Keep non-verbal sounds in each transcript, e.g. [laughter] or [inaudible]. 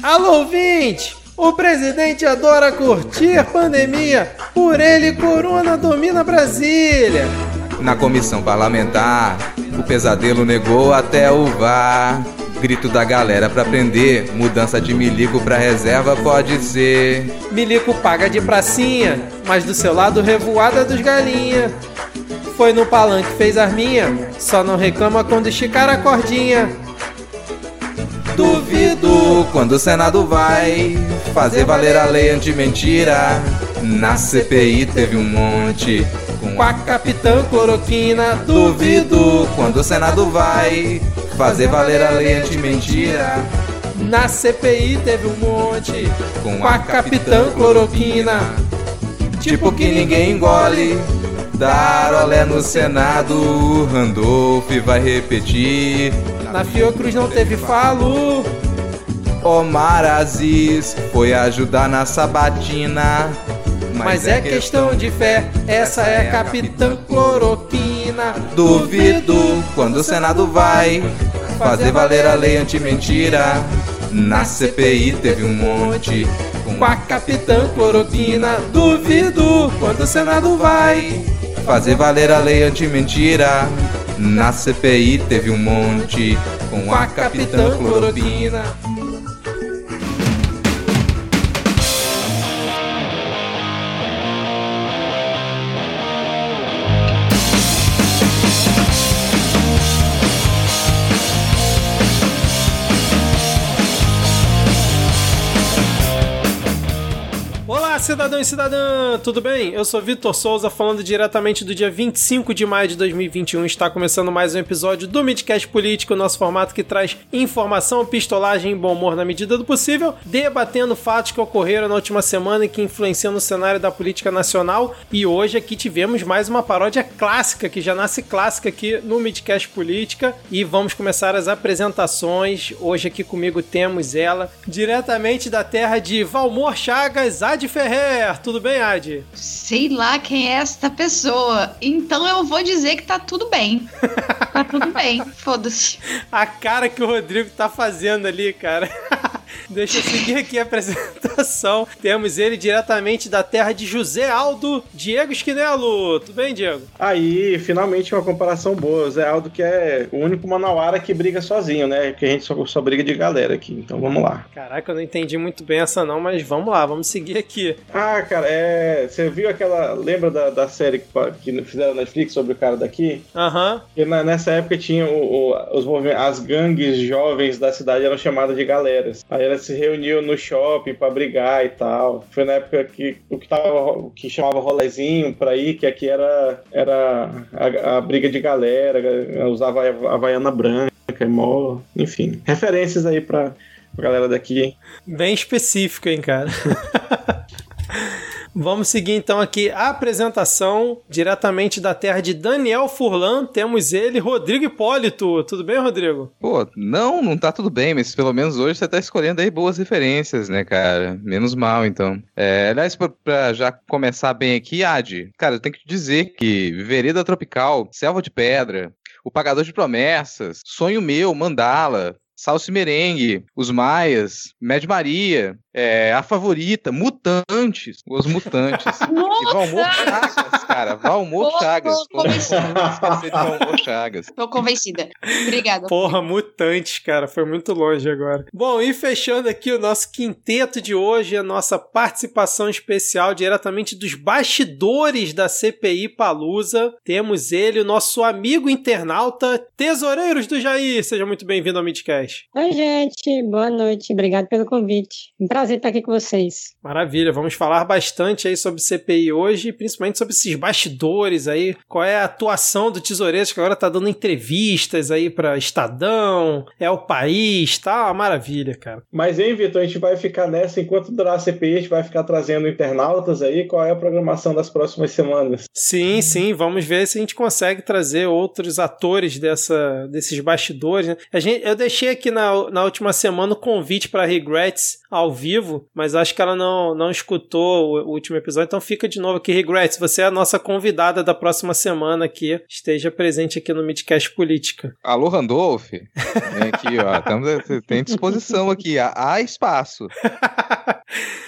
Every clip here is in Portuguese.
Alô, ouvinte! O presidente adora curtir pandemia, por ele Corona domina Brasília. Na comissão parlamentar, o pesadelo negou até o VAR. Grito da galera pra prender, mudança de milico pra reserva pode ser. Milico paga de pracinha, mas do seu lado revoada dos galinha. Foi no palanque fez arminha, só não reclama quando esticar a cordinha. Duvido quando o Senado vai fazer valer a lei anti-mentira. Na CPI teve um monte com a capitã cloroquina. Duvido quando o Senado vai fazer valer a lei anti-mentira. Na CPI teve um monte com a capitã cloroquina. Tipo que ninguém engole. Dar olé no Senado, Randolph vai repetir. Na Fiocruz não teve falo. Omar Aziz foi ajudar na sabatina. Mas é questão de fé, essa é a capitã cloroquina. Duvido quando o Senado vai fazer valer a lei anti-mentira. Na CPI teve um monte com a capitã cloroquina. Duvido quando o Senado vai fazer valer a lei anti-mentira. Na CPI teve um monte com a capitã cloroquina. Cidadão e cidadã, tudo bem? Eu sou Vitor Souza, falando diretamente do dia 25 de maio de 2021. Está começando mais um episódio do Midcast Político, nosso formato que traz informação, pistolagem e bom humor na medida do possível, debatendo fatos que ocorreram na última semana e que influenciam no cenário da política nacional. E hoje aqui tivemos mais uma paródia clássica, que já nasce clássica aqui no Midcast Política. E vamos começar as apresentações. Hoje aqui comigo temos ela, diretamente da terra de Valmor Chagas, Ad Ferreira tudo bem, Adi? Sei lá quem é essa pessoa. Então eu vou dizer que tá tudo bem. tá tudo bem. Foda-se. [laughs] A cara que o Rodrigo tá fazendo ali, cara. [laughs] [laughs] Deixa eu seguir aqui a apresentação. [laughs] Temos ele diretamente da terra de José Aldo, Diego Esquinelo. Tudo bem, Diego? Aí, finalmente uma comparação boa. José Aldo que é o único manauara que briga sozinho, né? Porque a gente só, só briga de galera aqui. Então vamos lá. Caraca, eu não entendi muito bem essa não, mas vamos lá, vamos seguir aqui. Ah, cara, é... Você viu aquela... Lembra da, da série que, que fizeram na Netflix sobre o cara daqui? Aham. Uhum. nessa época tinha o, o, os movimentos... As gangues jovens da cidade eram chamadas de galeras. Aí elas se reuniu no shopping para brigar e tal. Foi na época que o que, tava, o que chamava rolezinho pra ir, que aqui era, era a, a briga de galera, usava a Havaiana branca, mó, enfim. Referências aí pra, pra galera daqui? Bem específico, hein, cara. [laughs] Vamos seguir então aqui a apresentação diretamente da terra de Daniel Furlan. Temos ele, Rodrigo Hipólito. Tudo bem, Rodrigo? Pô, não, não tá tudo bem, mas pelo menos hoje você tá escolhendo aí boas referências, né, cara? Menos mal, então. É, aliás, pra, pra já começar bem aqui, Adi, cara, eu tenho que te dizer que Vereda Tropical, Selva de Pedra, o Pagador de Promessas, Sonho Meu, Mandala, Salsi Merengue, Os Maias, Mad Maria, é, A Favorita, Mutantes, Os Mutantes. [laughs] e Valmor Chagas, cara. Valmor Chagas. Tô convencida. de Valmor Chagas. Tô convencida. Obrigada. Porra, Mutantes, cara. Foi muito longe agora. Bom, e fechando aqui o nosso quinteto de hoje, a nossa participação especial diretamente dos bastidores da CPI Palusa. Temos ele, o nosso amigo internauta, Tesoureiros do Jair. Seja muito bem-vindo ao Midcast. Oi, gente. Boa noite. Obrigado pelo convite. Um prazer estar aqui com vocês. Maravilha, vamos falar bastante aí sobre CPI hoje, principalmente sobre esses bastidores aí. Qual é a atuação do Tesoureiro, que agora tá dando entrevistas aí para Estadão, é o país, tá uma maravilha, cara. Mas, hein, Vitor, a gente vai ficar nessa enquanto durar a CPI, a gente vai ficar trazendo internautas aí. Qual é a programação das próximas semanas? Sim, sim, vamos ver se a gente consegue trazer outros atores dessa, desses bastidores. Né? A gente, eu deixei aqui na, na última semana o convite para Regrets ao vivo, mas acho que ela não, não escutou o, o, último episódio, então fica de novo aqui. Regrets, você é a nossa convidada da próxima semana aqui. Esteja presente aqui no Midcast Política. Alô, Randolph? Vem aqui, ó. Estamos, tem disposição aqui. Há, há espaço. [laughs]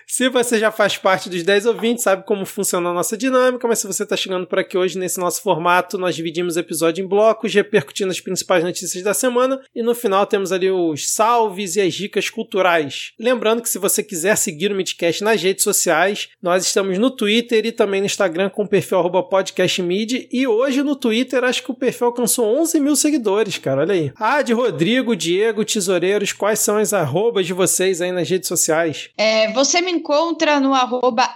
Se você já faz parte dos 10 ouvintes, sabe como funciona a nossa dinâmica, mas se você está chegando por aqui hoje nesse nosso formato, nós dividimos o episódio em blocos, repercutindo as principais notícias da semana, e no final temos ali os salves e as dicas culturais. Lembrando que se você quiser seguir o Midcast nas redes sociais, nós estamos no Twitter e também no Instagram com o perfil podcastmid, e hoje no Twitter acho que o perfil alcançou 11 mil seguidores, cara, olha aí. Ah, de Rodrigo, Diego, Tesoureiros, quais são as arrobas de vocês aí nas redes sociais? É, você me encontra no arroba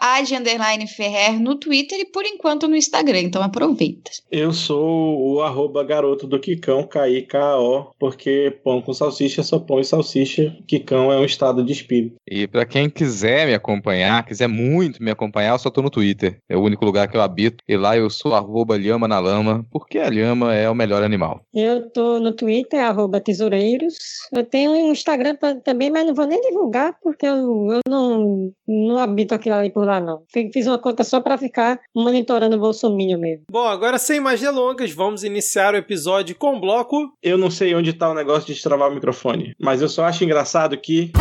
Ferrer no Twitter e por enquanto no Instagram, então aproveita. Eu sou o arroba garoto do Kikão, K-I-K-O, porque pão com salsicha é só pão e salsicha. Kikão é um estado de espírito. E para quem quiser me acompanhar, quiser muito me acompanhar, eu só tô no Twitter. É o único lugar que eu habito. E lá eu sou arroba lhama na lama, porque a lhama é o melhor animal. Eu tô no Twitter, arroba tesoureiros. Eu tenho um Instagram também, mas não vou nem divulgar, porque eu, eu não não habito aquilo ali por lá, não. Fiz uma conta só para ficar monitorando o Bolsonaro mesmo. Bom, agora sem mais delongas, vamos iniciar o episódio com o bloco. Eu não sei onde tá o negócio de destravar o microfone, mas eu só acho engraçado que.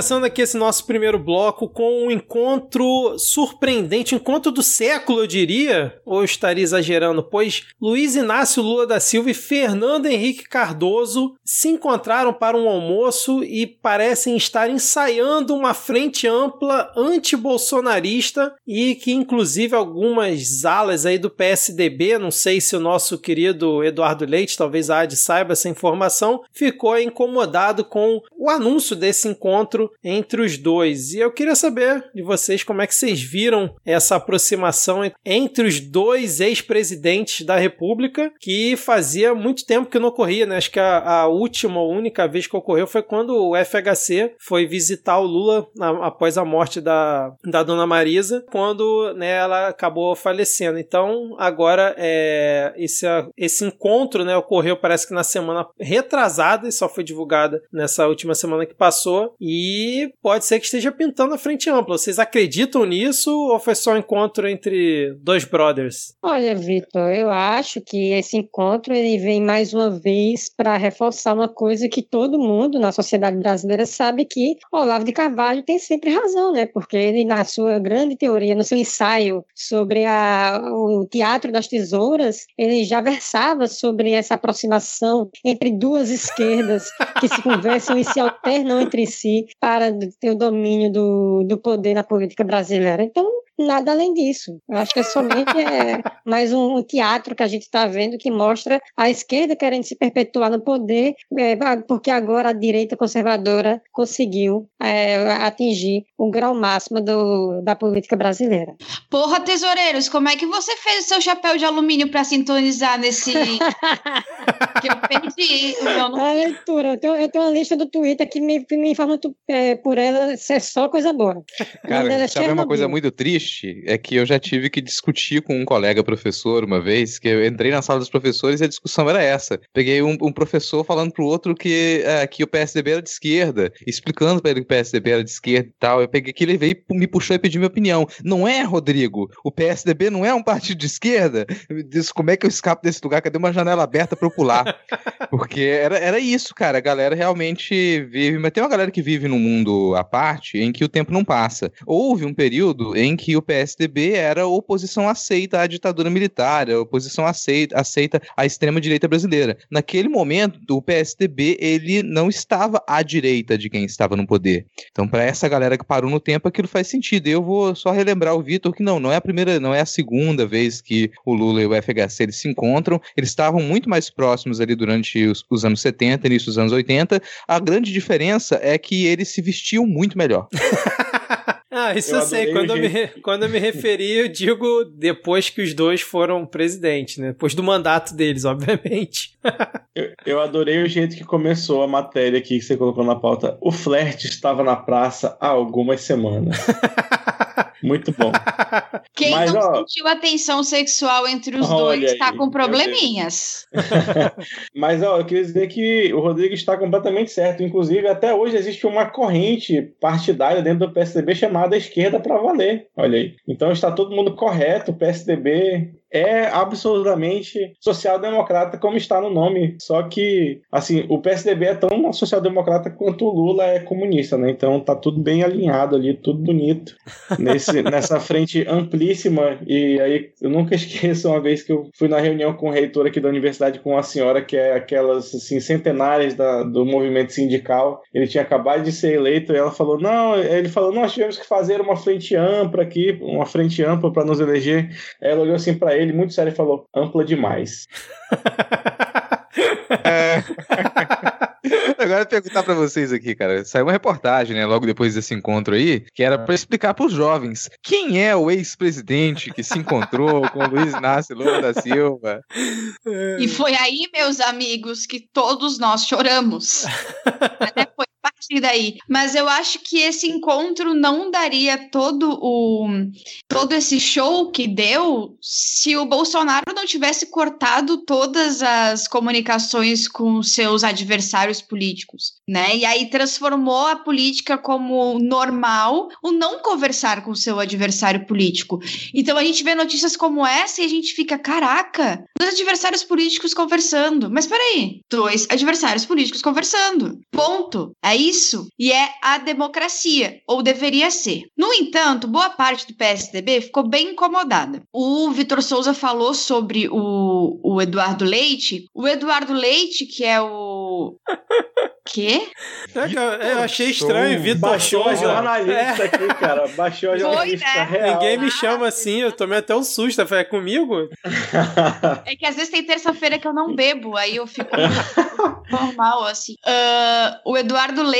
Começando aqui esse nosso primeiro bloco com um encontro surpreendente, encontro do século, eu diria, ou eu estaria exagerando, pois Luiz Inácio Lula da Silva e Fernando Henrique Cardoso se encontraram para um almoço e parecem estar ensaiando uma frente ampla anti-bolsonarista e que inclusive algumas alas aí do PSDB, não sei se o nosso querido Eduardo Leite, talvez a AD saiba essa informação, ficou incomodado com o anúncio desse encontro entre os dois. E eu queria saber de vocês como é que vocês viram essa aproximação entre os dois ex-presidentes da República, que fazia muito tempo que não ocorria, né? Acho que a, a última, única vez que ocorreu foi quando o FHC foi visitar o Lula na, após a morte da, da dona Marisa, quando né, ela acabou falecendo. Então, agora é, esse, esse encontro né, ocorreu, parece que na semana retrasada, e só foi divulgada nessa última semana que passou, e e pode ser que esteja pintando a frente ampla. Vocês acreditam nisso ou foi só um encontro entre dois brothers? Olha, Vitor, eu acho que esse encontro ele vem mais uma vez para reforçar uma coisa que todo mundo na sociedade brasileira sabe que Olavo de Carvalho tem sempre razão, né? Porque ele, na sua grande teoria, no seu ensaio sobre a, o teatro das tesouras, ele já versava sobre essa aproximação entre duas esquerdas que se conversam e se alternam entre si para ter o domínio do, do poder na política brasileira. Então, nada além disso. Eu acho que é somente é, mais um teatro que a gente está vendo que mostra a esquerda querendo se perpetuar no poder, é, porque agora a direita conservadora conseguiu é, atingir o grau máximo do, da política brasileira. Porra, tesoureiros, como é que você fez o seu chapéu de alumínio para sintonizar nesse. [laughs] que eu perdi o meu nome. A leitura. Eu tenho, eu tenho uma lista do Twitter que me, me informa é, por ela é só coisa boa. Cara, sabe uma coisa muito triste? Triste é que eu já tive que discutir com um colega professor uma vez, que eu entrei na sala dos professores e a discussão era essa. Peguei um, um professor falando pro outro que, é, que o PSDB era de esquerda, explicando para ele que o PSDB era de esquerda e tal. Eu peguei aquilo e veio, me puxou e pediu minha opinião. Não é, Rodrigo? O PSDB não é um partido de esquerda? Disse, como é que eu escapo desse lugar? Cadê uma janela aberta pra eu pular? [laughs] Porque era, era isso, cara. A galera realmente vive. Mas tem uma galera que vive num mundo à parte em que o tempo não passa. Houve um período em que o PSDB era oposição aceita à ditadura militar, oposição aceita, aceita à extrema-direita brasileira. Naquele momento, o PSDB ele não estava à direita de quem estava no poder. Então, para essa galera que parou no tempo, aquilo faz sentido. Eu vou só relembrar o Vitor que não, não é a primeira, não é a segunda vez que o Lula e o FHC eles se encontram. Eles estavam muito mais próximos ali durante os, os anos 70, início dos anos 80. A grande diferença é que eles se vestiam muito melhor. [laughs] Ah, isso eu, Eu sei. Quando eu, me, quando eu me referi, eu digo depois que os dois foram presidente, né? Depois do mandato deles, obviamente. [laughs] Eu, eu adorei o jeito que começou a matéria aqui que você colocou na pauta. O flerte estava na praça há algumas semanas. [laughs] Muito bom. [laughs] Quem Mas, não ó- sentiu a tensão sexual entre os dois tá aí, com probleminhas. [laughs] Mas ó, eu queria dizer que o Rodrigo está completamente certo. Inclusive, até hoje existe uma corrente partidária dentro do PSDB chamada Esquerda para Valer. Olha aí. Então está todo mundo correto. O PSDB é absolutamente social-democrata, como está no nome. Só que, assim, o PSDB é tão social-democrata quanto o Lula é comunista, né? Então tá tudo bem alinhado ali, tudo bonito nesse, [laughs] nessa frente amplíssima. E aí eu nunca [laughs] esqueço uma vez que eu fui na reunião com o reitor aqui da universidade com uma senhora que é aquelas assim centenárias da, do movimento sindical. Ele tinha acabado de ser eleito e ela falou: "Não, ele falou: "Nós tivemos que fazer uma frente ampla aqui, uma frente ampla para nos eleger". Ela olhou assim para ele muito sério e falou: "Ampla demais". É. [laughs] Agora eu vou perguntar pra vocês aqui, cara. Saiu uma reportagem, né, logo depois desse encontro aí, que era pra explicar pros jovens quem é o ex-presidente que se encontrou com o Luiz Inácio Lula da Silva. E foi aí, meus amigos, que todos nós choramos. Até [laughs] foi partir daí. Mas eu acho que esse encontro não daria todo o todo esse show que deu se o Bolsonaro não tivesse cortado todas as comunicações com seus adversários políticos, né? E aí transformou a política como normal o não conversar com seu adversário político. Então a gente vê notícias como essa e a gente fica, caraca, dois adversários políticos conversando. Mas peraí, dois adversários políticos conversando. Ponto. É isso. E é a democracia, ou deveria ser. No entanto, boa parte do PSDB ficou bem incomodada. O Vitor Souza falou sobre o, o Eduardo Leite. O Eduardo Leite, que é o. [laughs] Quê? É que eu, eu achei estranho, Vitor Baixou a jornalista É, aqui, cara. Baixou a Foi, jornalista né? real. ninguém me chama assim, eu tomei até um susto. Falei, é comigo? [laughs] É que às vezes tem terça-feira que eu não bebo, aí eu fico [laughs] normal, assim. Ah, o Eduardo Leite,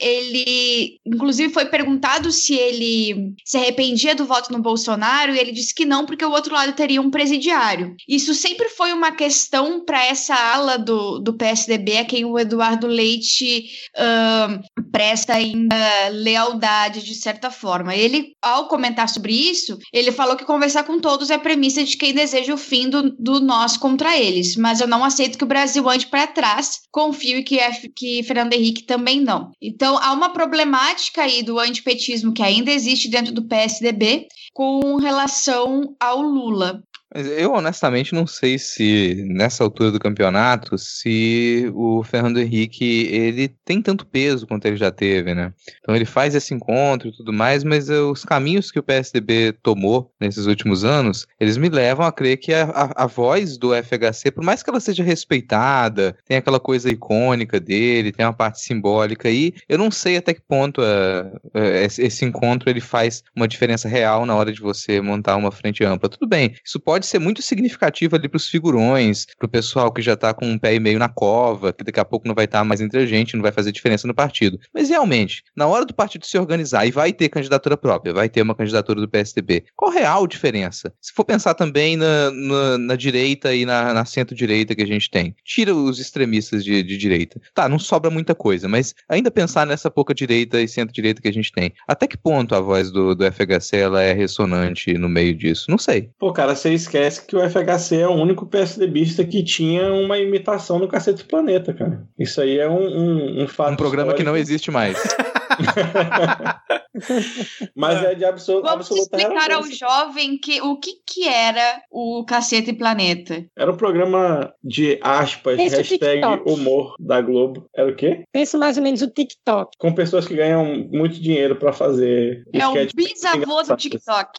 ele, inclusive, foi perguntado se ele se arrependia do voto no Bolsonaro, e ele disse que não, porque o outro lado teria um presidiário. Isso sempre foi uma questão para essa ala do, do PSDB, a quem o Eduardo Leite ah, presta ainda lealdade, de certa forma. Ele, ao comentar sobre isso, ele falou que conversar com todos é premissa de quem deseja o fim do, do nós contra eles. Mas eu não aceito que o Brasil ande para trás. Confio que, que Fernando Henrique também não. Então há uma problemática aí do antipetismo que ainda existe dentro do PSDB com relação ao Lula. Mas eu honestamente não sei se nessa altura do campeonato se o Fernando Henrique ele tem tanto peso quanto ele já teve, né? Então ele faz esse encontro e tudo mais, mas os caminhos que o PSDB tomou nesses últimos anos, eles me levam a crer que a, a, a voz do FHC, por mais que ela seja respeitada, tem aquela coisa icônica dele, tem uma parte simbólica aí, eu não sei até que ponto eh, eh, esse encontro ele faz uma diferença real na hora de você montar uma frente ampla. Tudo bem, isso pode ser muito significativo ali pros figurões, pro pessoal que já tá com um pé e meio na cova, que daqui a pouco não vai estar mais entre a gente, não vai fazer diferença no partido. Mas realmente, na hora do partido se organizar, e vai ter candidatura própria, vai ter uma candidatura do PSDB, qual a real diferença? Se for pensar também na, na, na direita e na, na centro-direita que a gente tem, tira os extremistas de, de direita. Tá, não sobra muita coisa, mas ainda pensar nessa pouca direita e centro-direita que a gente tem, até que ponto a voz do, do FHC ela é ressonante no meio disso? Não sei. Pô, cara, você esquece que o FHC é o único PSDBista que tinha uma imitação no Cacete do Planeta, cara. Isso aí é um, um, um fato. Um programa que não histórico, existe mais. [laughs] Mas é de absolu Vamos absoluta explicar ao relevância. jovem que, o que, que era o Cacete Planeta. Era um programa de aspas, hashtag humor da Globo. Era o quê? Pensa mais ou menos o TikTok. Com pessoas que ganham muito dinheiro pra fazer É o bisavô do. TikTok.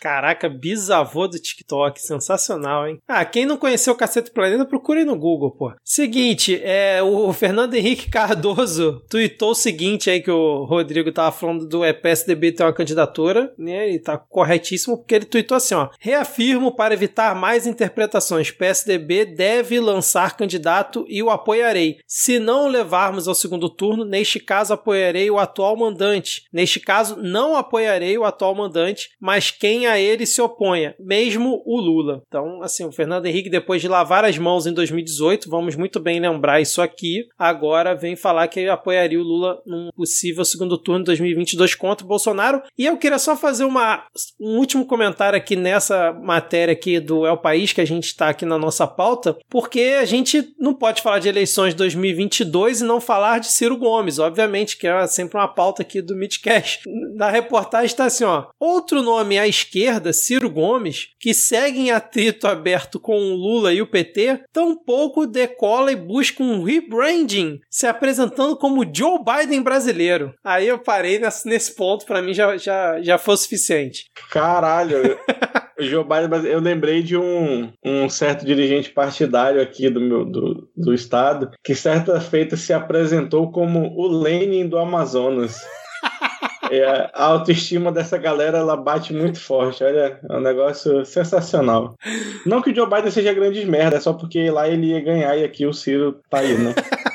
Caraca, bisavô do TikTok, sensacional, hein? Ah, quem não conheceu o Cacete Planeta, procure no Google, pô. Seguinte, é, o Fernando Henrique Cardoso [laughs] tweetou o seguinte aí, que o, o Rodrigo tava falando do é, PSDB ter uma candidatura, né? E tá corretíssimo, porque ele tweetou assim, ó. Reafirmo para evitar mais interpretações. PSDB deve lançar candidato e o apoiarei. Se não levarmos ao segundo turno, neste caso apoiarei o atual mandante. Neste caso, não apoiarei o atual mandante, mas quem a ele se oponha, mesmo o Lula. Então, assim, o Fernando Henrique, depois de lavar as mãos em 2018, vamos muito bem lembrar isso aqui, agora vem falar que apoiaria o Lula num possível segundo turno de 2022 contra o Bolsonaro. E eu queria só fazer uma, um último comentário aqui nessa matéria aqui do El País, que a gente está aqui na nossa pauta, porque a gente não pode falar de eleições 2022 e não falar de Ciro Gomes, obviamente, que é sempre uma pauta aqui do Midcast. Na reportagem está assim, ó, outro nome à esquerda, Ciro Gomes, que segue em atrito aberto com o Lula e o PT, tampouco decola e busca um rebranding, se apresentando como Joe Biden brasileiro. Aí eu parei nesse, ponto, para mim já, já, já foi suficiente. Caralho. O Joe Biden, eu lembrei de um, um certo dirigente partidário aqui do, meu, do, do estado que certa feita se apresentou como o Lenin do Amazonas. [laughs] É, a autoestima dessa galera ela bate muito forte. Olha, é um negócio sensacional. Não que o Joe Biden seja grande merda, é só porque lá ele ia ganhar e aqui o Ciro tá aí, né? [laughs]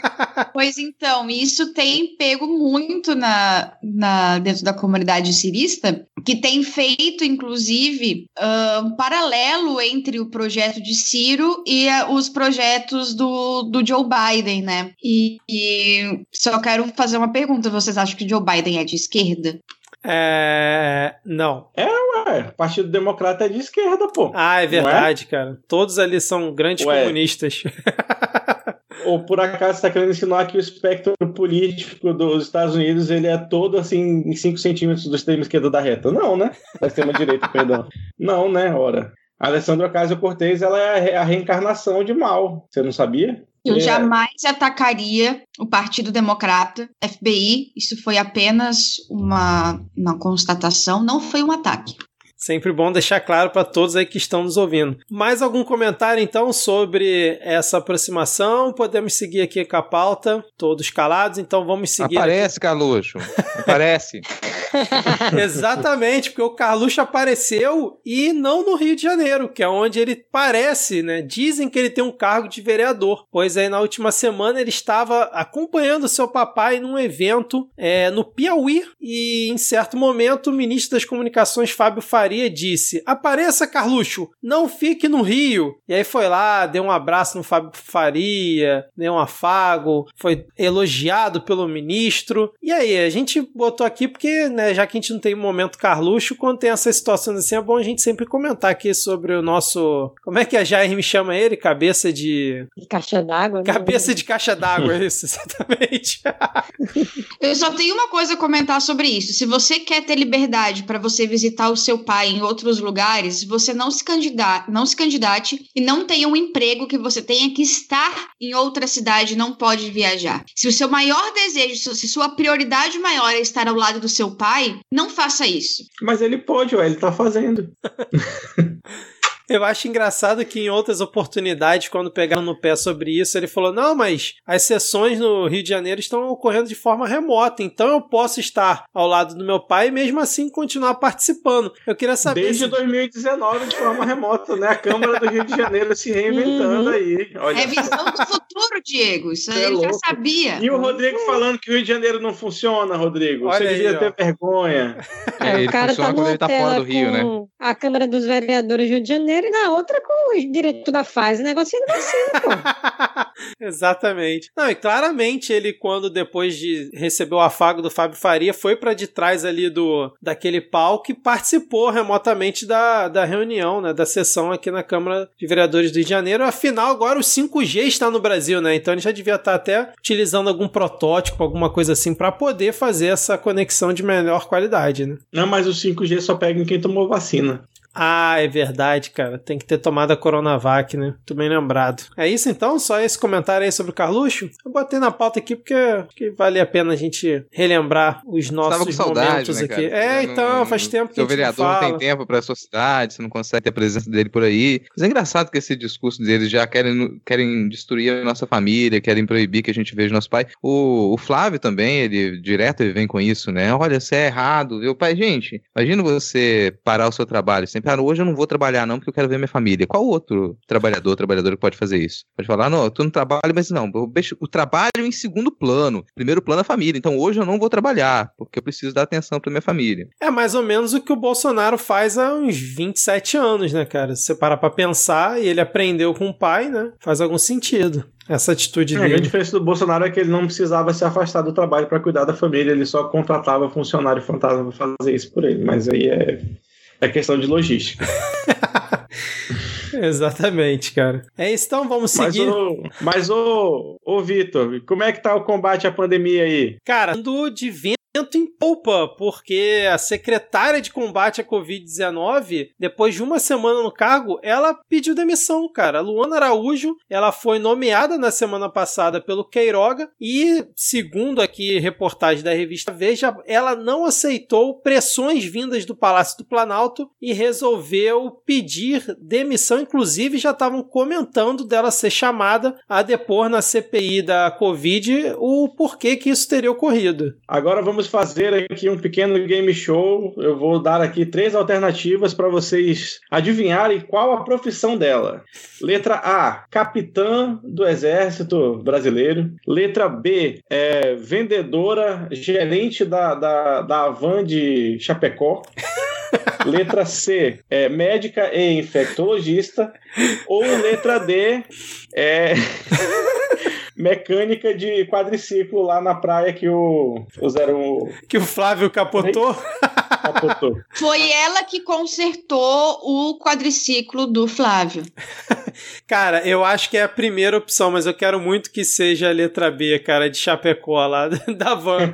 Pois então, isso tem pego muito na, na dentro da comunidade cirista, que tem feito, inclusive, uh, um paralelo entre o projeto de Ciro e uh, os projetos do, do Joe Biden, né? E, e só quero fazer uma pergunta: vocês acham que Joe Biden é de esquerda? É. Não. É, ué. O Partido Democrata é de esquerda, pô. Ah, é verdade, é? cara. Todos ali são grandes ué. comunistas. [laughs] ou por acaso está querendo insinuar que o espectro político dos Estados Unidos ele é todo assim em 5 centímetros do extremo esquerdo da reta? Não, né? Da extrema direita, perdão. Não, né? Ora. A Alessandra Ocasio-Cortez ela é a reencarnação de mal. Você não sabia? Eu é. jamais atacaria o Partido Democrata, FBI. Isso foi apenas uma, uma constatação, não foi um ataque. Sempre bom deixar claro para todos aí que estão nos ouvindo. Mais algum comentário então sobre essa aproximação? Podemos seguir aqui com a pauta, todos calados, então vamos seguir. Aparece, aqui. Carluxo. Aparece. [laughs] [laughs] Exatamente, porque o Carluxo apareceu e não no Rio de Janeiro, que é onde ele parece, né? Dizem que ele tem um cargo de vereador. Pois aí, na última semana, ele estava acompanhando seu papai num evento é, no Piauí e, em certo momento, o ministro das Comunicações, Fábio Faria, disse: Apareça, Carluxo, não fique no Rio. E aí foi lá, deu um abraço no Fábio Faria, deu um afago, foi elogiado pelo ministro. E aí, a gente botou aqui porque, né? né, já que a gente não tem momento Carluxo, quando tem essas situações assim, é bom a gente sempre comentar aqui sobre o nosso. Como é que a Jair me chama ele? Cabeça de. Caixa d'água. Né? Cabeça de caixa d'água, [laughs] isso, exatamente. Eu só tenho uma coisa a comentar sobre isso. Se você quer ter liberdade para você visitar o seu pai em outros lugares, você não se candidate, não se candidate e não tenha um emprego que você tenha que estar em outra cidade, não pode viajar. Se o seu maior desejo, se sua prioridade maior é estar ao lado do seu pai, pai, não faça isso. Mas ele pode, ué, ele tá fazendo. [laughs] Eu acho engraçado que em outras oportunidades, quando pegaram no pé sobre isso, ele falou: não, mas as sessões no Rio de Janeiro estão ocorrendo de forma remota, então eu posso estar ao lado do meu pai e mesmo assim continuar participando. Eu queria saber. Desde se... 2019, de forma remota, né? A Câmara do Rio de Janeiro se reinventando uhum. aí. Olha. É visão do futuro, Diego. Isso é ele louco. já sabia. E o Rodrigo falando que o Rio de Janeiro não funciona, Rodrigo. Olha Você aí, devia ó. ter vergonha. É, o cara tá quando ele tá fora do Rio, né? A Câmara dos Vereadores do Rio de Janeiro e na outra com o direito da fase. O negócio não vai pô. [laughs] Exatamente. Não, e claramente ele, quando depois de receber o afago do Fábio Faria, foi para de trás ali do daquele palco e participou remotamente da, da reunião, né? Da sessão aqui na Câmara de Vereadores do Rio de Janeiro. Afinal, agora o 5G está no Brasil, né? Então ele já devia estar até utilizando algum protótipo, alguma coisa assim, para poder fazer essa conexão de melhor qualidade, né? Não, mas o 5G só pega em quem tomou vacina. Ah, é verdade, cara. Tem que ter tomado a Coronavac, né? Muito bem lembrado. É isso então? Só esse comentário aí sobre o Carluxo? Eu botei na pauta aqui porque, porque vale a pena a gente relembrar os nossos saudade, momentos né, aqui. cara? É, Não- então, faz tempo que a gente não vereador não tem tempo pra sua cidade, você não consegue ter a presença dele por aí. Mas é engraçado que esse discurso deles já querem, querem destruir a nossa família, querem proibir que a gente veja nosso pai. O, o Flávio também, ele direto ele vem com isso, né? Olha, você é errado, viu? Pai, gente, imagina você parar o seu trabalho. Sempre, ah, hoje eu não vou trabalhar não, porque eu quero ver minha família. Qual outro trabalhador, trabalhadora que pode fazer isso? Pode falar, não, eu tô no trabalho, mas não, eu deixo o trabalho em segundo plano. Primeiro plano é a família. Então hoje eu não vou trabalhar, porque eu preciso dar atenção pra minha família. É mais ou menos o que o Bolsonaro faz há uns 27 anos, né, cara? Se você parar pra pensar e ele aprendeu com o pai, né? Faz algum sentido essa atitude É, a grande dele. diferença do Bolsonaro é que ele não precisava se afastar do trabalho para cuidar da família, ele só contratava funcionário fantasma para fazer isso por ele. Mas aí é, é questão de logística. [laughs] Exatamente, cara. É isso, então vamos Mas, seguir. ô, mas ô, ô Vitor, como é que tá o combate à pandemia aí? Cara, ando de vento em polpa, porque a secretária de combate à Covid-19, depois de uma semana no cargo, ela pediu demissão, cara. Luana Araújo, ela foi nomeada na semana passada pelo Queiroga e, segundo aqui reportagem da revista Veja, ela não aceitou pressões vindas do Palácio do Planalto e resolveu pedir demissão. Inclusive, já estavam comentando dela ser chamada a depor na CPI da Covid o porquê que isso teria ocorrido. Agora vamos fazer aqui um pequeno game show. Eu vou dar aqui três alternativas para vocês adivinharem qual a profissão dela. Letra A, capitã do Exército Brasileiro. Letra B, é, vendedora, gerente da, da, da Avan de Chapecó. [laughs] Letra C, é, médica e infectologista. Ou letra D, é [laughs] mecânica de quadriciclo lá na praia que o, o Zero Que o Flávio capotou. capotou. Foi ela que consertou o quadriciclo do Flávio. [laughs] Cara, eu acho que é a primeira opção, mas eu quero muito que seja a letra B, cara, de Chapecó lá [laughs] da van.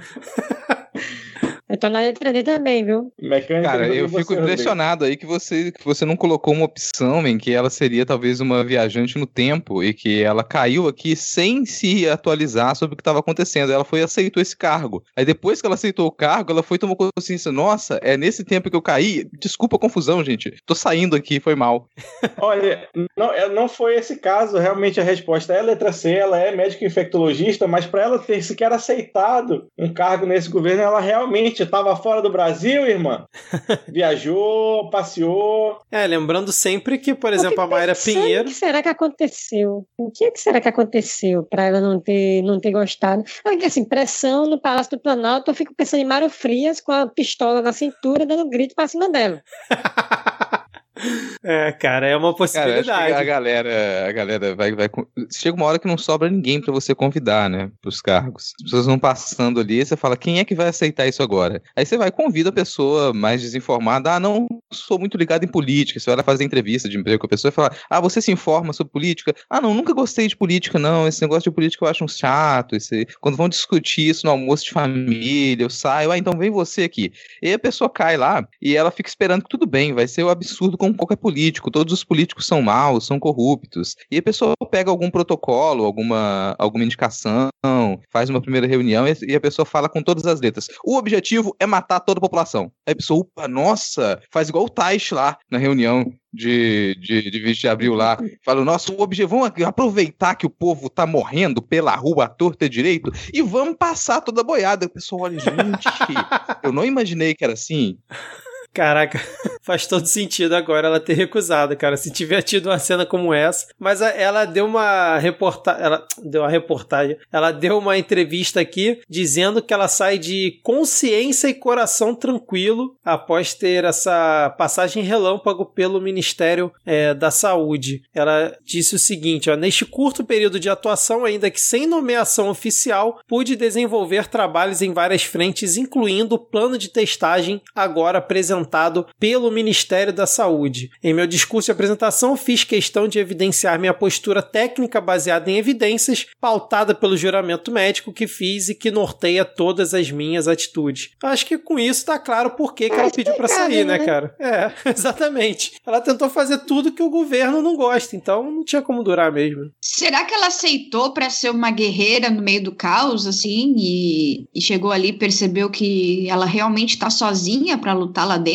Eu tô na letra D também, viu? Mecânica Cara, do eu fico impressionado aí que você, que você não colocou uma opção em que ela seria talvez uma viajante no tempo e que ela caiu aqui sem se atualizar sobre o que estava acontecendo. Ela foi e aceitou esse cargo. Aí depois que ela aceitou o cargo, ela foi e tomou consciência. Nossa, é nesse tempo que eu caí. Desculpa a confusão, gente. Tô saindo aqui, foi mal. [laughs] Olha, não, é- não foi esse caso, realmente a resposta é a letra C, ela é médica infectologista, mas para ela ter sequer aceitado um cargo nesse governo, ela realmente estava fora do Brasil, irmã. [laughs] Viajou, passeou. É, lembrando sempre que, por exemplo, a Mayra Pinheiro. O que será que aconteceu? O que, que será que aconteceu para ela não ter, não ter gostado? Porque, assim, pressão no Palácio do Planalto, eu fico pensando em Mário Frias com a pistola na cintura, dando grito pra cima dela. [laughs] É, cara, é uma Cara, acho que a possibilidade. galera, a galera vai, vai. com- Chega uma hora que não sobra ninguém pra você convidar, né? Pros cargos. As pessoas vão passando ali, você fala, quem é que vai aceitar isso agora? Aí você vai, convida a pessoa mais desinformada. Ah, não sou muito ligado em política. Você vai lá fazer entrevista de emprego com a pessoa e fala, ah, você se informa sobre política? Ah, não, nunca gostei de política, não. Esse negócio de política eu acho um chato. Esse... Quando vão discutir isso no almoço de família, eu saio, ah, então vem você aqui. E a pessoa cai lá e ela fica esperando que tudo bem, vai ser o absurdo como qualquer político. Todos os políticos são maus, são corruptos. E a pessoa pega algum protocolo, alguma, alguma indicação, faz uma primeira reunião e, e a pessoa fala com todas as letras. O objetivo é matar toda a população. Aí a pessoa, opa, nossa, faz igual o Taish lá na reunião de, de, de 20 de abril lá. Fala, nossa, o objetivo, vamos aproveitar que o povo tá morrendo pela rua à torta e direito e vamos passar toda a boiada. O pessoal olha, gente, [laughs] eu não imaginei que era assim. Caraca, [laughs] faz todo sentido agora ela ter recusado, cara. Se tiver tido uma cena como essa. Mas ela deu uma reportagem. Ela [tsk] deu uma reportagem. Ela deu uma entrevista aqui dizendo que ela sai de consciência e coração tranquilo após ter essa passagem relâmpago pelo Ministério é, da Saúde. Ela disse o seguinte: ó, neste curto período de atuação, ainda que sem nomeação oficial, pude desenvolver trabalhos em várias frentes, incluindo o plano de testagem agora apresentado apresentado pelo Ministério da Saúde. Em meu discurso de apresentação, fiz questão de evidenciar minha postura técnica baseada em evidências, pautada pelo juramento médico que fiz e que norteia todas as minhas atitudes. Acho que com isso tá claro por que, que ela pediu para sair, né, né, cara? É, [laughs] exatamente. Ela tentou fazer tudo que o governo não gosta, então não tinha como durar mesmo. Será que ela aceitou para ser uma guerreira no meio do caos, assim, e, e chegou ali e percebeu que ela realmente tá sozinha para lutar lá dentro?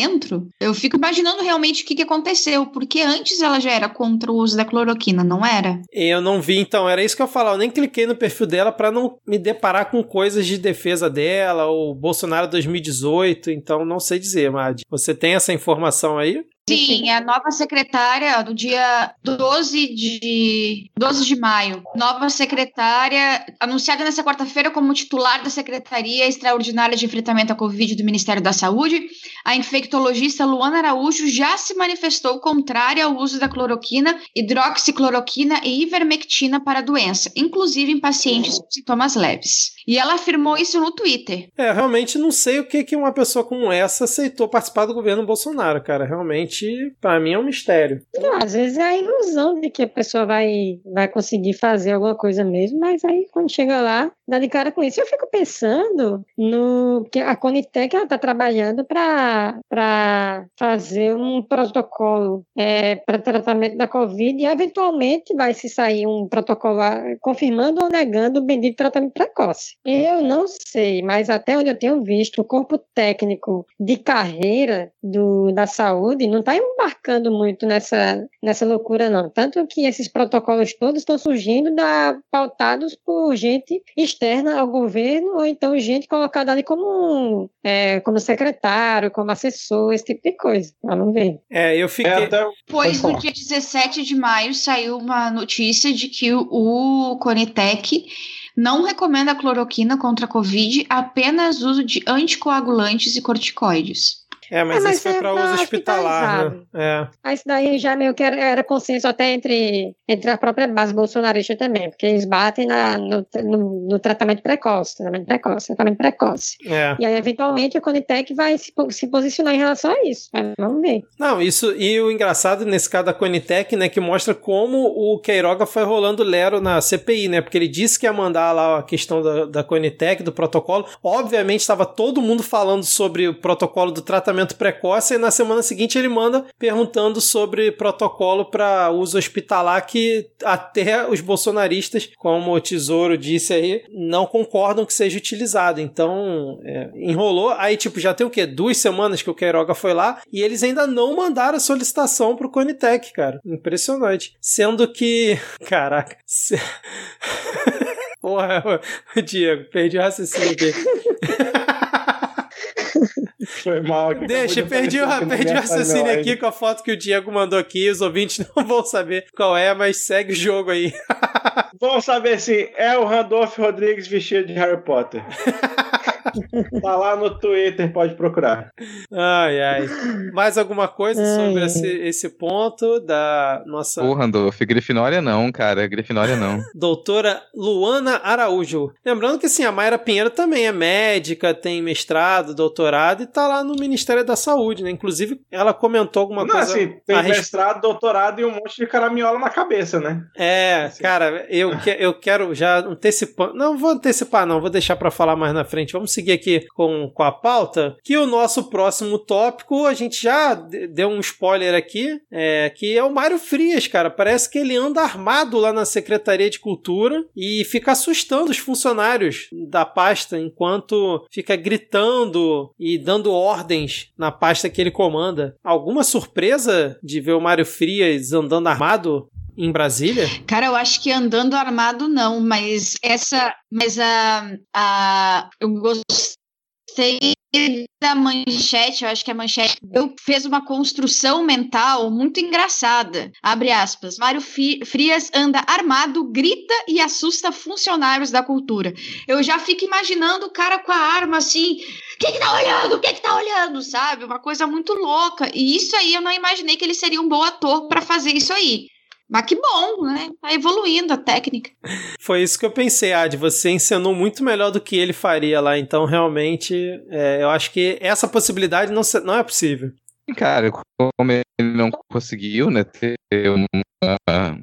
Eu fico imaginando realmente o que, que aconteceu, porque antes ela já era contra o uso da cloroquina, não era? Eu não vi, então, era isso que eu falava. Eu nem cliquei no perfil dela para não me deparar com coisas de defesa dela, ou Bolsonaro 2018, então não sei dizer, Mad. Você tem essa informação aí? Sim, a nova secretária do dia 12 de 12 de maio. Nova secretária anunciada nessa quarta-feira como titular da Secretaria Extraordinária de Enfrentamento à Covid do Ministério da Saúde, a infectologista Luana Araújo já se manifestou contrária ao uso da cloroquina, hidroxicloroquina e ivermectina para a doença, inclusive em pacientes com sintomas leves. E ela afirmou isso no Twitter. É, realmente não sei o que que uma pessoa como essa aceitou participar do governo Bolsonaro, cara. Realmente realmente, para mim, é um mistério. Não, às vezes é a ilusão de que a pessoa vai, vai conseguir fazer alguma coisa mesmo, mas aí quando chega lá, dá de cara com isso. Eu fico pensando no que a Conitec está trabalhando para fazer um protocolo é, para tratamento da Covid e eventualmente vai se sair um protocolo confirmando ou negando o bendito tratamento precoce. Eu não sei, mas até onde eu tenho visto, o corpo técnico de carreira do, da saúde não está embarcando muito nessa, nessa loucura, não. Tanto que esses protocolos todos estão surgindo da, pautados por gente externa ao governo, ou então gente colocada ali como, é, como secretário, como assessor, esse tipo de coisa. Vamos ver. É, eu fiquei. É, até... Pois no dia 17 de maio saiu uma notícia de que o Conitec não recomenda a cloroquina contra a Covid, apenas uso de anticoagulantes e corticoides. É, mas, é, mas isso foi para uso hospitalar, né? É. Mas daí já meio que era, era, consenso até entre, entre a própria base bolsonarista também, porque eles batem na, no, no, no tratamento precoce, tratamento precoce, tratamento precoce. É. E aí, eventualmente, a Conitec vai se, se posicionar em relação a isso. Vamos ver. Não, isso, e o engraçado nesse caso da Conitec, né, que mostra como o Queiroga foi rolando lero na CPI, né, porque ele disse que ia mandar lá a questão da, da Conitec, do protocolo. Obviamente, estava todo mundo falando sobre o protocolo do tratamento tratamento precoce e na semana seguinte ele manda perguntando sobre protocolo para uso hospitalar que até os bolsonaristas, como o Tesouro disse aí, não concordam que seja utilizado. Então, é, enrolou. Aí, tipo, já tem o quê? Duas semanas que o Queiroga foi lá e eles ainda não mandaram a solicitação pro Conitec, cara. Impressionante. Sendo que. [laughs] Caraca. Se... [laughs] Porra, [laughs] Diego, perdi o raciocínio aqui. [laughs] Foi mal. Deixa, perdi, o, perdi o raciocínio aqui com a foto que o Diego mandou aqui. Os ouvintes [laughs] não vão saber qual é, mas segue o jogo aí. Vão saber sim. É o Randolph Rodrigues vestido de Harry Potter. [laughs] tá lá no Twitter, pode procurar. Ai, ai. Mais alguma coisa sobre esse, esse ponto da nossa. Porra, Randolph, Grifinória não, cara. Grifinória não. [laughs] Doutora Luana Araújo. Lembrando que assim, a Mayra Pinheiro também é médica, tem mestrado, doutorado e tá lá no Ministério da Saúde, né? Inclusive, ela comentou alguma não, coisa. Assim, tem mestrado, doutorado e um monte de caramiola na cabeça, né? É, assim. cara, eu, que, eu quero já antecipar. Não vou antecipar, não, vou deixar para falar mais na frente. Vamos seguir aqui com, com a pauta, que o nosso próximo tópico, a gente já deu um spoiler aqui, é, que é o Mário Frias, cara. Parece que ele anda armado lá na Secretaria de Cultura e fica assustando os funcionários da pasta enquanto fica gritando e dando ordens na pasta que ele comanda. Alguma surpresa de ver o Mário Frias andando armado em Brasília? Cara, eu acho que andando armado não, mas essa, mas a, a eu gostei da manchete, eu acho que a manchete eu fez uma construção mental muito engraçada. Abre aspas. Mário Frias anda armado, grita e assusta funcionários da cultura. Eu já fico imaginando o cara com a arma assim. Quem que tá olhando? Quem que tá olhando? Sabe? Uma coisa muito louca. E isso aí eu não imaginei que ele seria um bom ator para fazer isso aí. Mas que bom, né? Tá evoluindo a técnica. Foi isso que eu pensei, Ad. Você ensinou muito melhor do que ele faria lá. Então, realmente, é, eu acho que essa possibilidade não, não é possível. Cara, como ele não conseguiu, né, ter uma,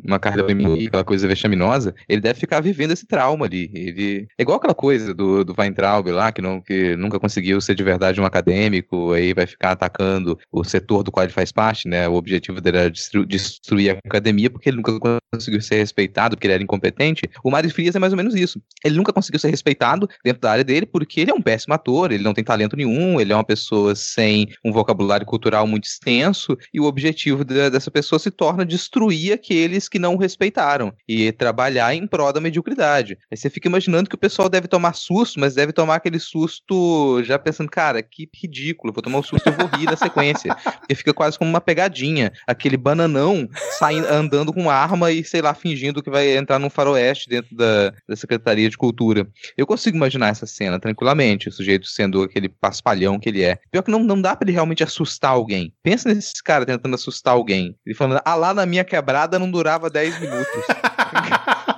uma carreira feminina, aquela coisa vexaminosa, ele deve ficar vivendo esse trauma ali. Ele é igual aquela coisa do, do Weintraub lá, que, não, que nunca conseguiu ser de verdade um acadêmico, aí vai ficar atacando o setor do qual ele faz parte, né? O objetivo dele era destru, destruir a academia porque ele nunca conseguiu ser respeitado, porque ele era incompetente. O Mário Frias é mais ou menos isso. Ele nunca conseguiu ser respeitado dentro da área dele porque ele é um péssimo ator, ele não tem talento nenhum, ele é uma pessoa sem um vocabulário cultural muito extenso, e o objetivo de, dessa pessoa se torna destruir aqueles que não respeitaram e trabalhar em prol da mediocridade. Aí você fica imaginando que o pessoal deve tomar susto, mas deve tomar aquele susto já pensando, cara, que ridículo, vou tomar um susto e vou rir na sequência. Porque fica quase como uma pegadinha. Aquele bananão saindo, andando com arma e, sei lá, fingindo que vai entrar num faroeste dentro da, da Secretaria de Cultura. Eu consigo imaginar essa cena tranquilamente, o sujeito sendo aquele paspalhão que ele é. Pior que não, não dá para ele realmente assustar alguém. Pensa nesse cara tentando assustar alguém. Ele falando, ah, lá na minha quebrada não durava 10 minutos. [laughs]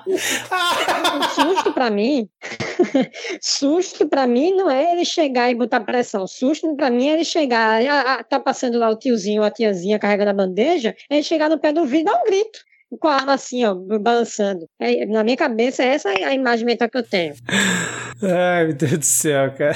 susto para mim, [laughs] susto para mim não é ele chegar e botar pressão. Susto para mim é ele chegar, ah, ah, tá passando lá o tiozinho ou a tiazinha carregando a bandeja, é ele chegar no pé do vidro e dar um grito com a arma assim, ó, balançando. É, na minha cabeça, essa é a imagem mental que eu tenho. Ai, meu Deus do céu, cara.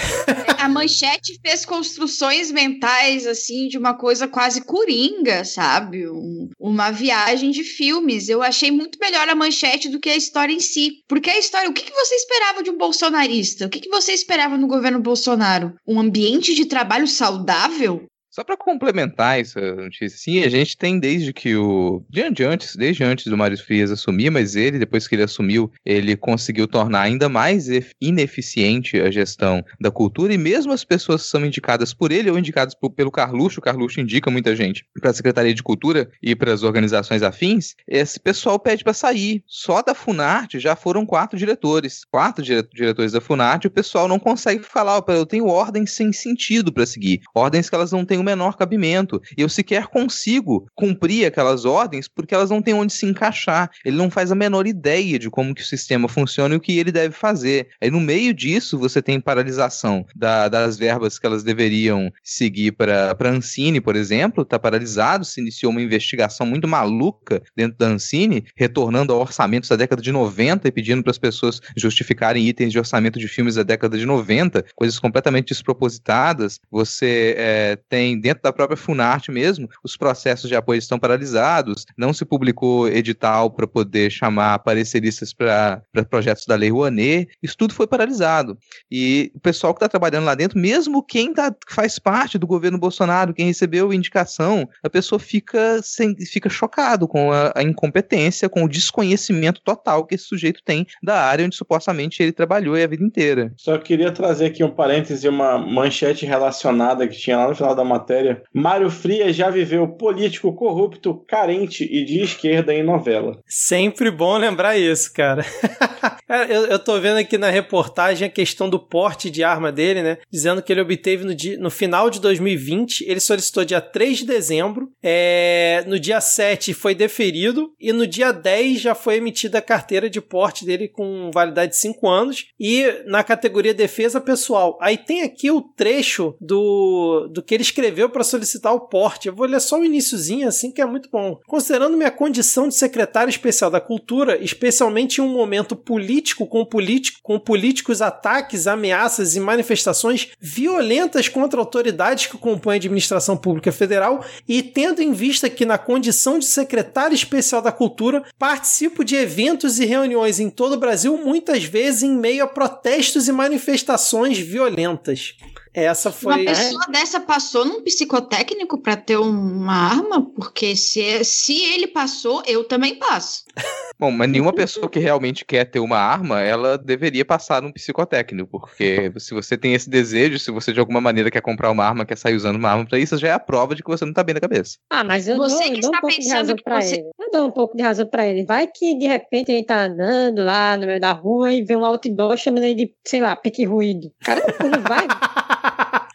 A manchete fez construções mentais, assim, de uma coisa quase coringa, sabe? Um, uma viagem de filmes. Eu achei muito melhor a manchete do que a história em si. Porque a história, o que, que você esperava de um bolsonarista? O que, que você esperava no governo Bolsonaro? Um ambiente de trabalho saudável? Só para complementar essa notícia, sim, a gente tem desde que o. De antes, desde antes do Mário Frias assumir, mas ele, depois que ele assumiu, ele conseguiu tornar ainda mais ineficiente a gestão da cultura, e mesmo as pessoas que são indicadas por ele ou indicadas por, pelo Carluxo, o Carluxo indica muita gente para a Secretaria de Cultura e para as organizações afins, esse pessoal pede para sair. Só da Funarte já foram quatro diretores. Quatro dire diretores da Funarte, o pessoal não consegue falar, eu tenho ordens sem sentido para seguir. Ordens que elas não têm menor cabimento. E eu sequer consigo cumprir aquelas ordens porque elas não têm onde se encaixar. Ele não faz a menor ideia de como que o sistema funciona e o que ele deve fazer. Aí no meio disso você tem paralisação da, das verbas que elas deveriam seguir para a Ancine, por exemplo, está paralisado, se iniciou uma investigação muito maluca dentro da Ancine, retornando ao orçamentos da década de 90 e pedindo para as pessoas justificarem itens de orçamento de filmes da década de 90, coisas completamente despropositadas. Você é, tem dentro da própria Funarte mesmo, os processos de apoio estão paralisados, não se publicou edital para poder chamar pareceristas para projetos da Lei Rouanet, isso tudo foi paralisado. E o pessoal que está trabalhando lá dentro, mesmo quem tá, faz parte do governo Bolsonaro, quem recebeu indicação, a pessoa fica, sem, fica chocado com a, a incompetência, com o desconhecimento total que esse sujeito tem da área onde supostamente ele trabalhou a vida inteira. Só queria trazer aqui um parêntese, uma manchete relacionada que tinha lá no final da matéria matéria, Mário Frias já viveu político corrupto, carente e de esquerda em novela. Sempre bom lembrar isso, cara. [laughs] eu, eu tô vendo aqui na reportagem a questão do porte de arma dele, né? Dizendo que ele obteve no, dia, no final de 2020, ele solicitou dia 3 de dezembro, é, no dia 7 foi deferido e no dia 10 já foi emitida a carteira de porte dele com validade de 5 anos e na categoria defesa pessoal. Aí tem aqui o trecho do, do que ele escreveu escreveu para solicitar o porte. Eu vou ler só o iníciozinho assim que é muito bom. Considerando minha condição de secretário especial da cultura, especialmente em um momento político com político, com políticos ataques, ameaças e manifestações violentas contra autoridades que compõem a administração pública federal e tendo em vista que na condição de secretário especial da cultura participo de eventos e reuniões em todo o Brasil, muitas vezes em meio a protestos e manifestações violentas. Essa foi. Uma pessoa é. dessa passou num psicotécnico para ter uma arma? Porque se, se ele passou, eu também passo. [laughs] Bom, mas nenhuma pessoa que realmente quer ter uma arma, ela deveria passar num psicotécnico, porque se você tem esse desejo, se você de alguma maneira quer comprar uma arma, quer sair usando uma arma pra isso, já é a prova de que você não tá bem na cabeça. Ah, mas eu você dou, que eu dou um pouco de razão pra você... ele. Eu dou um pouco de razão pra ele. Vai que de repente ele tá andando lá no meio da rua e vê um outdoor chamando ele de, sei lá, pique ruído. Cara, não vai. [laughs]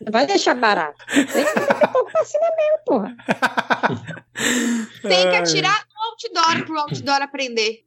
Não vai deixar barato. Tem que um pouco pra cima mesmo, porra. [laughs] Tem que atirar outdoor pro outdoor aprender.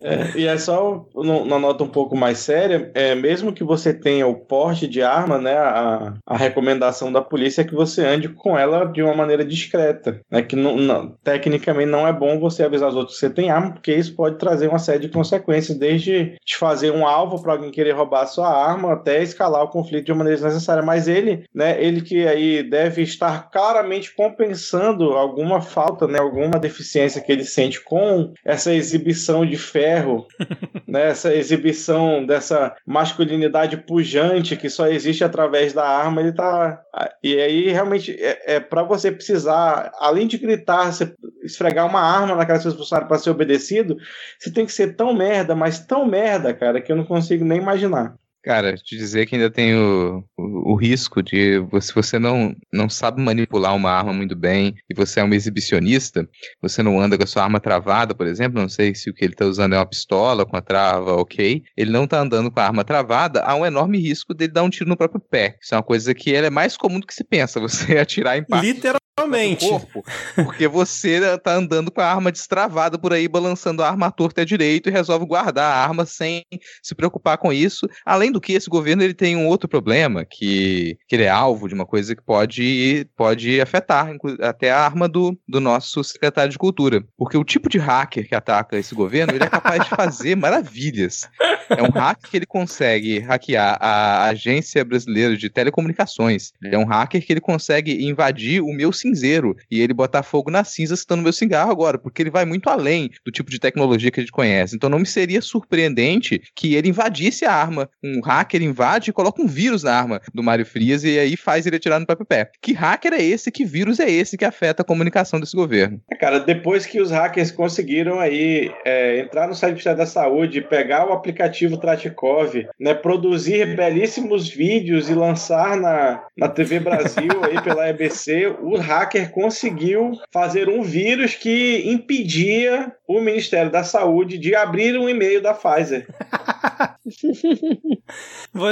É, e é só uma nota um pouco mais séria, é, mesmo que você tenha o porte de arma, né, a, a recomendação da polícia é que você ande com ela de uma maneira discreta, né, que não, não, tecnicamente não é bom você avisar os outros que você tem arma, porque isso pode trazer uma série de consequências, desde te fazer um alvo para alguém querer roubar a sua arma, até escalar o conflito de uma maneira desnecessária. Mas ele, né, ele que aí deve estar claramente compensando alguma falta, né, alguma deficiência que ele sente com essa exibição de ferro, [laughs] né, essa exibição dessa masculinidade pujante que só existe através da arma, ele tá. E aí, realmente, é, é para você precisar, além de gritar, você esfregar uma arma na cara para ser obedecido, você tem que ser tão merda, mas tão merda, cara, que eu não consigo nem imaginar. Cara, te dizer que ainda tem o, o, o, risco de se você não, não sabe manipular uma arma muito bem e você é um exibicionista, você não anda com a sua arma travada, por exemplo, não sei se o que ele está usando é uma pistola com a trava, ok. Ele não está andando com a arma travada, há um enorme risco dele dar um tiro no próprio pé. Isso é uma coisa que é mais comum do que se pensa, [laughs] você atirar em parte. Literal Realmente. Corpo, porque você tá andando com a arma destravada por aí, balançando a arma à torta e à direito e resolve guardar a arma sem se preocupar com isso. Além do que, esse governo ele tem um outro problema, que, que ele é alvo de uma coisa que pode, pode afetar até a arma do, do nosso secretário de Cultura. Porque o tipo de hacker que ataca esse governo, ele é capaz de fazer [laughs] maravilhas. É um hacker que ele consegue hackear a Agência Brasileira de Telecomunicações. Ele é um hacker que ele consegue invadir o meu cinzeiro e ele botar fogo nas cinzas que no meu cigarro agora, porque ele vai muito além do tipo de tecnologia que a gente conhece. Então não me seria surpreendente que ele invadisse a arma. Um hacker invade e coloca um vírus na arma do Mário Frias e aí faz ele atirar no próprio pé. Que hacker é esse? Que vírus é esse que afeta a comunicação desse governo? É, cara, depois que os hackers conseguiram aí é, entrar no site da Saúde, pegar o aplicativo Tratikov, né, produzir belíssimos vídeos e lançar na, na TV Brasil aí pela EBC, o hacker conseguiu fazer um vírus que impedia o Ministério da Saúde de abrir um e-mail da Pfizer. [laughs]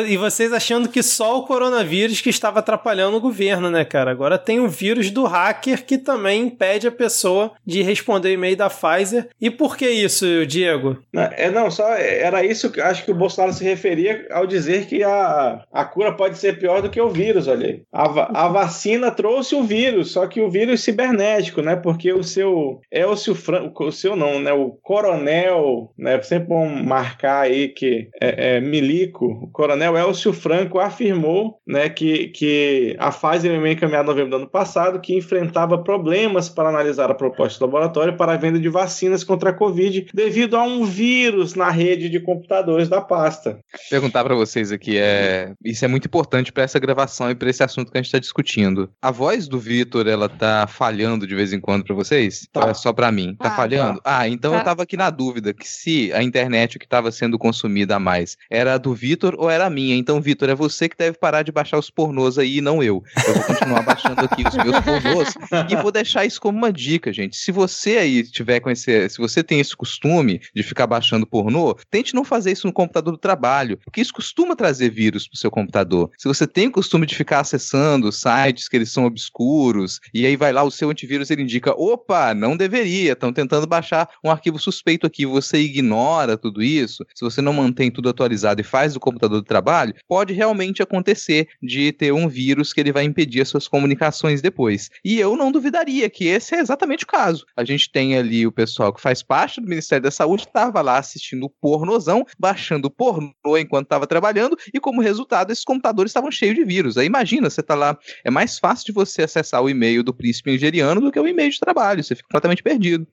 e vocês achando que só o coronavírus que estava atrapalhando o governo, né, cara? Agora tem o vírus do hacker que também impede a pessoa de responder o e-mail da Pfizer. E por que isso, Diego? É, não, só era isso que acho que o Bolsonaro se referia ao dizer que a, a cura pode ser pior do que o vírus, olha aí. A, a vacina trouxe o vírus, só que o vírus cibernético, né? Porque o seu Elcio Franco, o seu não, né? O coronel, né? Sempre bom marcar aí que é, é, Milico, o coronel Elcio Franco afirmou né, que, que a foi encaminhada em novembro do ano passado, que enfrentava problemas para analisar a proposta do laboratório para a venda de vacinas contra a Covid devido a um vírus na rede de computadores da pasta. Perguntar para vocês aqui, é... isso é muito importante para essa gravação e para esse assunto que a gente está discutindo. A voz do Vitor, ela tá falhando de vez em quando para vocês? Tá. Ou é só para mim? Tá ah, falhando? Tá. Ah, então tá. eu tava aqui na dúvida que se a internet que estava sendo consumida a mais era a do Vitor ou era a minha. Então, Vitor, é você que deve parar de baixar os pornôs aí, não eu. Eu vou continuar [laughs] baixando aqui os meus pornôs e vou deixar isso como uma dica, gente. Se você aí tiver com esse, se você tem esse costume de ficar baixando pornô, tente não fazer isso no computador do trabalho, porque isso costuma trazer vírus pro seu computador. Se você tem o costume de ficar acessando sites que eles são obscuros e aí vai lá o seu antivírus ele indica, opa, não deveria, estão tentando baixar um arquivo suspeito aqui, você ignora tudo isso. Se você não mantém tudo atualizado e faz do computador do trabalho, pode realmente acontecer de ter um vírus que ele vai impedir as suas comunicações depois. E eu não duvidaria que esse é exatamente o caso. A gente tem ali o pessoal que faz parte do Ministério da Saúde, estava lá assistindo pornozão, baixando pornô enquanto estava trabalhando, e como resultado, esses computadores estavam cheios de vírus. Aí imagina, você está lá, é mais fácil de você acessar o e-mail do príncipe nigeriano do que o e-mail de trabalho, você fica completamente perdido.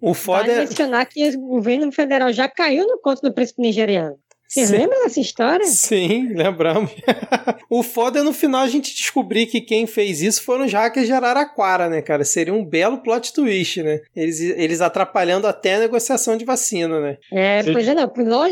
O foda vale é... mencionar que o governo federal já caiu no conto do príncipe nigeriano. Você Sim. lembra dessa história? Sim, lembramos. [laughs] o foda é no final a gente descobrir que quem fez isso foram os hackers de Araraquara, né, cara? Seria um belo plot twist, né? Eles, eles atrapalhando até a negociação de vacina, né? É, pois é, não.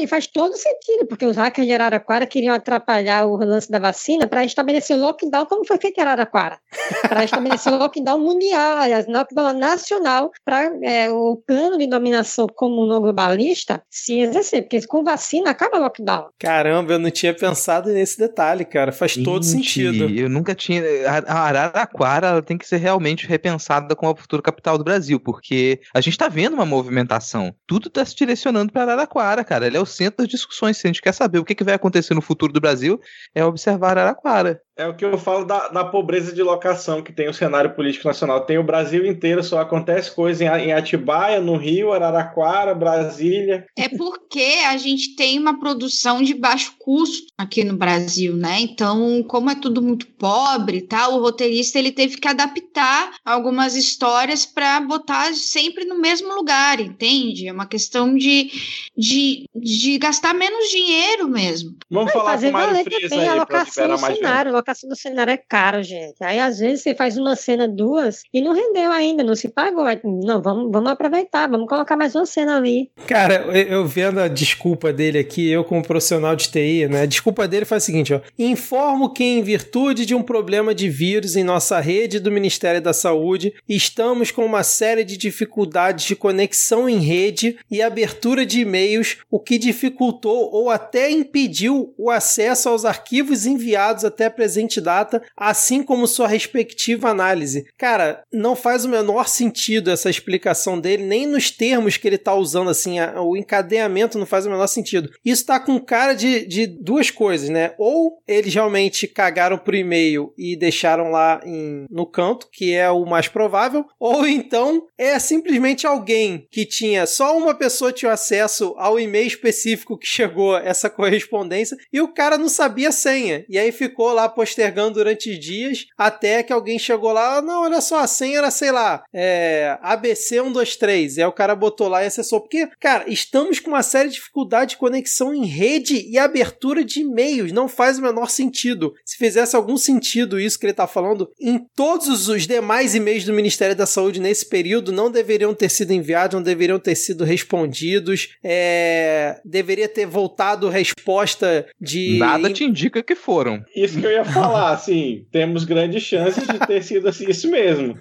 Faz todo sentido, porque os hackers de Araraquara queriam atrapalhar o lance da vacina para estabelecer o lockdown, como foi feito em Araraquara. [laughs] para estabelecer o lockdown mundial, aliás, lockdown nacional, para é, o plano de dominação como no globalista se exercer, porque com vacina acaba lockdown. Caramba, eu não tinha pensado nesse detalhe, cara. Faz todo Gente, sentido. Eu nunca tinha. A a Araraquara ela tem que ser realmente repensada como a futura capital do Brasil, porque a gente tá vendo uma movimentação. Tudo tá se direcionando para Araraquara, cara. Ele é o centro das discussões. Se a gente quer saber o que, que vai acontecer no futuro do Brasil, é observar Araraquara. É o que eu falo da, da pobreza de locação que tem o cenário político nacional. Tem o Brasil inteiro, só acontece coisa em, em Atibaia, no Rio, Araraquara, Brasília. É porque a gente tem uma produção de baixo custo aqui no Brasil, né? Então, como é tudo muito pobre, tá? O roteirista ele teve que adaptar algumas histórias para botar sempre no mesmo lugar, entende? É uma questão de, de, de gastar menos dinheiro mesmo. Vamos Vai falar fazer com o Mário valer Frias também a aí locação liberar do mais gente. A locação do cenário é caro, gente. Aí, às vezes, você faz uma cena, duas, e não rendeu ainda, não se pagou. Não, vamos, vamos aproveitar, vamos colocar mais uma cena ali. Cara, eu, vendo a desculpa dele aqui, eu como profissional de TI, né? A desculpa dele faz o seguinte, ó. Informo que em virtude de um problema de vírus em nossa rede do Ministério da Saúde, estamos com uma série de dificuldades de conexão em rede e abertura de e-mails, o que dificultou ou até impediu o acesso aos arquivos enviados até a presente data, assim como sua respectiva análise. Cara, não faz o menor sentido essa explicação dele, nem nos termos que ele tá usando, assim, a- o encadeamento não faz o menor sentido. Isso tá com cara de, de duas coisas, né? Ou eles realmente cagaram pro e-mail e deixaram lá em- no canto, que é o mais provável, ou então é simplesmente alguém que tinha só uma pessoa tinha acesso ao e-mail específico que chegou essa correspondência e o cara não sabia a senha. E aí ficou lá postergando durante dias até que alguém chegou lá, não, olha só, a senha era, sei lá, é, ABC123. E aí o cara botou lá e acessou. Porque, cara, estamos com uma série de dificuldades de conexão em rede e abertura de e-mails. Não faz o menor sentido. Se fizesse algum sentido isso que ele tá falando, em todos os- os demais e-mails do Ministério da Saúde nesse período não deveriam ter sido enviados, não deveriam ter sido respondidos. É, deveria ter voltado resposta de. Nada te indica que foram. Isso que eu ia falar, assim, temos grandes chances de ter sido assim, isso mesmo.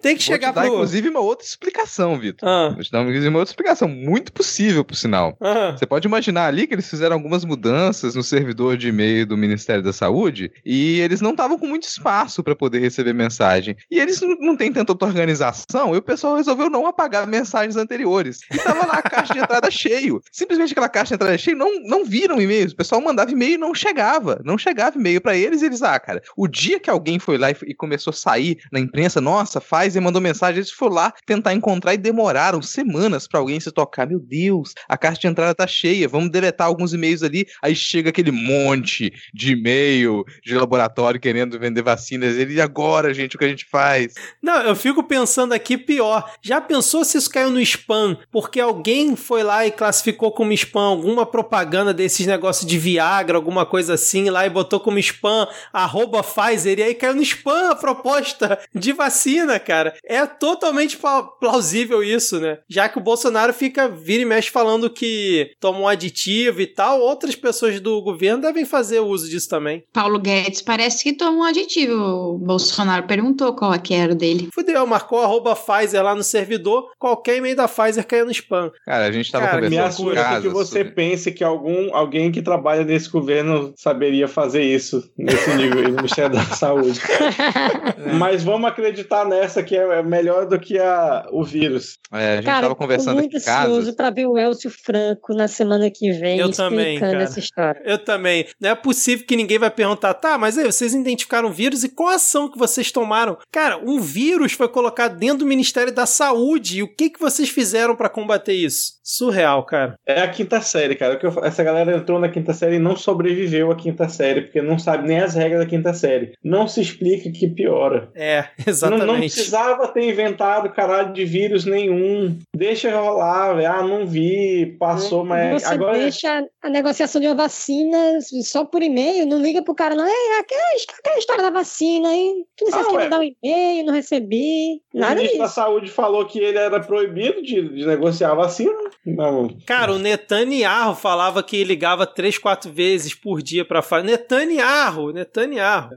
Tem que Vou chegar te dar, pro. inclusive, uma outra explicação, Vitor. Ah, Vou te dar inclusive, uma outra explicação, muito possível, por sinal. ah. Você pode imaginar ali que eles fizeram algumas mudanças no servidor de e-mail do Ministério da Saúde e eles não estavam com muito espaço para poder receber mensagem. E eles não, têm tanta organização e o pessoal resolveu não apagar mensagens anteriores. E tava lá a caixa de entrada [laughs] cheio. Simplesmente aquela caixa de entrada cheia não, não viram e-mails. O pessoal mandava e-mail e não chegava. Não chegava e-mail para eles eles, ah, cara, o dia que alguém foi lá e, começou a sair na imprensa, nossa, faz e mandou mensagem, eles foram lá tentar encontrar e demoraram semanas para alguém se tocar. Meu Deus, a caixa de entrada tá cheia, vamos deletar alguns e-mails ali. Aí chega aquele monte de e-mail de laboratório querendo vender vacinas. Ele, e agora, gente, o que a gente faz? Não, eu fico pensando aqui pior. Já pensou se isso caiu no spam? Porque alguém foi lá e classificou como spam alguma propaganda desses negócios de Viagra, alguma coisa assim, lá e botou como spam arroba Pfizer, e aí caiu no spam a proposta de vacina, cara. É totalmente pla- plausível isso, né? Já que o Bolsonaro fica, vira e mexe falando que toma um aditivo e tal, outras pessoas do governo devem fazer uso disso também. Paulo Guedes parece que toma um aditivo. O Bolsonaro perguntou qual é que era o dele. Fudeu, marcou arroba Pfizer lá no servidor, qualquer e-mail da Pfizer caiu no spam. Cara, a gente tava Cara, Me conversando com assusta que casos você sobre- pense que algum, alguém que trabalha nesse governo saberia fazer isso nesse [laughs] nível aí no Ministério da Saúde. Mas vamos acreditar nessa que é melhor do que a, o vírus. É, a gente Cara, tava eu tô conversando muito aqui casos. ansioso pra ver o Elcio Franco na semana que vem Eu explicando também, cara. essa história. Eu também. Não é possível que ninguém vai perguntar, tá, mas aí, vocês identificaram o vírus e qual a ação que vocês tomaram? Cara, um vírus foi colocado dentro do Ministério da Saúde. E o que, que vocês fizeram pra combater isso? Surreal, cara. É a quinta série, cara. Essa galera entrou na quinta série e não sobreviveu à quinta série, porque não sabe nem as regras da quinta série. Não se explica que piora. É, Não, exatamente. não precisava ter inventado caralho de vírus nenhum. Deixa rolar, velho. Ah, não vi, passou, mas Você agora. deixa a negociação de uma vacina só por e-mail, não liga pro cara, não. É aquela, aquela história da vacina, hein? Tu não sabe Ah, mandar um e-mail, não recebi. O Nada ministro da disso. Saúde falou que ele era proibido de, de negociar a vacina. Não. Cara, o Netanyahu falava que ligava três, quatro vezes por dia pra falar. Netanyahu! Netanyahu.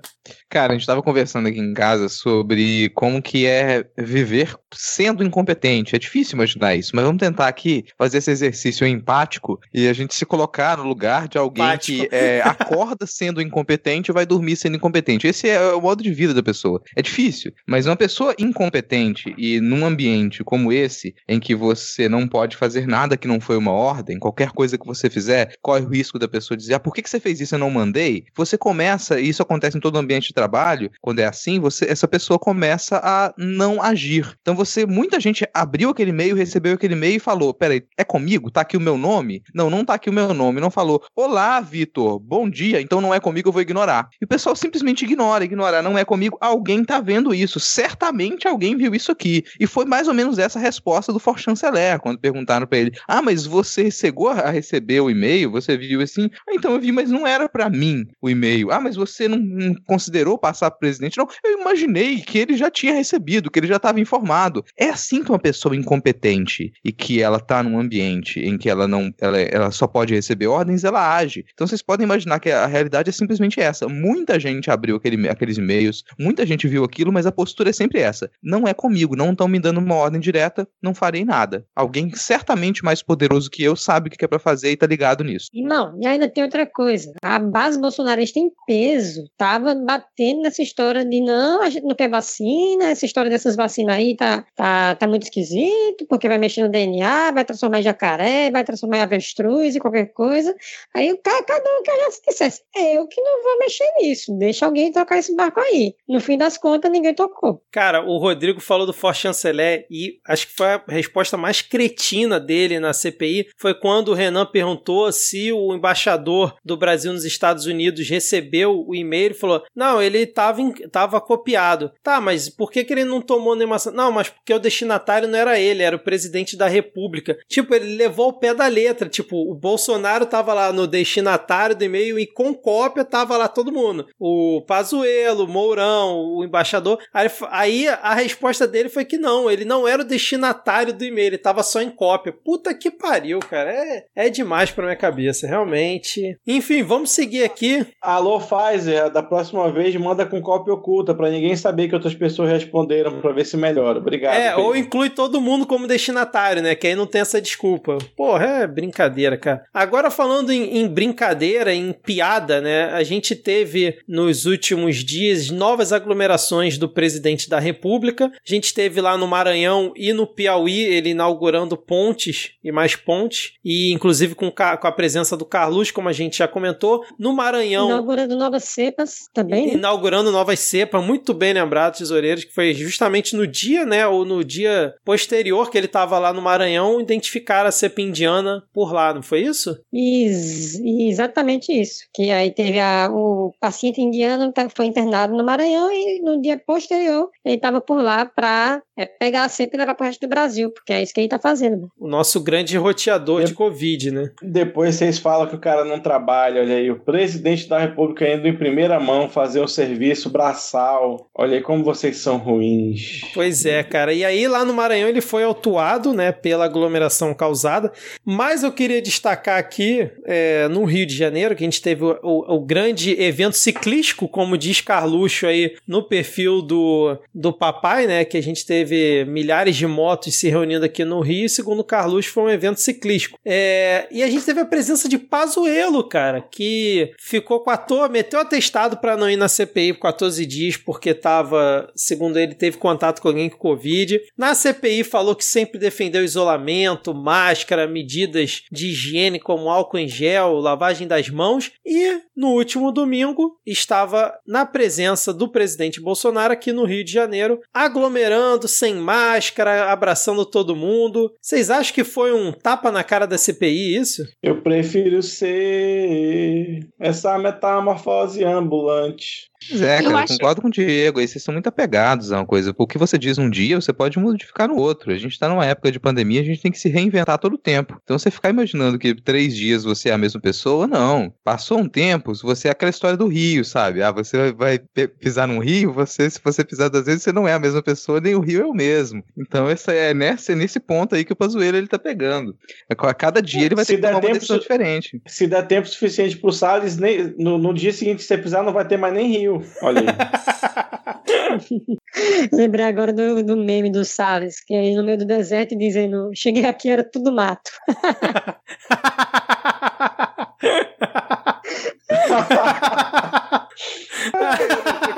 Cara, a gente tava conversando aqui em casa sobre como que é viver sendo incompetente. É difícil imaginar isso, mas vamos tentar aqui fazer esse exercício empático e a gente se colocar no lugar de alguém empático. que é, [laughs] acorda sendo incompetente e vai dormir sendo incompetente. Esse é o modo de vida da pessoa. É difícil, mas uma pessoa incompetente e num ambiente como esse, em que você não pode fazer nada que não foi uma ordem, qualquer coisa que você fizer, corre o risco da pessoa dizer: ah, por que, que você fez isso e eu não mandei? Você começa, e isso acontece em todo ambiente de trabalho, quando é assim, você, essa pessoa começa a não agir. Então você, muita gente abriu aquele e-mail, recebeu aquele e-mail e falou: peraí, é comigo? Tá aqui o meu nome? Não, não tá aqui o meu nome. Não falou: Olá, Vitor, bom dia, então não é comigo, eu vou ignorar. E o pessoal simplesmente ignora, ignora, não é comigo. Alguém tá vendo isso. Certamente alguém viu isso aqui. E foi mais ou menos essa resposta do For Chanceler, quando perguntaram para ele: Ah, mas você chegou a receber o e-mail? Você viu assim? Ah, então eu vi, mas não era para mim o e-mail. Ah, mas você não, não considerou passar pro presidente? Não, eu imaginei que ele já tinha recebido, que ele já estava informado. É assim que uma pessoa incompetente e que ela tá num ambiente em que ela não, ela, ela só pode receber ordens, ela age. Então vocês podem imaginar que a realidade é simplesmente essa. Muita gente abriu aquele, aqueles e-mails, muita gente viu aquilo, mas a postura é sempre essa. Não é comigo, não estão me dando uma ordem direta, não farei nada. Alguém certamente mais poderoso que eu sabe o que é para fazer e tá ligado nisso. Não, e ainda tem outra coisa. A base bolsonarista em peso tava batendo nessa história de não, a gente não quer vacina, essa história dessas vacinas aí tá, tá, tá muito esquisito, porque vai mexer no DNA, vai transformar em jacaré, vai transformar em avestruz e qualquer coisa. Aí cada um que já se dissesse, é eu que não vou mexer nisso, deixa alguém tocar esse barco aí. No fim das contas, ninguém tocou. Cara, o Rodrigo falou do For Chanceler e acho que foi a resposta mais cretina dele na CPI, foi quando o Renan perguntou se o embaixador do Brasil nos Estados Unidos recebeu o e-mail e falou: Não, ele estava tava copiado. Tá, mas por que, que ele não tomou nenhuma? Não, mas porque o destinatário não era ele, era o presidente da República. Tipo, ele levou o pé da letra. Tipo, o Bolsonaro tava lá no destinatário do e-mail e com cópia tava lá todo mundo. O Pazuello, o Mourão, o embaixador. Aí, aí a resposta dele foi que não, ele não era o destinatário do e-mail, ele tava só em cópia. Puta que pariu, cara. É, é demais pra minha cabeça, realmente. Enfim, vamos seguir aqui. Alô, Pfizer, da próxima vez manda com cópia oculta para ninguém saber que outras pessoas responderam para ver se melhora. Obrigado. É, ou inclui todo mundo como destinatário, né? Que aí não tem essa desculpa. Porra, é brincadeira, cara. Agora falando em, em brincadeira, em piada, né? A gente teve nos últimos dias novas aglomerações do presidente da República. A gente teve lá no Maranhão e no Piauí ele inaugurando pontes e mais pontes. E inclusive com, com a presença do Carlos, como a gente já comentou. No Maranhão. Inaugurando novas cepas também. Né? Inaugurando novas cepas, muito bem lembrado, tesoureiros, que foi justamente no dia, né? Ou no dia posterior que ele estava lá no Maranhão, identificar a cepa indiana por lá, não foi isso? Ex exatamente isso. Que aí teve a, o paciente indiano tá, foi internado no Maranhão e no dia posterior ele estava por lá para é, pegar a cepa e levar para o resto do Brasil, porque é isso que ele está fazendo. Né? O nosso grande roteador de, de Covid, né? Depois vocês falam que o cara não trabalha, olha aí, o presidente da República em primeira mão fazer o serviço braçal. Olha aí como vocês são ruins. Pois é, cara. E aí lá no Maranhão ele foi autuado, né, pela aglomeração causada. Mas eu queria destacar aqui, é, no Rio de Janeiro, que a gente teve o, o, o, grande evento ciclístico, como diz Carluxo aí no perfil do, do papai, né, que a gente teve milhares de motos se reunindo aqui no Rio. Segundo Carluxo, foi um evento ciclístico. É, e a gente teve a presença de Pazuello, cara, que ficou com a toa, meteu atestado para não ir na CPI por 14 dias, porque estava, segundo ele, teve contato com alguém com Covid. Na CPI falou que sempre defendeu isolamento, máscara, medidas de higiene como álcool em gel, lavagem das mãos. E no último domingo estava na presença do presidente Bolsonaro aqui no Rio de Janeiro, aglomerando, sem máscara, abraçando todo mundo. Vocês acham que foi um tapa na cara da CPI isso? Eu prefiro ser essa metamorfose ambulante. Pois é, Eu cara, eu concordo com o Diego. Aí vocês são muito apegados a uma coisa. O que você diz um dia, você pode modificar no outro. A gente tá numa época de pandemia, a gente tem que se reinventar todo o tempo. Então você ficar imaginando que três dias você é a mesma pessoa, não. Passou um tempo, você é aquela história do rio, sabe? Ah, você vai pisar num rio, você, se você pisar duas vezes, você não é a mesma pessoa, nem o rio é o mesmo. Então essa é nesse, nesse ponto aí que o Pazuello ele tá pegando. A cada dia ele vai Se ter que tomar uma decisão diferente. Se der tempo suficiente pro Salles, nem, no, no dia seguinte que você pisar, não vai ter mais nem rio. Olha aí. [laughs] [laughs] Lembrei agora do, do meme do Salles, que é aí no meio do deserto dizendo: Cheguei aqui, era tudo mato.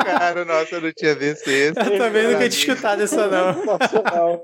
Cara, nossa, eu não tinha visto esse. Eu também nunca tinha escutado essa, não. [laughs]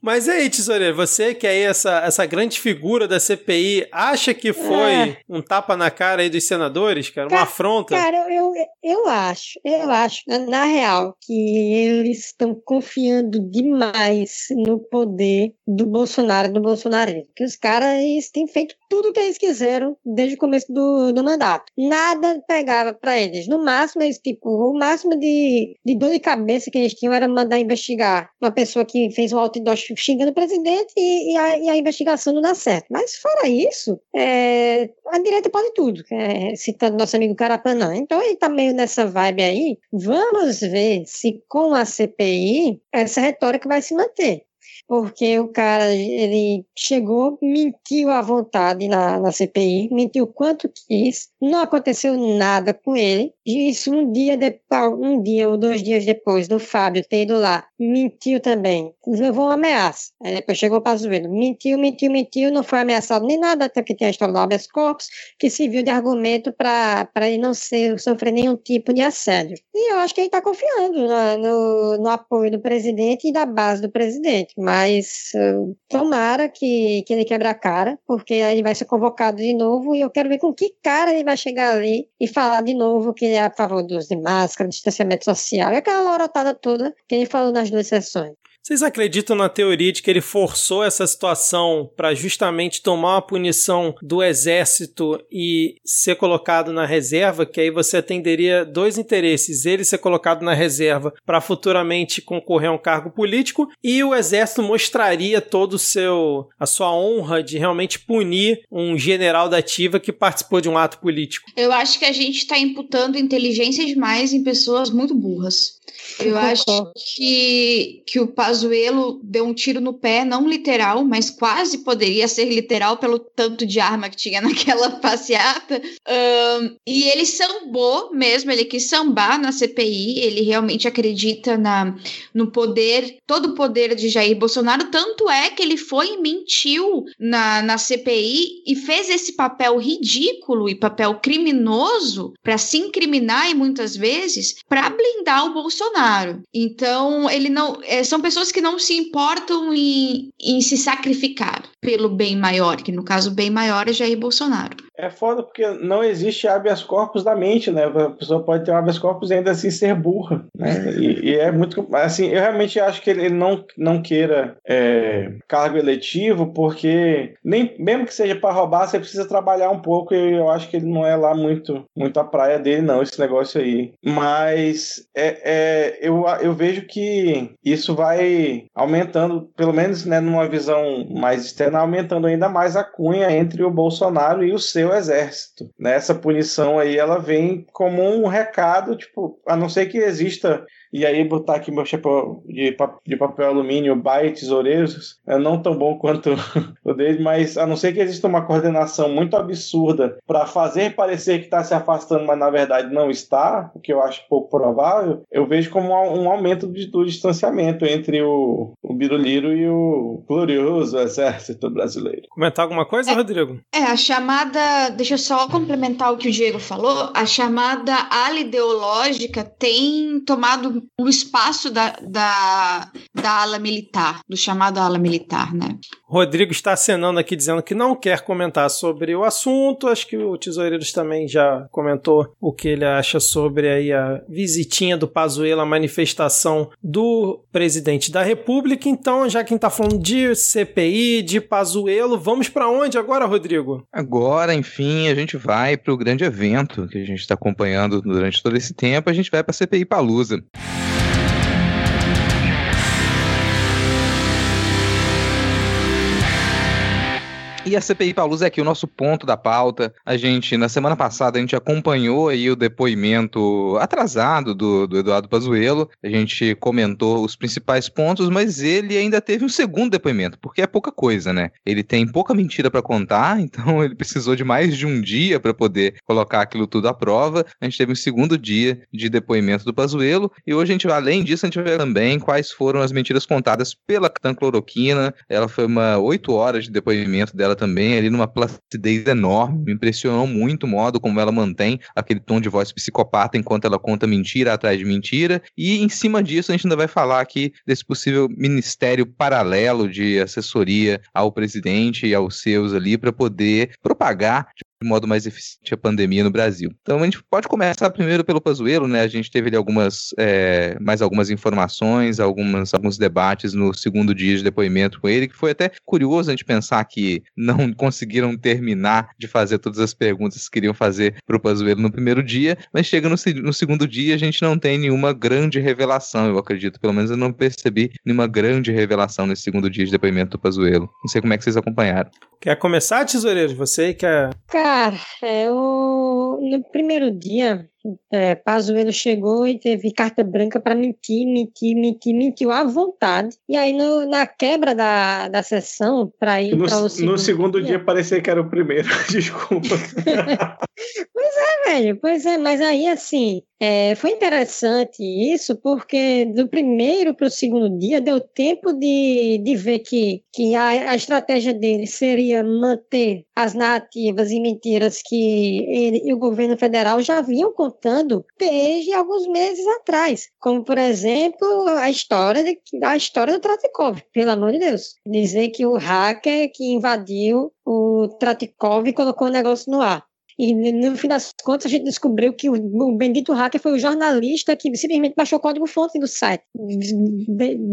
Mas e aí, tesoureiro, você que é aí essa, essa grande figura da CPI, acha que foi É. um tapa na cara aí dos senadores, cara? Uma Ca- afronta? Cara, eu, eu acho, eu acho, na, na real, que eles estão confiando demais no poder do Bolsonaro, do bolsonarismo. Que os caras têm feito tudo que eles quiseram desde o começo do, do mandato. Nada pegava pra eles. No máximo, eles, tipo, o máximo de, de dor de cabeça que eles tinham era mandar investigar uma pessoa que fez um outdoor xingando o presidente e, e, a, e a investigação não dá certo. Mas fora isso, é, a direita pode tudo, é, citando nosso amigo Carapanã. Então ele tá meio nessa vibe aí. Vamos ver se com a CPI essa retórica vai se manter. Porque o cara, ele chegou, mentiu à vontade na, na CPI, mentiu quanto quis, não aconteceu nada com ele. E isso um dia, de, um dia ou dois dias depois do Fábio ter ido lá, mentiu também, levou uma ameaça. Aí depois chegou para Azuelo, mentiu, mentiu, mentiu, não foi ameaçado nem nada, até que tem a história do habeas corpus, que serviu de argumento para ele não ser, sofrer nenhum tipo de assédio. E eu acho que ele está confiando na- no, no apoio do presidente e da base do presidente, mas eh, tomara que, que ele quebre a cara, porque aí vai ser convocado de novo e eu quero ver com que cara ele vai chegar ali e falar de novo que ele é a favor do uso de máscara, distanciamento social, e aquela lorotada toda que ele falou nas duas sessões. Vocês acreditam na teoria de que ele forçou essa situação para justamente tomar uma punição do exército e ser colocado na reserva? Que aí você atenderia dois interesses: ele ser colocado na reserva para futuramente concorrer a um cargo político e o exército mostraria todo o seu a sua honra de realmente punir um general da ativa que participou de um ato político. Eu acho que a gente está imputando inteligência demais em pessoas muito burras. Eu acho que, que o Pazuello deu um tiro no pé, não literal, mas quase poderia ser literal pelo tanto de arma que tinha [laughs] naquela passeata. Ahn, e ele sambou mesmo, ele quis sambar na CPI, ele realmente acredita na, no poder, todo o poder de Jair Bolsonaro, tanto é que ele foi e mentiu na, na CPI e fez esse papel ridículo e papel criminoso para se incriminar e muitas vezes para blindar o Bolsonaro. Então, ele não. é, são pessoas que não se importam em, em se sacrificar pelo bem maior, que no caso o bem maior é Jair Bolsonaro. É foda porque não existe habeas corpus da mente, né? A pessoa pode ter um habeas corpus e ainda assim ser burra, né? E, e é muito... Assim, eu realmente acho que ele não, não queira é, cargo eletivo porque nem, mesmo que seja para roubar, você precisa trabalhar um pouco e eu acho que ele não é lá muito, muito a praia dele, não, esse negócio aí. Mas é, é, eu, eu vejo que isso vai aumentando, pelo menos né, numa visão mais externa, aumentando ainda mais a cunha entre o Bolsonaro e o seu exército. Né? Essa punição aí, ela vem como um recado, tipo, a não ser que exista e aí botar aqui meu chapéu de, de papel alumínio, e tesoureiros, é não tão bom quanto [laughs] o dele, mas a não ser que exista uma coordenação muito absurda para fazer parecer que está se afastando, mas na verdade não está, o que eu acho pouco provável, eu vejo como um um aumento de- do distanciamento entre o, o Biruliro e o glorioso exército brasileiro. Comentar alguma coisa, É. Rodrigo? É, a chamada. Deixa eu só complementar o que o Diego falou. A chamada ala ideológica tem tomado o espaço da, da, da da ala militar, do chamado ala militar, né? Rodrigo está acenando aqui dizendo que não quer comentar sobre o assunto. Acho que o Tesoureiros também já comentou o que ele acha sobre aí a visitinha do Pazuello, a manifestação do presidente da República. Então, já quem está falando de CPI, de Pazuello, vamos para onde agora, Rodrigo? Agora, enfim, a gente vai para o grande evento que a gente está acompanhando durante todo esse tempo. A gente vai para a CPI Palusa. E a CPI Paulus é aqui o nosso ponto da pauta. A gente, na semana passada, a gente acompanhou aí o depoimento atrasado do, do Eduardo Pazuello. A gente comentou os principais pontos, mas ele ainda teve um segundo depoimento, porque é pouca coisa, né? Ele tem pouca mentira para contar, [laughs] então ele precisou de mais de um dia para poder colocar aquilo tudo à prova. A gente teve um segundo dia de depoimento do Pazuello e hoje a gente, além disso, a gente vai ver também quais foram as mentiras contadas pela cloroquina. Ela foi uma oito horas de depoimento dela também, ali numa placidez enorme. Me impressionou muito o modo como ela mantém aquele tom de voz psicopata enquanto ela conta mentira atrás de mentira. E em cima disso, a gente ainda vai falar aqui desse possível ministério paralelo de assessoria ao presidente e aos seus ali para poder propagar de modo mais eficiente a pandemia no Brasil. Então a gente pode começar primeiro pelo Pazuello, né? A gente teve ali algumas, é, mais algumas informações, algumas, alguns debates no segundo dia de depoimento com ele, que foi até curioso a gente pensar que não [laughs] conseguiram terminar de fazer todas as perguntas que queriam fazer para o Pazuello no primeiro dia, mas chega no, no segundo dia a gente não tem nenhuma grande revelação, eu acredito. Pelo menos eu não percebi nenhuma grande revelação nesse segundo dia de depoimento do Pazuello. Não sei como é que vocês acompanharam. Quer começar, tesoureiro? Você quer. Cara, é, o... no primeiro dia, é, Pazuello chegou e teve carta branca para mentir, mentir, mentir, mentiu à vontade. E aí, no, na quebra da, da sessão, para ir para o segundo No segundo dia, dia parecia que era o primeiro, [laughs] desculpa. [laughs] pois é, velho, pois é, mas aí, assim, é, foi interessante isso, porque do primeiro para o segundo dia deu tempo de, de ver que, que a, a estratégia dele seria manter as narrativas e mentiras que ele e o governo federal já vinham contando desde alguns meses atrás, como por exemplo a história de, a história do Tratikov, pelo amor de Deus, dizer que o hacker que invadiu o Tratikov e colocou o negócio no ar. E no fim das contas, a gente descobriu que o, bendito hacker foi o jornalista que simplesmente baixou o código-fonte do site.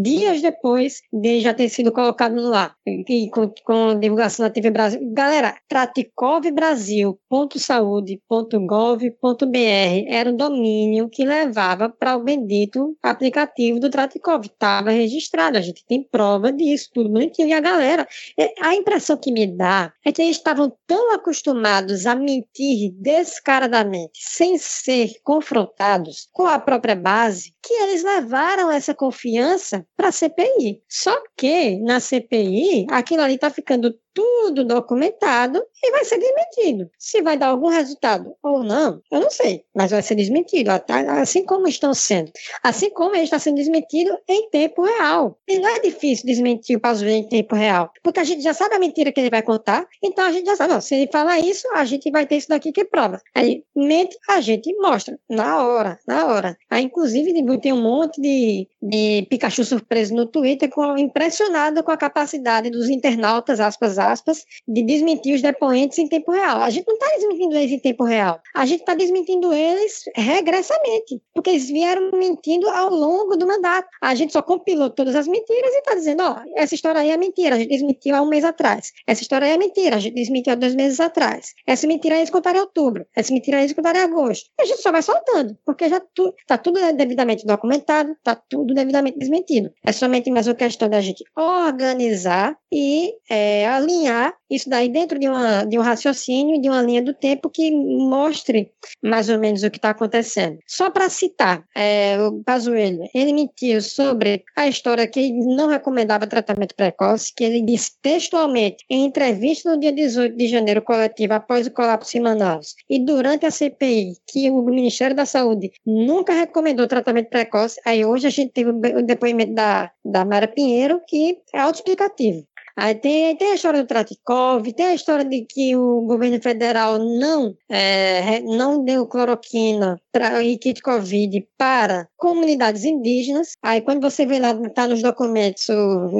Dias depois de já ter sido colocado no ar. E com, com divulgação da TV Brasil. Galera, traticovebrasil.saude.gov.br era o domínio que levava para o bendito aplicativo do Traticov. Estava registrado, a gente tem prova disso, tudo bonitinho. E a galera, é, a impressão que me dá é que eles estavam tão acostumados a mentir mentir descaradamente, sem ser confrontados com a própria base, que eles levaram essa confiança para a CPI. Só que na CPI, aquilo ali está ficando tudo documentado e vai ser desmentido. Se vai dar algum resultado ou não, eu não sei, mas vai ser desmentido, tá? assim como estão sendo. Assim como ele está sendo desmentido em tempo real. E não é difícil desmentir o Pazuello em tempo real, porque a gente já sabe a mentira que ele vai contar, então a gente já sabe, se ele falar isso, a gente vai ter isso daqui que prova. Aí mente, a gente mostra, na hora, na hora. Aí, inclusive, tem um monte de, de Pikachu surpreso no Twitter, impressionado com a capacidade dos internautas, aspas, aspas, de desmentir os depoentes em tempo real. A gente não está desmentindo eles em tempo real. A gente está desmentindo eles regressamente, porque eles vieram mentindo ao longo do mandato. A gente só compilou todas as mentiras e está dizendo, ó, essa história aí é mentira, a gente desmentiu há um mês atrás. Essa história aí é mentira, a gente desmentiu há dois meses atrás. Essa mentira aí eles contaram em outubro. Essa mentira aí eles contaram em agosto. E a gente só vai soltando, porque já tu, tá tudo devidamente documentado, está tudo devidamente desmentido. É somente mais uma questão da gente organizar e é, alinhar isso daí dentro de, uma, de um raciocínio, de uma linha do tempo que mostre mais ou menos o que está acontecendo. Só para citar, é, o Pazuello, ele mentiu sobre a história que não recomendava tratamento precoce, que ele disse textualmente em entrevista no dia 18 de janeiro coletiva após o colapso em Manaus e durante a CPI, que o Ministério da Saúde nunca recomendou tratamento precoce, aí hoje a gente teve o depoimento da, da Mara Pinheiro, que é autoexplicativo. Aí tem, tem a história do Tratikov, tem a história de que o governo federal não, é, não deu cloroquina pra, e kit Covid para comunidades indígenas. Aí quando você vê lá, tá nos documentos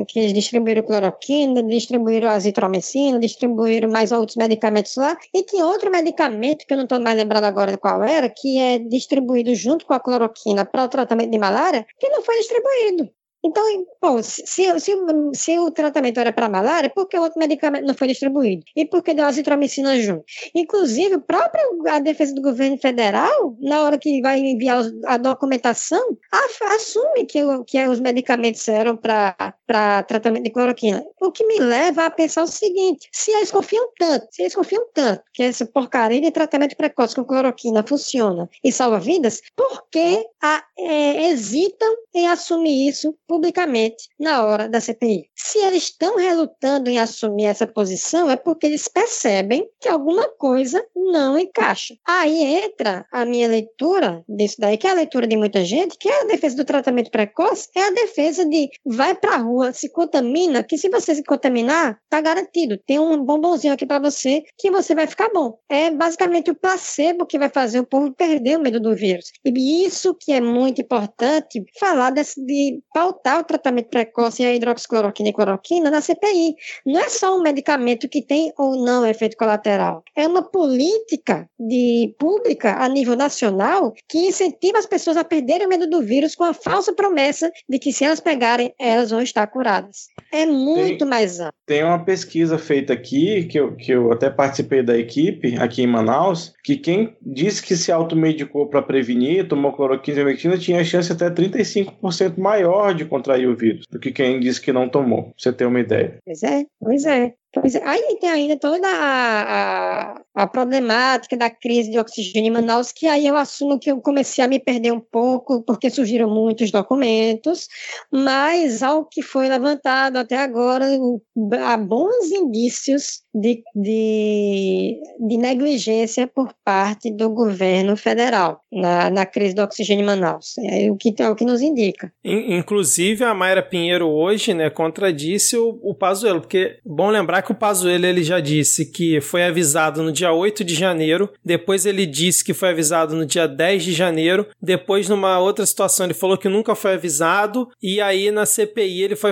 que eles distribuíram cloroquina, distribuíram azitromicina, distribuíram mais outros medicamentos lá, e tinha outro medicamento, que eu não estou mais lembrado agora qual era, que é distribuído junto com a cloroquina para o tratamento de malária, que não foi distribuído. Então, bom, se, se, se, o tratamento era para malária, por que o outro medicamento não foi distribuído? E por que deu azitromicina junto? Inclusive, própria a defesa do governo federal, na hora que vai enviar a documentação, assume que, que os medicamentos eram para tratamento de cloroquina. O que me leva a pensar o seguinte: se eles confiam tanto, se eles confiam tanto que essa porcaria de tratamento precoce com cloroquina funciona e salva vidas, por que a, é, hesitam em assumir isso? Publicamente na hora da CPI. Se eles estão relutando em assumir essa posição, é porque eles percebem que alguma coisa não encaixa. Aí entra a minha leitura disso daí, que é a leitura de muita gente, que é a defesa do tratamento precoce, é a defesa de vai pra rua, se contamina, que se você se contaminar, tá garantido. Tem um bombonzinho aqui para você que você vai ficar bom. É basicamente o placebo que vai fazer o povo perder o medo do vírus. E isso que é muito importante, falar desse, de pautar botar o tratamento precoce e a hidroxicloroquina e cloroquina na CPI. Não é só um medicamento que tem ou não efeito colateral. É uma política de pública a nível nacional que incentiva as pessoas a perderem o medo do vírus com a falsa promessa de que se elas pegarem, elas vão estar curadas. É muito tem, mais amplo. Tem uma pesquisa feita aqui, que eu, que eu até participei da equipe aqui em Manaus, que quem disse que se automedicou para prevenir, tomou cloroquina e ivermectina, tinha chance até 35% maior de contrair o vírus do que quem disse que não tomou. Pra você ter uma ideia. Pois é, pois é. Pois é, aí tem ainda toda a, a, a, problemática da crise de oxigênio em Manaus, que aí eu assumo que eu comecei a me perder um pouco, porque surgiram muitos documentos, mas ao que foi levantado até agora, há bons indícios de, de, de negligência por parte do governo federal na, na crise do oxigênio em Manaus. É o que, é o que nos indica. Inclusive, a Mayra Pinheiro hoje né, contradisse o, o Pazuello, porque, bom lembrar que o Pazuello ele já disse que foi avisado no dia 8 de janeiro, depois ele disse que foi avisado no dia 10 de janeiro, depois numa outra situação ele falou que nunca foi avisado, e aí na CPI ele, foi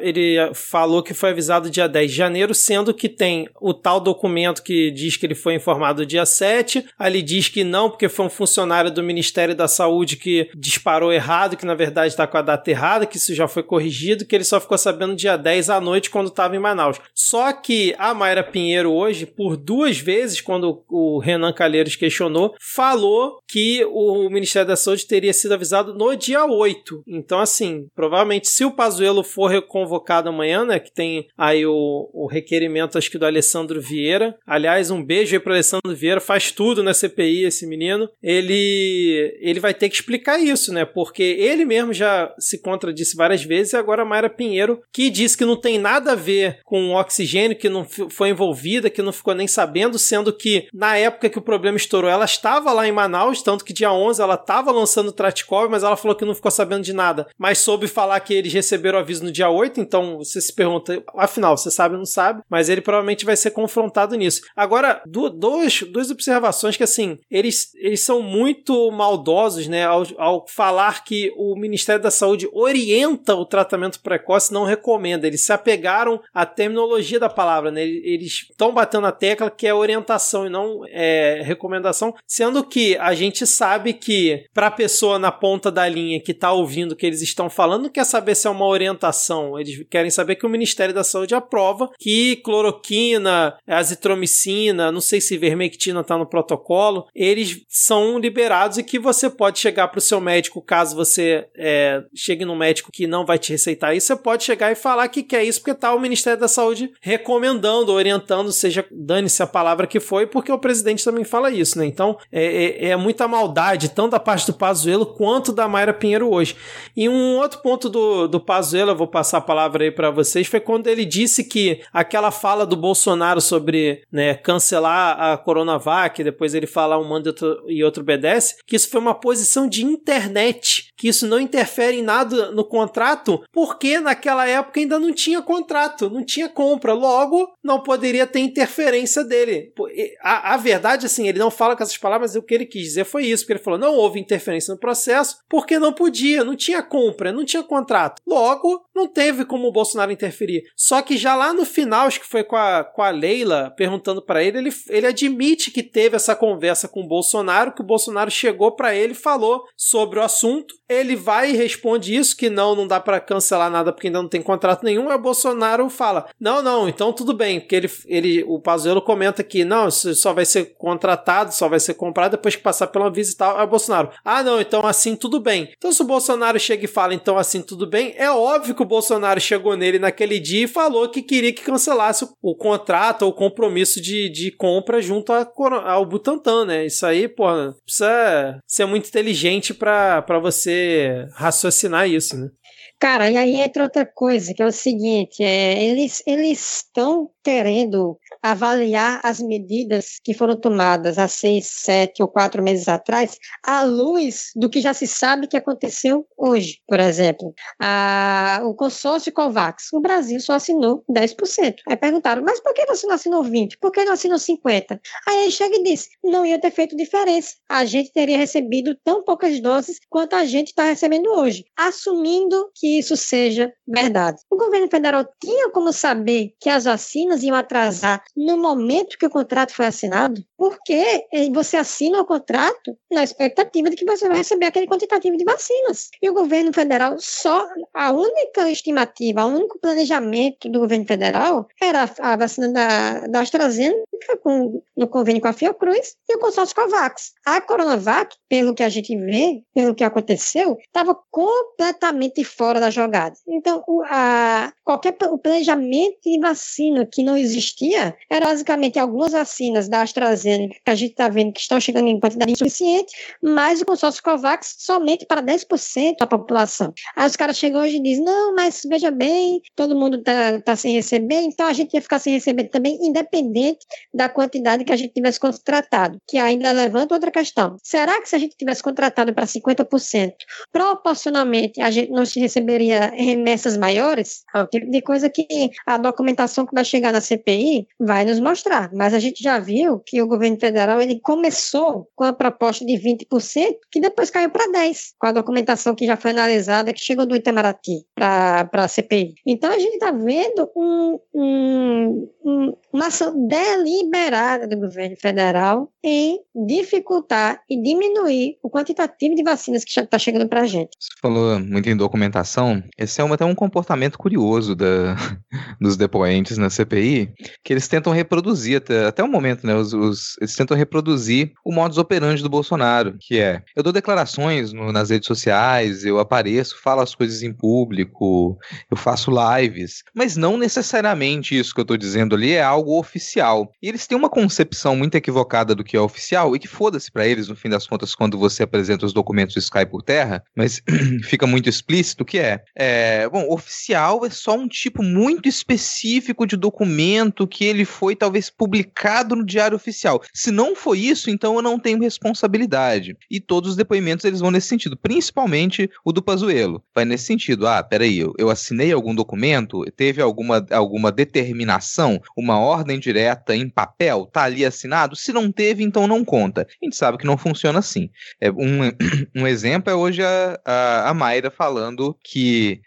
ele falou que foi avisado dia 10 de janeiro, sendo que tem o tal documento que diz que ele foi informado dia 7, ali diz que não, porque foi um funcionário do Ministério da Saúde que disparou errado, que na verdade está com a data errada, que isso já foi corrigido, que ele só ficou sabendo dia 10 à noite quando estava em Manaus. Só só que a Mayra Pinheiro hoje, por duas vezes, quando o Renan Calheiros questionou, falou que o Ministério da Saúde teria sido avisado no dia 8. Então, assim, provavelmente se o Pazuello for reconvocado amanhã, né, que tem aí o, o requerimento, acho que do Alessandro Vieira. Aliás, um beijo aí pro Alessandro Vieira, faz tudo na CPI esse menino. Ele, ele vai ter que explicar isso, né, porque ele mesmo já se contradisse várias vezes e agora a Mayra Pinheiro, que disse que não tem nada a ver com oxigênio oxigênio que não foi envolvida, que não ficou nem sabendo, sendo que na época que o problema estourou, ela estava lá em Manaus, tanto que dia 11 ela estava lançando o Tratikov, mas ela falou que não ficou sabendo de nada, mas soube falar que eles receberam o aviso no dia 8, então você se pergunta, afinal, você sabe ou não sabe, mas ele provavelmente vai ser confrontado nisso. Agora, dois, duas observações que assim, eles, eles são muito maldosos, né, ao, ao falar que o Ministério da Saúde orienta o tratamento precoce, não recomenda, eles se apegaram à terminologia da da palavra, né? Eles estão batendo a tecla que é orientação e não é, recomendação, sendo que a gente sabe que para a pessoa na ponta da linha que está ouvindo o que eles estão falando, não quer saber se é uma orientação, eles querem saber que o Ministério da Saúde aprova que cloroquina, azitromicina, não sei se vermectina está no protocolo, eles são liberados e que você pode chegar para o seu médico, caso você é, chegue no médico que não vai te receitar isso, você pode chegar e falar que quer isso porque tá o Ministério da Saúde recomendando, orientando, seja dane-se a palavra que foi, porque o presidente também fala isso, né? Então é, é, é muita maldade, tanto da parte do Pazuello quanto da Mayra Pinheiro hoje. E um outro ponto do, do Pazuello, eu vou passar a palavra aí para vocês, foi quando ele disse que aquela fala do Bolsonaro sobre né, cancelar a Coronavac, depois ele fala um manda e outro obedece, que isso foi uma posição de internet, que isso não interfere em nada no contrato, porque naquela época ainda não tinha contrato, não tinha compra, logo não poderia ter interferência dele. A, a verdade, assim, ele não fala com essas palavras, mas o que ele quis dizer foi isso, porque ele falou, não houve interferência no processo, porque não podia, não tinha compra, não tinha contrato. Logo, não teve como o Bolsonaro interferir. Só que já lá no final, acho que foi com a, com a Leila perguntando para ele, ele, ele admite que teve essa conversa com o Bolsonaro, que o Bolsonaro chegou para ele e falou sobre o assunto. Ele vai e responde isso, que não, não dá para cancelar nada porque ainda não tem contrato nenhum. Aí o Bolsonaro fala: Não, não, então tudo bem. Porque ele, ele o Pazuello comenta que não, só vai ser contratado, só vai ser comprado depois que passar pela visa e tal. Aí o Bolsonaro: Ah, não, então assim tudo bem. Então se o Bolsonaro chega e fala, então assim tudo bem, é óbvio que o Bolsonaro chegou nele naquele dia e falou que queria que cancelasse o contrato ou o compromisso de, de compra junto ao Butantan, né? Isso aí, pô, precisa ser muito inteligente para você raciocinar isso, né? Cara, e aí entra outra coisa, que é o seguinte, é, eles estão querendo avaliar as medidas que foram tomadas há seis, sete ou quatro meses atrás, à luz do que já se sabe que aconteceu hoje. Por exemplo, a, o consórcio Covax, o Brasil só assinou 10%. Aí perguntaram, mas por que você não assinou 20%? Por que não assinou 50%? Aí ele chega e disse, não ia ter feito diferença. A gente teria recebido tão poucas doses quanto a gente está recebendo hoje, assumindo que isso seja verdade. O governo federal tinha como saber que as vacinas iam atrasar no momento que o contrato foi assinado, porque você assina o contrato na expectativa de que você vai receber aquele quantitativo de vacinas. E o governo federal só, a única estimativa, o único planejamento do governo federal era a vacina da, da AstraZeneca com, no convênio com a Fiocruz e o consórcio Covax. A Coronavac, pelo que a gente vê, pelo que aconteceu, estava completamente fora da jogada. Então, o, a, qualquer o planejamento de vacina que não existia era basicamente algumas vacinas da AstraZeneca que a gente está vendo que estão chegando em quantidade insuficiente, mas o consórcio COVAX somente para 10% da população. Aí os caras chegam hoje e dizem, não, mas veja bem, todo mundo está tá sem receber, então a gente ia ficar sem receber também, independente da quantidade que a gente tivesse contratado, que ainda levanta outra questão. Será que se a gente tivesse contratado para 50%, proporcionalmente a gente não receberia remessas maiores? É o tipo de coisa que a documentação que vai chegar na CPI vai nos mostrar. Mas a gente já viu que o governo federal ele começou com a proposta de 20%, que depois caiu para 10%, com a documentação que já foi analisada, que chegou do Itamaraty para a CPI. Então a gente está vendo um, um, um, uma ação deliberada do governo federal em dificultar e diminuir o quantitativo de vacinas que está chegando para a gente. Você falou muito em documentação. Esse é um, até um comportamento curioso da, [laughs] dos depoentes na CPI que eles tentam reproduzir até, até o momento, né? Os, os, eles tentam reproduzir o modus operandi do Bolsonaro, que é eu dou declarações no, nas redes sociais, eu apareço, falo as coisas em público, eu faço lives, mas não necessariamente isso que eu estou dizendo ali é algo oficial. E eles têm uma concepção muito equivocada do que é oficial e que foda-se para eles, no fim das contas, quando você apresenta os documentos isso cai por terra, mas [clears throat] fica muito explícito que é, é, bom, oficial é só um tipo muito específico de documento documento que ele foi talvez publicado no Diário Oficial. Se não foi isso, então eu não tenho responsabilidade. E todos os depoimentos eles vão nesse sentido, principalmente o do Pazuello. Vai nesse sentido. Ah, peraí, eu, eu assinei algum documento, teve alguma, alguma determinação, uma ordem direta em papel, tá ali assinado? Se não teve, então não conta. A gente sabe que não funciona assim. É, um, [clears throat] um exemplo é hoje a, a, a Mayra falando que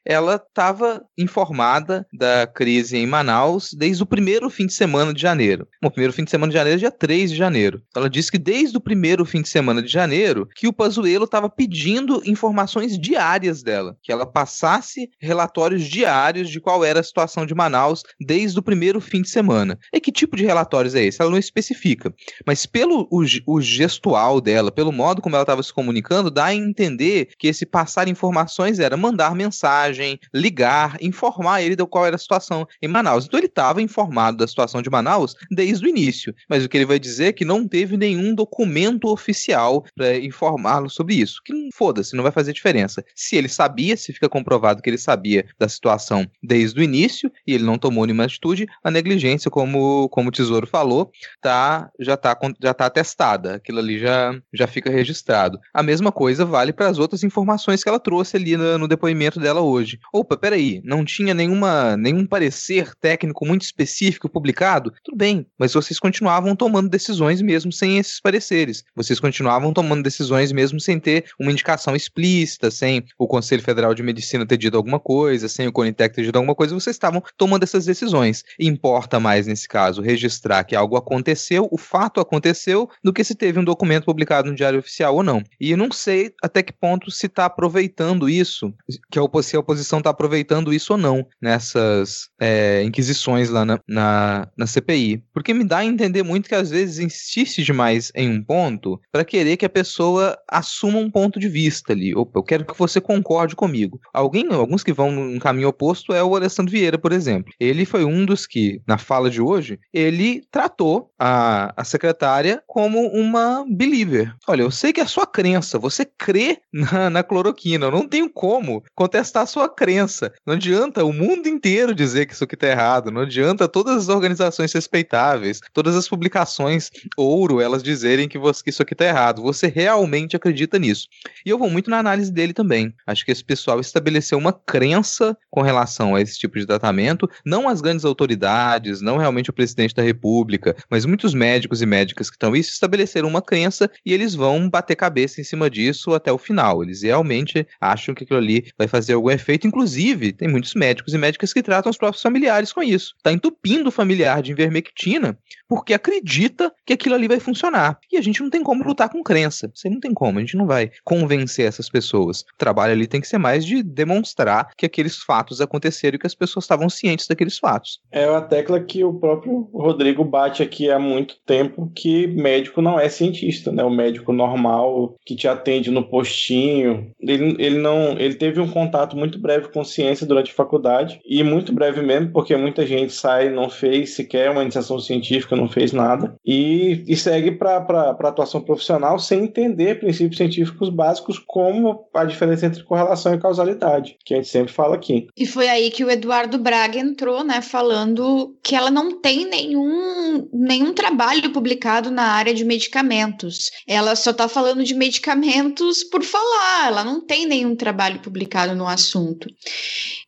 ela estava informada da crise em Manaus desde o primeiro fim de semana de janeiro. O primeiro fim de semana de janeiro é dia 3 de janeiro. Ela disse que desde o primeiro fim de semana de janeiro que o Pazuello estava pedindo informações diárias dela, que ela passasse relatórios diários de qual era a situação de Manaus desde o primeiro fim de semana. E que tipo de relatórios é esse? Ela não especifica. Mas pelo o, o gestual dela, pelo modo como ela estava se comunicando, dá a entender que esse passar informações era mandar mandar mensagem, ligar, informar ele do qual era a situação em Manaus. Então ele estava informado da situação de Manaus desde o início. Mas o que ele vai dizer é que não teve nenhum documento oficial para informá-lo sobre isso. Que foda-se, não vai fazer diferença. Se ele sabia, se fica comprovado que ele sabia da situação desde o início e ele não tomou nenhuma atitude, a negligência, como, como o Tesouro falou, tá, já está já tá atestada. Aquilo ali já, já fica registrado. A mesma coisa vale para as outras informações que ela trouxe ali no, no depoimento dela hoje. Opa, peraí, não tinha nenhuma, nenhum parecer técnico muito específico publicado? Tudo bem, mas vocês continuavam tomando decisões mesmo sem esses pareceres. Vocês continuavam tomando decisões mesmo sem ter uma indicação explícita, sem o Conselho Federal de Medicina ter dito alguma coisa, sem o Conitec ter dito alguma coisa, vocês estavam tomando essas decisões. Importa mais, nesse caso, registrar que algo aconteceu, o fato aconteceu, do que se teve um documento publicado no Diário Oficial ou não. E não sei até que ponto se está aproveitando isso, que a oposição, a oposição está aproveitando isso ou não nessas é, inquisições lá na, na, na, CPI. Porque me dá a entender muito que às vezes insiste demais em um ponto para querer que a pessoa assuma um ponto de vista ali. Opa, eu quero que você concorde comigo. Alguém, alguns que vão num caminho oposto é o Alessandro Vieira, por exemplo. Ele foi um dos que, na fala de hoje, ele tratou a, a secretária como uma believer. Olha, eu sei que é a sua crença, você crê na, na cloroquina, eu não tenho como contestar a sua crença. Não adianta o mundo inteiro dizer que isso aqui tá errado, não adianta todas as organizações respeitáveis, todas as publicações ouro, elas dizerem que, você, que isso aqui tá errado. Você realmente acredita nisso. E eu vou muito na análise dele também. Acho que esse pessoal estabeleceu uma crença com relação a esse tipo de tratamento, não as grandes autoridades, não realmente o presidente da república, mas muitos médicos e médicas que estão isso estabeleceram uma crença e eles vão bater cabeça em cima disso até o final. Eles realmente acham que aquilo ali vai fazer algum efeito. Inclusive, tem muitos médicos e médicas que tratam os próprios familiares com isso. Está entupindo o familiar de invermectina porque acredita que aquilo ali vai funcionar. E a gente não tem como lutar com crença. Você não tem como, a gente não vai convencer essas pessoas. O trabalho ali tem que ser mais de demonstrar que aqueles fatos aconteceram e que as pessoas estavam cientes daqueles fatos. É a tecla que o próprio Rodrigo bate aqui há muito tempo que médico não é cientista, né? O médico normal que te atende no postinho, ele, ele não, ele teve um contato muito breve com ciência durante a faculdade e muito breve mesmo, porque muita gente sai não fez sequer uma iniciação científica não fez nada, e, e segue para atuação profissional sem entender princípios científicos básicos, como a diferença entre correlação e causalidade, que a gente sempre fala aqui. E foi aí que o Eduardo Braga entrou, né, falando que ela não tem nenhum, nenhum trabalho publicado na área de medicamentos. Ela só está falando de medicamentos por falar, ela não tem nenhum trabalho publicado no assunto.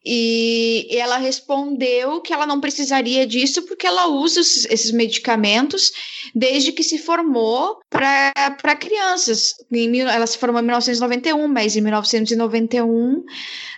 E ela respondeu que ela não precisaria disso porque ela usa esses medicamentos desde que se formou para crianças. ela se formou em 1991, mas em 1991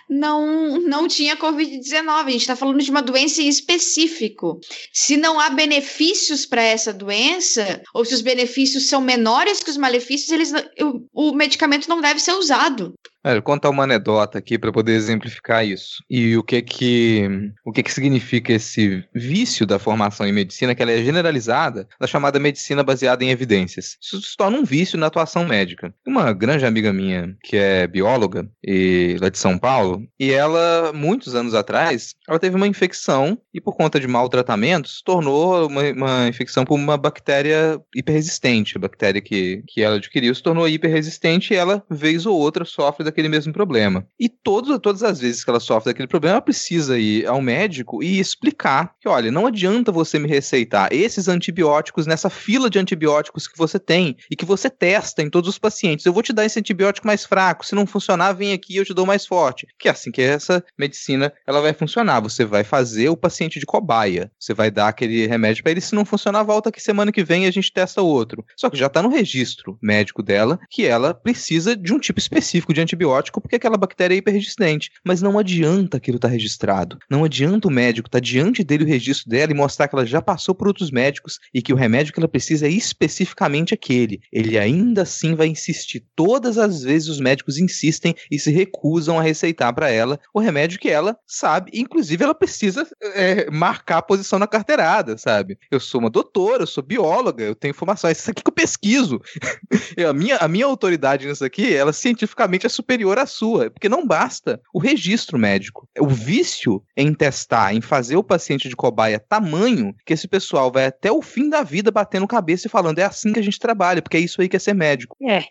não, não tinha Covid-19. A gente está falando de uma doença em específico. Se não há benefícios para essa doença, ou se os benefícios são menores que os malefícios, eles, o, o medicamento não deve ser usado. Vou contar uma anedota aqui para poder exemplificar isso. E o que que o que que significa esse vício da formação em medicina, que ela é generalizada, da chamada medicina baseada em evidências. Isso se torna um vício na atuação médica. Uma grande amiga minha, que é bióloga, e lá de São Paulo, e ela, muitos anos atrás, ela teve uma infecção e por conta de maltratamentos, tornou uma, uma infecção por uma bactéria hiperresistente. A bactéria que, que ela adquiriu se tornou hiperresistente e ela, vez ou outra, sofre daquele mesmo problema. E todos, todas as vezes que ela sofre daquele problema, ela precisa ir ao médico e explicar que, olha, não adianta você me receitar esses antibióticos nessa fila de antibióticos que você tem e que você testa em todos os pacientes. Eu vou te dar esse antibiótico mais fraco, se não funcionar, vem aqui e eu te dou mais forte. Que é assim que essa medicina ela vai funcionar. Você vai fazer o paciente de cobaia. Você vai dar aquele remédio para ele, se não funcionar, volta aqui semana que vem a gente testa outro. Só que já está no registro médico dela que ela precisa de um tipo específico de antibiótico antibiótico porque aquela bactéria é hiperresistente. Mas não adianta aquilo estar tá registrado. Não adianta o médico estar tá diante dele o registro dela e mostrar que ela já passou por outros médicos e que o remédio que ela precisa é especificamente aquele. Ele ainda assim vai insistir. Todas as vezes os médicos insistem e se recusam a receitar para ela o remédio que ela sabe. Inclusive, ela precisa é, marcar a posição na carteirada, sabe? Eu sou uma doutora, eu sou bióloga, eu tenho informação. Isso aqui que eu pesquiso. [laughs] a, minha, a minha autoridade nisso aqui, ela cientificamente é superior superior à sua, porque não basta o registro médico. O vício em testar, em fazer o paciente de cobaia tamanho que esse pessoal vai até o fim da vida batendo cabeça e falando é assim que a gente trabalha, porque é isso aí que é ser médico. É.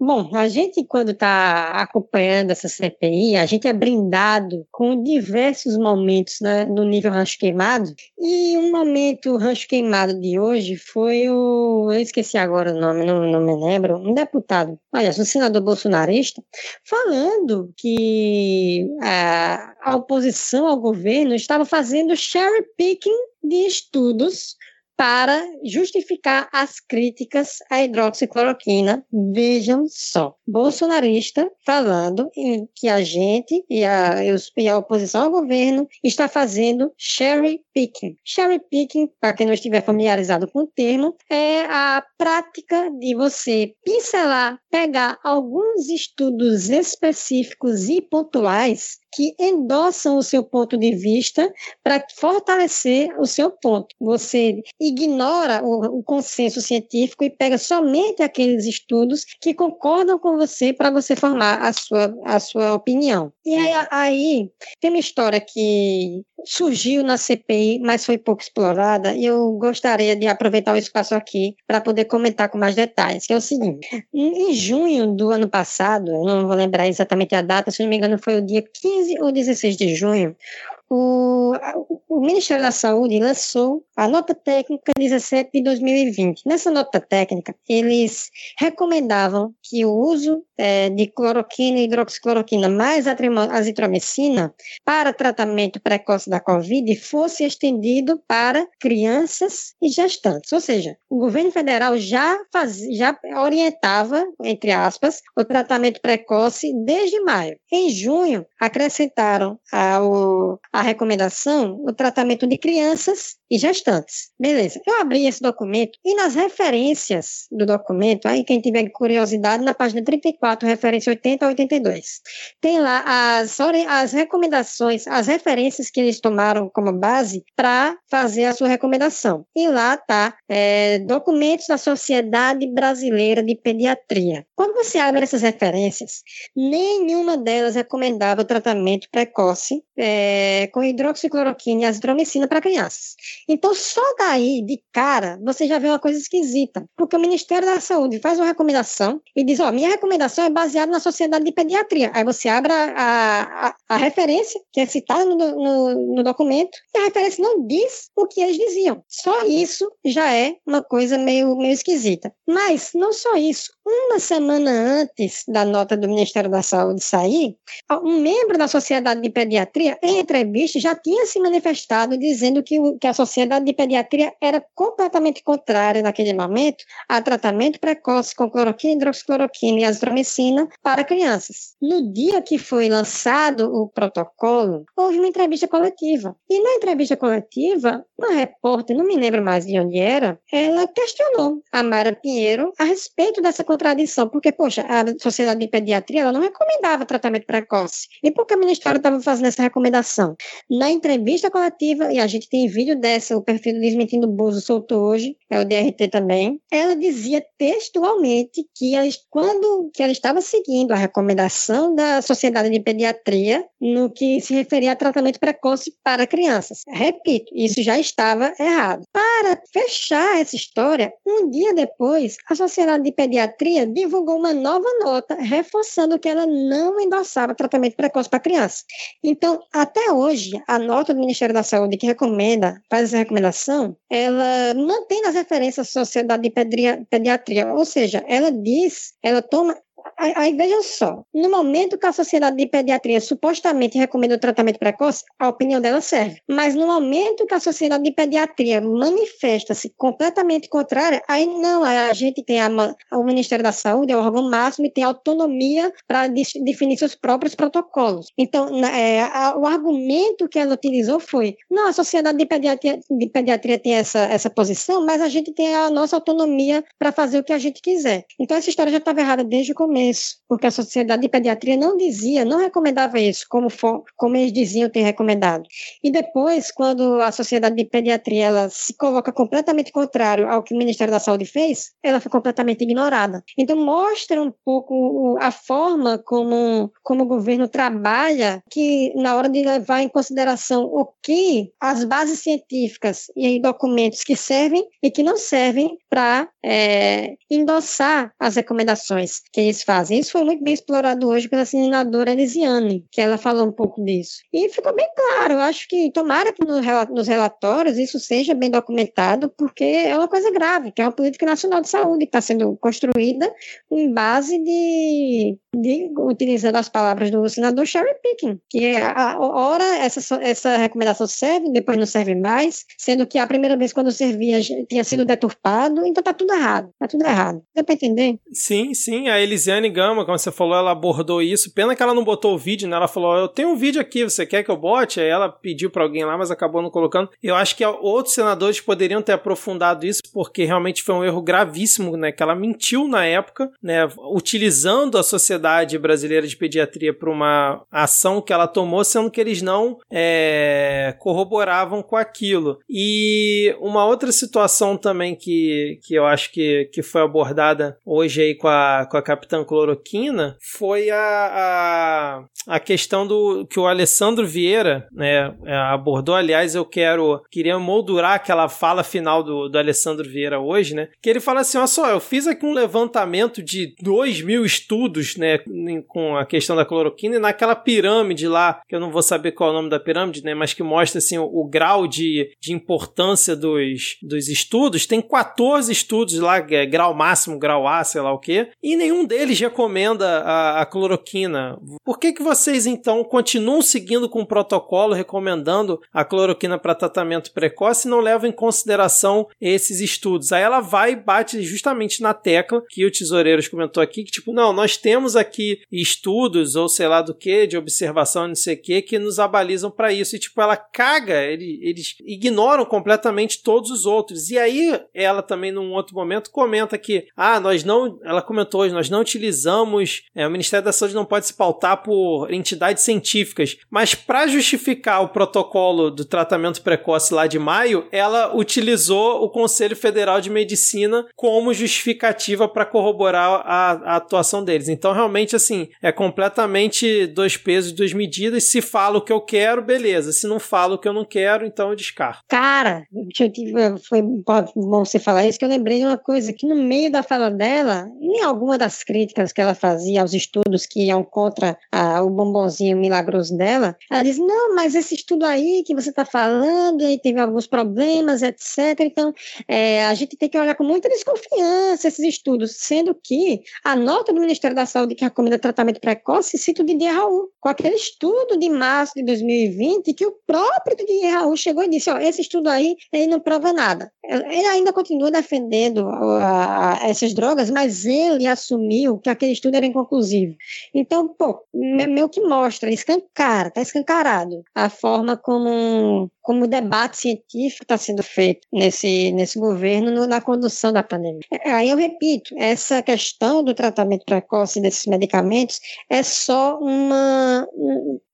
Bom, a gente quando está acompanhando essa CPI, a gente é brindado com diversos momentos né, no nível rancho queimado, e um momento rancho queimado de hoje foi o, eu esqueci agora o nome, não, não me lembro, um deputado, aliás, um senador bolsonarista, falando que a, oposição ao governo estava fazendo cherry picking de estudos para justificar as críticas à hidroxicloroquina. Vejam só, bolsonarista falando que a gente e a, e a oposição ao governo está fazendo cherry picking. Cherry picking, para quem não estiver familiarizado com o termo, é a prática de você pincelar, pegar alguns estudos específicos e pontuais que endossam o seu ponto de vista para fortalecer o seu ponto. Você ignora o, o, consenso científico e pega somente aqueles estudos que concordam com você para você formar a sua, a sua opinião. E aí, aí tem uma história que surgiu na CPI, mas foi pouco explorada, e eu gostaria de aproveitar o espaço aqui para poder comentar com mais detalhes, que é o seguinte. Em junho do ano passado, não vou lembrar exatamente a data, se não me engano foi o dia 15 ou 16 de junho, o, o, Ministério da Saúde lançou a nota técnica 17 de 2020. Nessa nota técnica, eles recomendavam que o uso é, de cloroquina e hidroxicloroquina mais azitromicina para tratamento precoce da Covid fosse estendido para crianças e gestantes. Ou seja, o governo federal já, faz, já orientava, entre aspas, o tratamento precoce desde maio. Em junho, acrescentaram ao, a a recomendação o tratamento de crianças e gestantes. Beleza. Eu abri esse documento e nas referências do documento, aí quem tiver curiosidade, na página 34, referência 80 a 82, tem lá as, as recomendações, as referências que eles tomaram como base para fazer a sua recomendação. E lá tá é, documentos da Sociedade Brasileira de Pediatria. Quando você abre essas referências, nenhuma delas recomendava o tratamento precoce é, com hidroxicloroquina e azitromicina para crianças. Então, só daí, de cara, você já vê uma coisa esquisita. Porque o Ministério da Saúde faz uma recomendação e diz: Ó, minha recomendação é baseada na Sociedade de Pediatria. Aí você abre a, a, a referência, que é citada no, no, no, documento, e a referência não diz o que eles diziam. Só isso já é uma coisa meio, meio esquisita. Mas, não só isso. Uma semana antes da nota do Ministério da Saúde sair, um membro da Sociedade de Pediatria, em entrevista, já tinha se manifestado dizendo que, que a Sociedade de Pediatria era completamente contrária, naquele momento, a tratamento precoce com cloroquina, hidroxicloroquina e azitromicina para crianças. No dia que foi lançado o protocolo, houve uma entrevista coletiva. E na entrevista coletiva, uma repórter, não me lembro mais de onde era, ela questionou a Mara Pinheiro a respeito dessa contradição, porque, poxa, a Sociedade de Pediatria ela não recomendava tratamento precoce. E por que o Ministério estava fazendo essa recomendação? Na entrevista coletiva, e a gente tem vídeo dessa, o perfil Desmentindo Bozo soltou hoje, é o DRT também, ela dizia textualmente que ela, quando que ela estava seguindo a recomendação da Sociedade de Pediatria no que se referia a tratamento precoce para crianças. Repito, isso já estava errado. Para fechar essa história, um dia depois, a Sociedade de Pediatria divulgou uma nova nota reforçando que ela não endossava tratamento precoce para criança. Então, até hoje, a nota do Ministério da Saúde que recomenda, faz essa recomendação, ela mantém nas referências a Sociedade de Pediatria, ou seja, ela diz, ela toma Aí veja só, no momento que a Sociedade de Pediatria supostamente recomenda o tratamento precoce, a opinião dela serve. Mas no momento que a Sociedade de Pediatria manifesta-se completamente contrária, aí não, a gente tem a, o Ministério da Saúde, é o órgão máximo, e tem autonomia para definir seus próprios protocolos. Então, é, a, o argumento que ela utilizou foi: não, a Sociedade de Pediatria, de Pediatria tem essa, essa posição, mas a gente tem a nossa autonomia para fazer o que a gente quiser. Então, essa história já estava errada desde o começo isso, porque a Sociedade de Pediatria não dizia, não recomendava isso, como, for, como eles diziam ter recomendado. E depois, quando a Sociedade de Pediatria ela se coloca completamente contrário ao que o Ministério da Saúde fez, ela foi completamente ignorada. Então, mostra um pouco a forma como, como o governo trabalha, que na hora de levar em consideração o que as bases científicas e documentos que servem e que não servem para é, endossar as recomendações que eles fazem. Isso foi muito bem explorado hoje pela senadora Elisiane, que ela falou um pouco disso. E ficou bem claro, eu acho que tomara que nos relatórios isso seja bem documentado, porque é uma coisa grave, que é uma política nacional de saúde que está sendo construída em base de, de, utilizando as palavras do senador cherry picking, que é, a, ora essa, essa recomendação serve, depois não serve mais, sendo que a primeira vez quando servia tinha sido deturpado, então tá tudo errado, tá tudo errado. Dá para entender? Sim, sim, a Elisiane Gama, como você falou, ela abordou isso. Pena que ela não botou o vídeo, né? Ela falou: Eu tenho um vídeo aqui, você quer que eu bote? Aí ela pediu para alguém lá, mas acabou não colocando. Eu acho que outros senadores poderiam ter aprofundado isso, porque realmente foi um erro gravíssimo, né? Que ela mentiu na época, né? Utilizando a Sociedade Brasileira de Pediatria para uma ação que ela tomou, sendo que eles não é, corroboravam com aquilo. E uma outra situação também que, que eu acho que, que foi abordada hoje aí com a, com a Capitã Cloroquina foi a, a, a questão do que o Alessandro Vieira né, é, abordou. Aliás, eu quero queria moldurar aquela fala final do, do Alessandro Vieira hoje, né? Que ele fala assim: olha só, eu fiz aqui um levantamento de 2 mil estudos, né, com a questão da cloroquina, e naquela pirâmide lá, que eu não vou saber qual é o nome da pirâmide, né, mas que mostra assim o, o grau de, de importância dos, dos estudos, tem 14 estudos lá, é, grau máximo, grau A, sei lá o que, e nenhum deles recomenda a, a cloroquina. Por que, que vocês então continuam seguindo com o protocolo recomendando a cloroquina para tratamento precoce e não levam em consideração esses estudos? Aí ela vai e bate justamente na tecla que o Tesoureiros comentou aqui, que tipo, não, nós temos aqui estudos ou sei lá do que, de observação, não sei o que, que nos abalizam para isso. E tipo, ela caga, eles ignoram completamente todos os outros. E aí ela também, num outro momento, comenta que, ah, nós não, ela comentou hoje, nós não utilizamos, é, o Ministério da Saúde não pode se pautar por entidades científicas, mas para justificar o protocolo do tratamento precoce lá de maio, ela utilizou o Conselho Federal de Medicina como justificativa para corroborar a, a, atuação deles. Então, realmente, assim, é completamente dois pesos, duas medidas. Se fala o que eu quero, beleza. Se não fala o que eu não quero, então eu descarto. Cara, foi bom você falar isso, que eu lembrei de uma coisa que no meio da fala dela, em alguma das críticas que ela fazia aos estudos que iam contra a, o bombonzinho milagroso dela, ela diz: não, mas esse estudo aí que você está falando, aí teve alguns problemas, etc. Então, é, a gente tem que olhar com muita desconfiança esses estudos, sendo que a nota do Ministério da Saúde que recomenda tratamento precoce cita o Didier Raul, com aquele estudo de março de 2020 que o próprio Didier Raul chegou e disse, ó, esse estudo aí, ele não prova nada. Ele ainda continua defendendo a, a, essas drogas, mas ele assumiu que aquele estudo era inconclusivo. Então, pô, meio que mostra, escancara, tá escancarado a forma como como o debate científico está sendo feito nesse, nesse governo no, na condução da pandemia. Aí eu repito, essa questão do tratamento precoce desses medicamentos é só uma.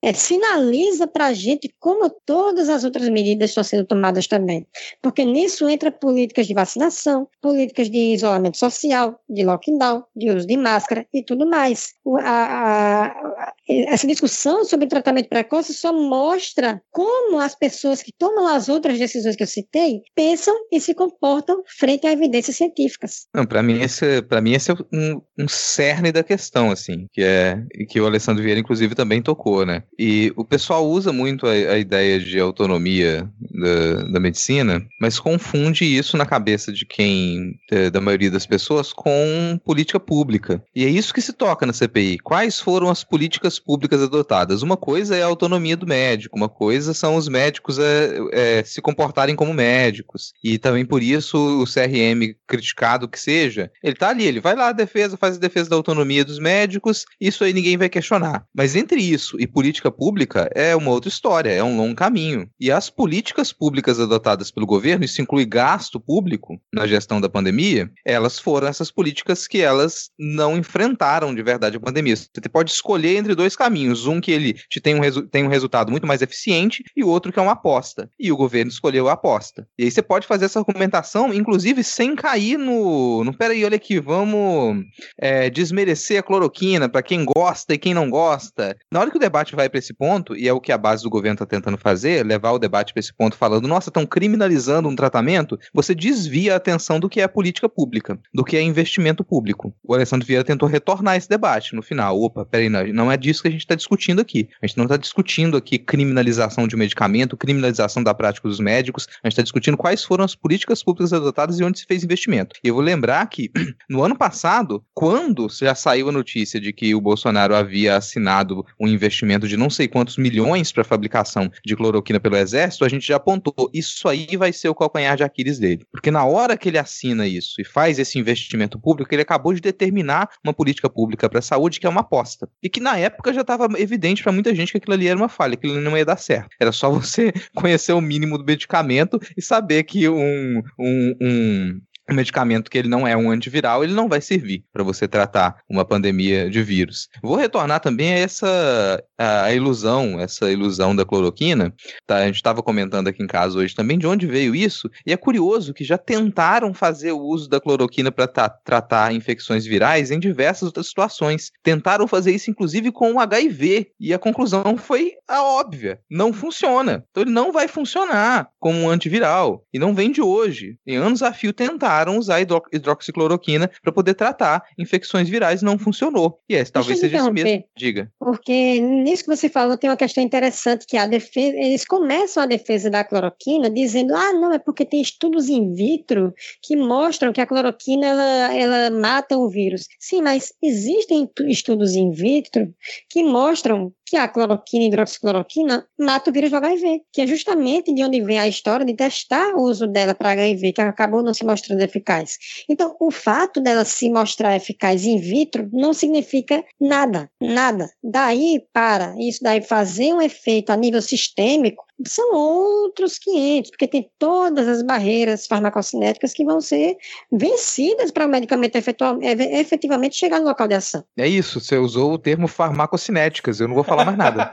é, sinaliza para a gente como todas as outras medidas estão sendo tomadas também. Porque nisso entra políticas de vacinação, políticas de isolamento social, de lockdown, de uso de máscara e tudo mais. A, a, essa discussão sobre tratamento precoce só mostra como as pessoas que tomam as outras decisões que eu citei pensam e se comportam frente a evidências científicas. Para mim esse, para mim esse é um, um cerne da questão, assim, que é que o Alessandro Vieira inclusive também tocou, né? E o pessoal usa muito a, a ideia de autonomia da, da medicina, mas confunde isso na cabeça de quem, da maioria das pessoas, com política pública. E é isso que se toca na CPI. Quais foram as políticas públicas adotadas. Uma coisa é a autonomia do médico, uma coisa são os médicos é, é, se comportarem como médicos. E também por isso o CRM, criticado que seja, ele tá ali, ele vai lá defesa, faz a defesa da autonomia dos médicos, isso aí ninguém vai questionar. Mas entre isso e política pública é uma outra história, é um longo caminho. E as políticas públicas adotadas pelo governo, isso inclui gasto público na gestão da pandemia, elas foram essas políticas que elas não enfrentaram de verdade a pandemia. Você pode escolher entre dois caminhos, um que ele te tem um, tem um resultado muito mais eficiente e outro que é uma aposta. E o governo escolheu a aposta. E aí você pode fazer essa argumentação, inclusive sem cair no, no peraí, olha aqui, vamos é, desmerecer a cloroquina para quem gosta e quem não gosta. Na hora que o debate vai para esse ponto, e é o que a base do governo está tentando fazer, levar o debate para esse ponto falando, nossa, estão criminalizando um tratamento, você desvia a atenção do que é política pública, do que é investimento público. O Alessandro Vieira tentou retornar esse debate no final. Opa, peraí, não é disso que a gente está discutindo aqui. A gente não está discutindo aqui criminalização de medicamento, criminalização da prática dos médicos, a gente está discutindo quais foram as políticas públicas adotadas e onde se fez investimento. E eu vou lembrar que [clears throat] no ano passado, quando já saiu a notícia de que o Bolsonaro havia assinado um investimento de não sei quantos milhões para a fabricação de cloroquina pelo Exército, a gente já apontou, isso aí vai ser o calcanhar de Aquiles dele. Porque na hora que ele assina isso e faz esse investimento público, ele acabou de determinar uma política pública para a saúde que é uma aposta. E que na época já estava evidente para muita gente que aquilo ali era uma falha, que aquilo não ia dar certo. Era só você [laughs] conhecer o mínimo do medicamento e saber que um, um, um um medicamento que ele não é um antiviral, ele não vai servir para você tratar uma pandemia de vírus. Vou retornar também a essa a, ilusão, essa ilusão da cloroquina. Tá? A gente estava comentando aqui em casa hoje também de onde veio isso, e é curioso que já tentaram fazer o uso da cloroquina para tratar infecções virais em diversas outras situações. Tentaram fazer isso inclusive com o HIV, e a conclusão foi a óbvia, não funciona. Então ele não vai funcionar como um antiviral, e não vem de hoje. Em anos a fio tentaram tentaram usar hidro hidroxicloroquina para poder tratar infecções virais, não funcionou. E esse talvez seja isso mesmo. Diga. Porque nisso que você falou tem uma questão interessante que a defesa, eles começam a defesa da cloroquina dizendo: "Ah, não, é porque tem estudos in vitro que mostram que a cloroquina ela, ela mata o vírus". Sim, mas existem estudos in vitro que mostram que a cloroquina e hidroxicloroquina mata o vírus do HIV, que é justamente de onde vem a história de testar o uso dela para HIV, que acabou não se mostrando eficaz. Então, o fato dela se mostrar eficaz in vitro não significa nada, nada. Daí para isso daí fazer um efeito a nível sistêmico, são outros 500, porque tem todas as barreiras farmacocinéticas que vão ser vencidas para o medicamento efetivamente chegar no local de ação. É isso, você usou o termo farmacocinéticas, eu não vou falar mais nada.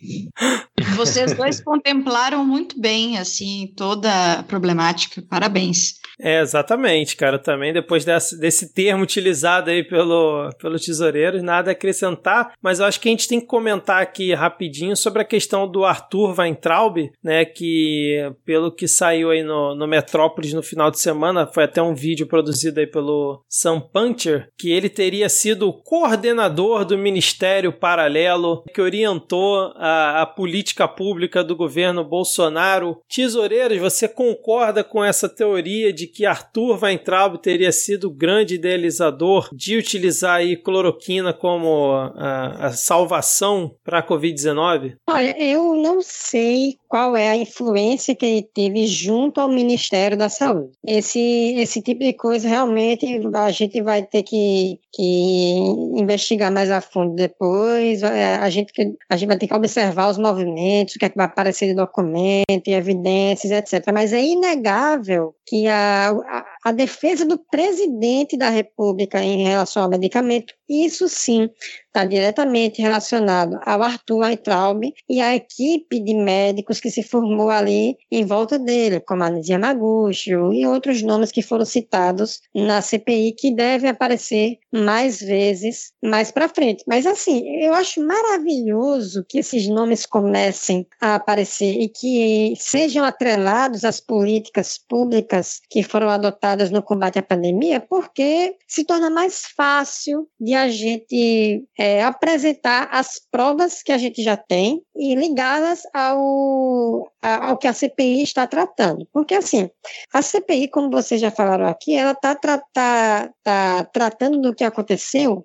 [laughs] Vocês dois contemplaram muito bem, assim, toda a problemática. Parabéns. É, exatamente, cara. Também depois desse, desse termo utilizado aí pelo, pelo tesoureiro, nada a acrescentar, mas eu acho que a gente tem que comentar aqui rapidinho sobre a questão do Arthur Weintraub, né, que pelo que saiu aí no, no Metrópolis no final de semana, foi até um vídeo produzido aí pelo Sam Puncher, que ele teria sido coordenador do Ministério Paralelo, que orientou a, a política pública do governo Bolsonaro. Tesoureiros, você concorda com essa teoria de que Arthur Weintraub teria sido o grande idealizador de utilizar aí cloroquina como a, a salvação para a Covid-19? Olha, eu não sei qual é a influência que ele teve junto ao Ministério da Saúde. Esse, esse tipo de coisa realmente a gente vai ter que, que investigar mais a fundo depois. É, a gente, a gente vai ter que observar os movimentos, o que é que vai aparecer de documento, evidências, etc. Mas é inegável que a, a, a defesa do presidente da República em relação ao medicamento, isso sim está diretamente relacionado ao Arthur Weintraub e à equipe de médicos que se formou ali em volta dele, como a Lídia Magucho e outros nomes que foram citados na CPI, que devem aparecer mais vezes mais para frente. Mas, assim, eu acho maravilhoso que esses nomes comecem a aparecer e que sejam atrelados às políticas públicas que foram adotadas no combate à pandemia, porque se torna mais fácil de a gente é, apresentar as provas que a gente já tem e ligá-las ao, ao que a CPI está tratando. Porque, assim, a CPI, como vocês já falaram aqui, ela está tá, tá tratando do que aconteceu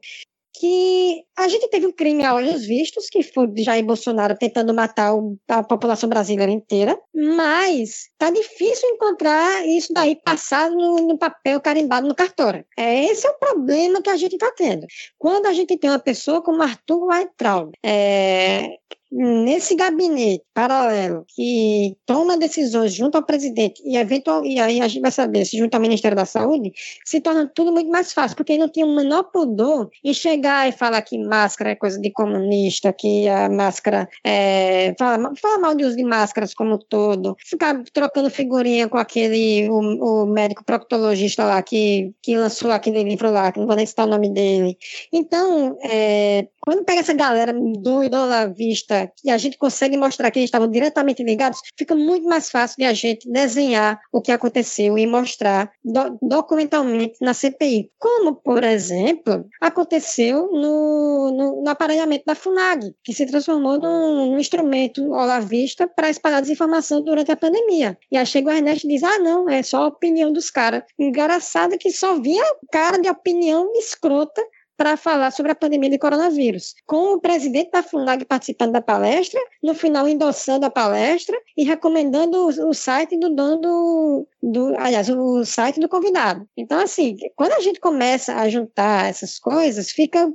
que a gente teve um crime a olhos vistos, que foi Jair Bolsonaro tentando matar a população brasileira inteira, mas tá difícil encontrar isso daí passado no, no papel carimbado no cartório. É, esse é o problema que a gente está tendo. Quando a gente tem uma pessoa como Arthur Weintraub, é, nesse gabinete paralelo que toma decisões junto ao presidente e eventual e aí a gente vai saber se junto ao Ministério da Saúde, se torna tudo muito mais fácil, porque não tinha o menor pudor em chegar e falar que máscara é coisa de comunista, que a máscara é, fala, fala mal de uso de máscaras como todo, ficar trocando figurinha com aquele o, o médico proctologista lá que, que lançou aquele livro lá, que não vou nem citar o nome dele. Então, é, quando pega essa galera doida lá vista, e a gente consegue mostrar que eles estavam diretamente ligados, fica muito mais fácil de a gente desenhar o que aconteceu e mostrar do, documentalmente na CPI. Como, por exemplo, aconteceu no, no, no aparelhamento da FUNAG, que se transformou num, num instrumento olavista para espalhar desinformação durante a pandemia. E aí chega o Ernesto e diz: ah, não, é só a opinião dos caras. Engraçado que só via cara de opinião escrota para falar sobre a pandemia de coronavírus, com o presidente da FUNAG participando da palestra, no final endossando a palestra e recomendando o, site do dono do, do, aliás, o site do convidado. Então, assim, quando a gente começa a juntar essas coisas, fica,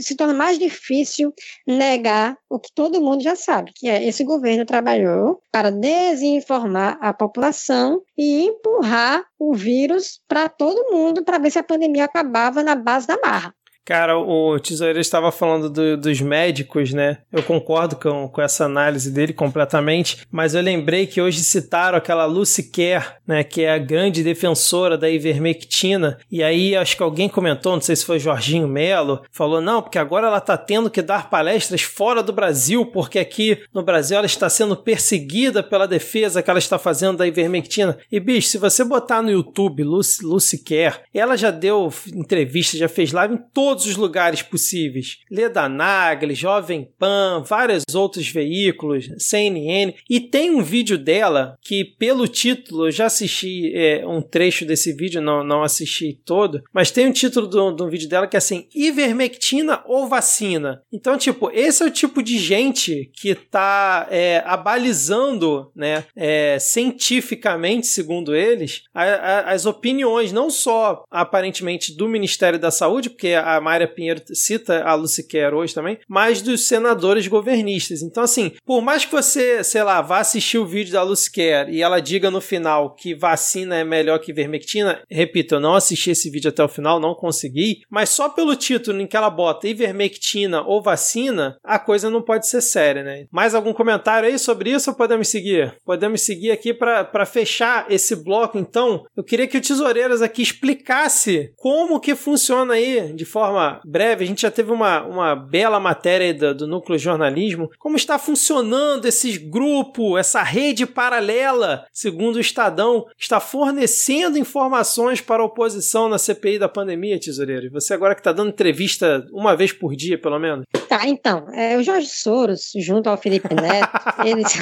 se torna mais difícil negar o que todo mundo já sabe, que é esse governo trabalhou para desinformar a população e empurrar o vírus para todo mundo para ver se a pandemia acabava na base da marra. Cara, o Tesoureiro estava falando do, dos médicos, né? Eu concordo com, com essa análise dele completamente, mas eu lembrei que hoje citaram aquela Lucy Kerr, né? Que é a grande defensora da ivermectina. E aí acho que alguém comentou, não sei se foi Jorginho Melo, falou: não, porque agora ela está tendo que dar palestras fora do Brasil, porque aqui no Brasil ela está sendo perseguida pela defesa que ela está fazendo da ivermectina. E bicho, se você botar no YouTube Lucy, Lucy Kerr, ela já deu entrevista, já fez live em todos todos os lugares possíveis. Leda Nagli, Jovem Pan, vários outros veículos, CNN. E tem um vídeo dela que, pelo título, eu já assisti é, um trecho desse vídeo, não, não assisti todo, mas tem um título do, do vídeo dela que é assim: Ivermectina ou vacina? Então, tipo, esse é o tipo de gente que tá é, abalizando, né, é, cientificamente, segundo eles, a, a, as opiniões, não só aparentemente do Ministério da Saúde, porque a Mayra Pinheiro cita a Lucy Kerr hoje também, mas dos senadores governistas. Então, assim, por mais que você, sei lá, vá assistir o vídeo da Lucy Kerr e ela diga no final que vacina é melhor que ivermectina, repito, eu não assisti esse vídeo até o final, não consegui, mas só pelo título em que ela bota ivermectina ou vacina, a coisa não pode ser séria, né? Mais algum comentário aí sobre isso ou podemos seguir? Podemos seguir aqui para fechar esse bloco, então. Eu queria que o Tesoureiras aqui explicasse como que funciona aí, de forma forma breve, a gente já teve uma, uma bela matéria do, do núcleo jornalismo, como está funcionando esses grupos, essa rede paralela, segundo o Estadão, está fornecendo informações para a oposição na CPI da pandemia, tesoureiro. E você agora que está dando entrevista uma vez por dia, pelo menos. Tá, então, é, o Jorge Soros, junto ao Felipe Neto, [laughs] eles...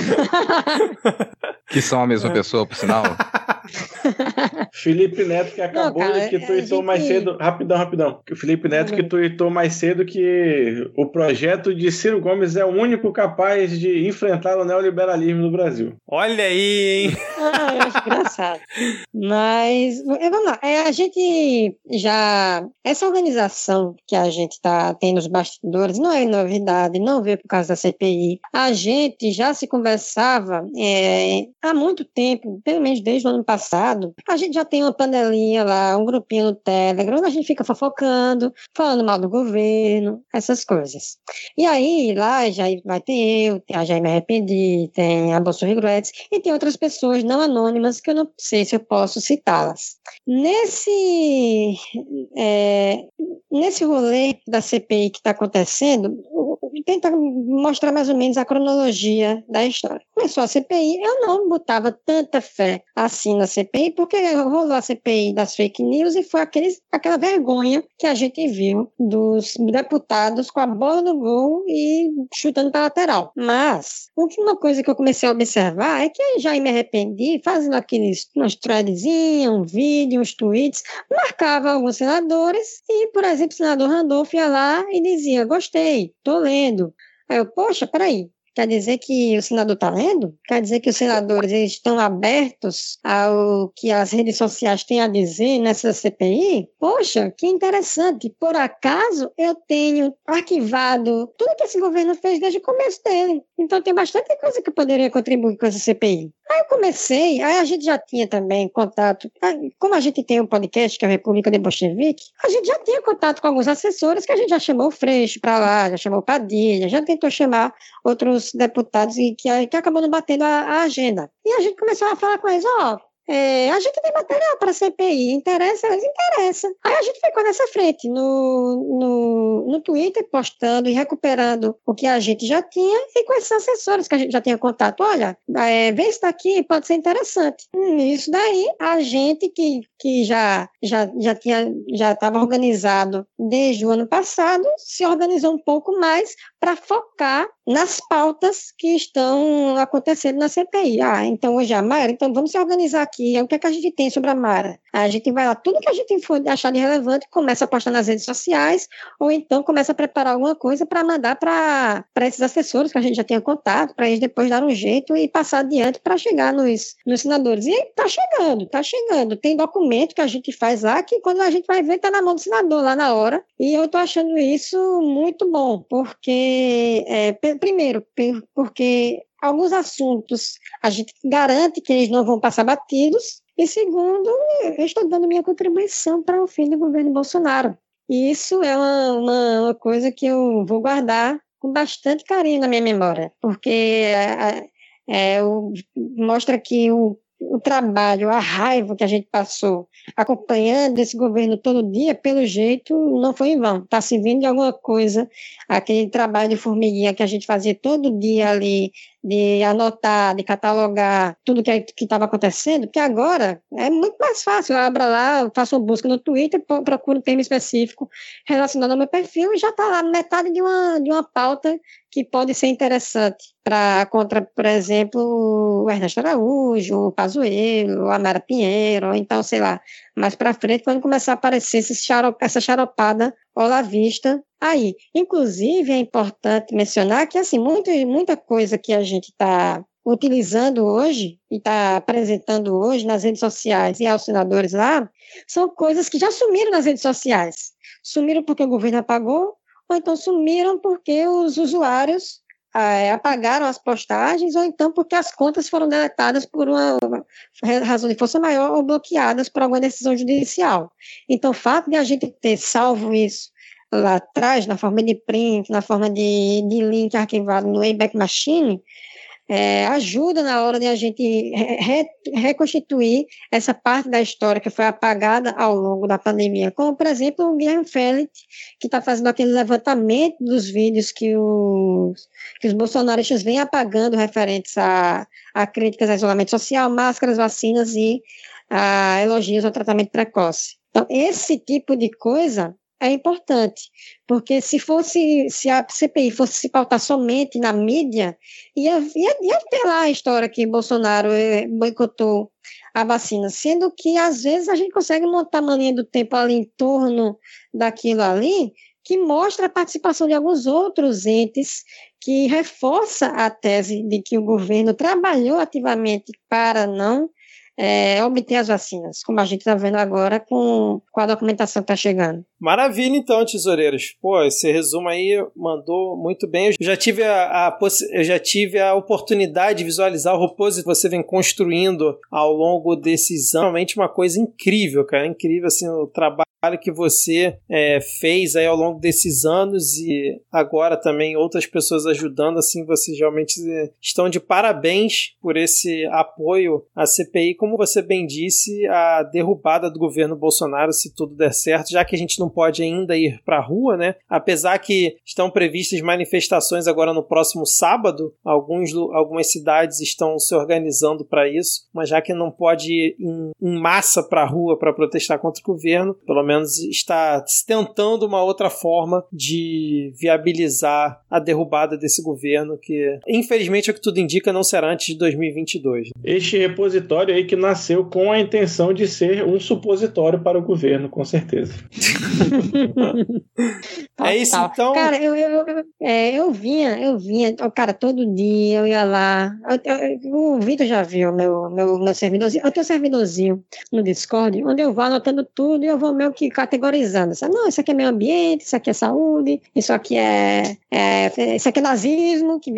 que são a mesma é. pessoa, por sinal. [laughs] [laughs] Felipe Neto que acabou Não, cara, que tweetou gente... mais cedo. Rapidão, rapidão. O Felipe Neto que tweetou mais cedo que o projeto de Ciro Gomes é o único capaz de enfrentar o neoliberalismo no Brasil. Olha aí, hein? Ah, eu acho engraçado. Mas, é, vamos lá. É, a gente já. Essa organização que a gente tá, tem nos bastidores não é novidade, não veio por causa da CPI. A gente já se conversava é, há muito tempo, pelo menos desde o ano passado. A gente já tem uma panelinha lá, um grupinho no Telegram, onde a gente fica fofocando, falando mal do governo, essas coisas. E aí, lá já vai ter eu, a Já Me Arrependi, tem a Regrets, e tem outras pessoas não anônimas que eu não sei se eu posso citá-las. Nesse, é, nesse rolê da CPI que está acontecendo, tentar mostrar mais ou menos a cronologia da história. Começou a CPI, eu não botava tanta fé assim na CPI, porque rolou a CPI das fake news e foi aqueles, aquela vergonha que a gente viu dos deputados com a bola no gol e chutando para lateral. Mas, uma coisa que eu comecei a observar é que já me arrependi, fazendo aqueles umas threadzinhas, um vídeo, uns tweets, marcava alguns senadores e, por exemplo, o senador Randolph ia lá e dizia: Gostei, tô lendo. Aí eu, poxa, peraí, Quer dizer que o senador está lendo? Quer dizer que os senadores estão abertos ao que as redes sociais têm a dizer nessa CPI? Poxa, que interessante. Por acaso eu tenho arquivado tudo que esse governo fez desde o começo dele. Então tem bastante coisa que poderia contribuir com essa CPI. Aí eu comecei, aí a gente já tinha também contato, ah, como a gente tem um podcast que é a República de Bolchevique, a gente já tinha contato com alguns assessores que a gente já chamou o Freixo para lá, já chamou o Padilha, já tentou chamar outros deputados e que, que acabou não batendo a, a agenda. E a gente começou a falar com eles, ó, oh, é, a gente tem material para CPI, interessa? Eles interessa. Aí a gente ficou nessa frente, no, no, no Twitter, postando e recuperando o que a gente já tinha e com esses assessores que a gente já tinha contato. Olha, é, vê isso daqui, pode ser interessante. Hum, isso daí, a gente que, que já, já, já tinha já estava organizado desde o ano passado, se organizou um pouco mais para focar nas pautas que estão acontecendo na CPI. Ah, então hoje é a Mara, então vamos se organizar aqui. O que, é que a gente tem sobre a Mara? A gente vai lá, tudo que a gente for achar de relevante, começa a postar nas redes sociais, ou então começa a preparar alguma coisa para mandar para esses assessores que a gente já tenha contato, para eles depois dar um jeito e passar adiante para chegar nos, nos senadores. E está chegando, está chegando. Tem documento que a gente faz lá que quando a gente vai ver, está na mão do senador lá na hora. E eu estou achando isso muito bom, porque é, primeiro, porque alguns assuntos a gente garante que eles não vão passar batidos, e segundo, eu estou dando minha contribuição para o fim do governo Bolsonaro. E isso é uma, uma, uma coisa que eu vou guardar com bastante carinho na minha memória, porque é, é, mostra que o o trabalho, a raiva que a gente passou acompanhando esse governo todo dia, pelo jeito, não foi em vão. Está servindo de alguma coisa, aquele trabalho de formiguinha que a gente fazia todo dia ali, de anotar, de catalogar tudo que estava acontecendo, que agora é muito mais fácil. Eu abro lá, faço uma busca no Twitter, procuro um termo específico relacionado ao meu perfil e já está lá metade de uma, de uma pauta que pode ser interessante para contra, por exemplo, o Ernesto Araújo, o Pazuello, a Mara Pinheiro, ou então, sei lá, mais para frente, quando começar a aparecer xarop, essa charopada olavista aí. Inclusive, é importante mencionar que, assim, muito, muita coisa que a gente está utilizando hoje e está apresentando hoje nas redes sociais e aos senadores lá, são coisas que já sumiram nas redes sociais. Sumiram porque o governo apagou, ou então sumiram porque os usuários é, apagaram as postagens, ou então porque as contas foram deletadas por uma razão de força maior ou bloqueadas por alguma decisão judicial. Então, o fato de a gente ter salvo isso lá atrás, na forma de print, na forma de, de link arquivado no Wayback Machine, é, ajuda na hora de a gente re, reconstituir essa parte da história que foi apagada ao longo da pandemia, como, por exemplo, o Guilherme Félix, que está fazendo aquele levantamento dos vídeos que os, que os bolsonaristas vêm apagando referentes a, a críticas ao isolamento social, máscaras, vacinas e a elogios ao tratamento precoce. Então, esse tipo de coisa é importante, porque se fosse, se a CPI fosse se pautar somente na mídia, ia, ia, ia ter lá a história que Bolsonaro eh, boicotou a vacina, sendo que às vezes a gente consegue montar uma linha do tempo ali em torno daquilo ali, que mostra a participação de alguns outros entes que reforça a tese de que o governo trabalhou ativamente para não é, obter as vacinas, como a gente está vendo agora com, com a documentação que está chegando. Maravilha, então, tesoureiros. Pô, esse resumo aí mandou muito bem. Eu já tive a, a eu já tive a oportunidade de visualizar o Repose que você vem construindo ao longo desses anos. Realmente uma coisa incrível, cara. Incrível, assim, o trabalho que você é, fez aí ao longo desses anos e agora também outras pessoas ajudando, assim, vocês realmente estão de parabéns por esse apoio à CPI, como você bem disse, a derrubada do governo Bolsonaro, se tudo der certo, já que a gente não pode ainda ir para a rua, né? Apesar que estão previstas manifestações agora no próximo sábado, alguns, algumas cidades estão se organizando para isso, mas já que não pode ir em massa para a rua para protestar contra o governo, pelo menos está tentando uma outra forma de viabilizar a derrubada desse governo, que infelizmente é o que tudo indica não será antes de 2022. Este repositório aí que nasceu com a intenção de ser um supositório para o governo, com certeza. [laughs] é isso então. Cara, eu, eu, eu, é, eu vinha, eu vinha, cara, todo dia eu ia lá. Eu, o Vitor já viu meu, meu, meu servidorzinho. Eu tenho um servidorzinho no Discord, onde eu vou anotando tudo e eu vou meio que categorizando. Sabe? Não, isso aqui é meio ambiente, isso aqui é saúde, isso aqui é, é isso aqui é nazismo, que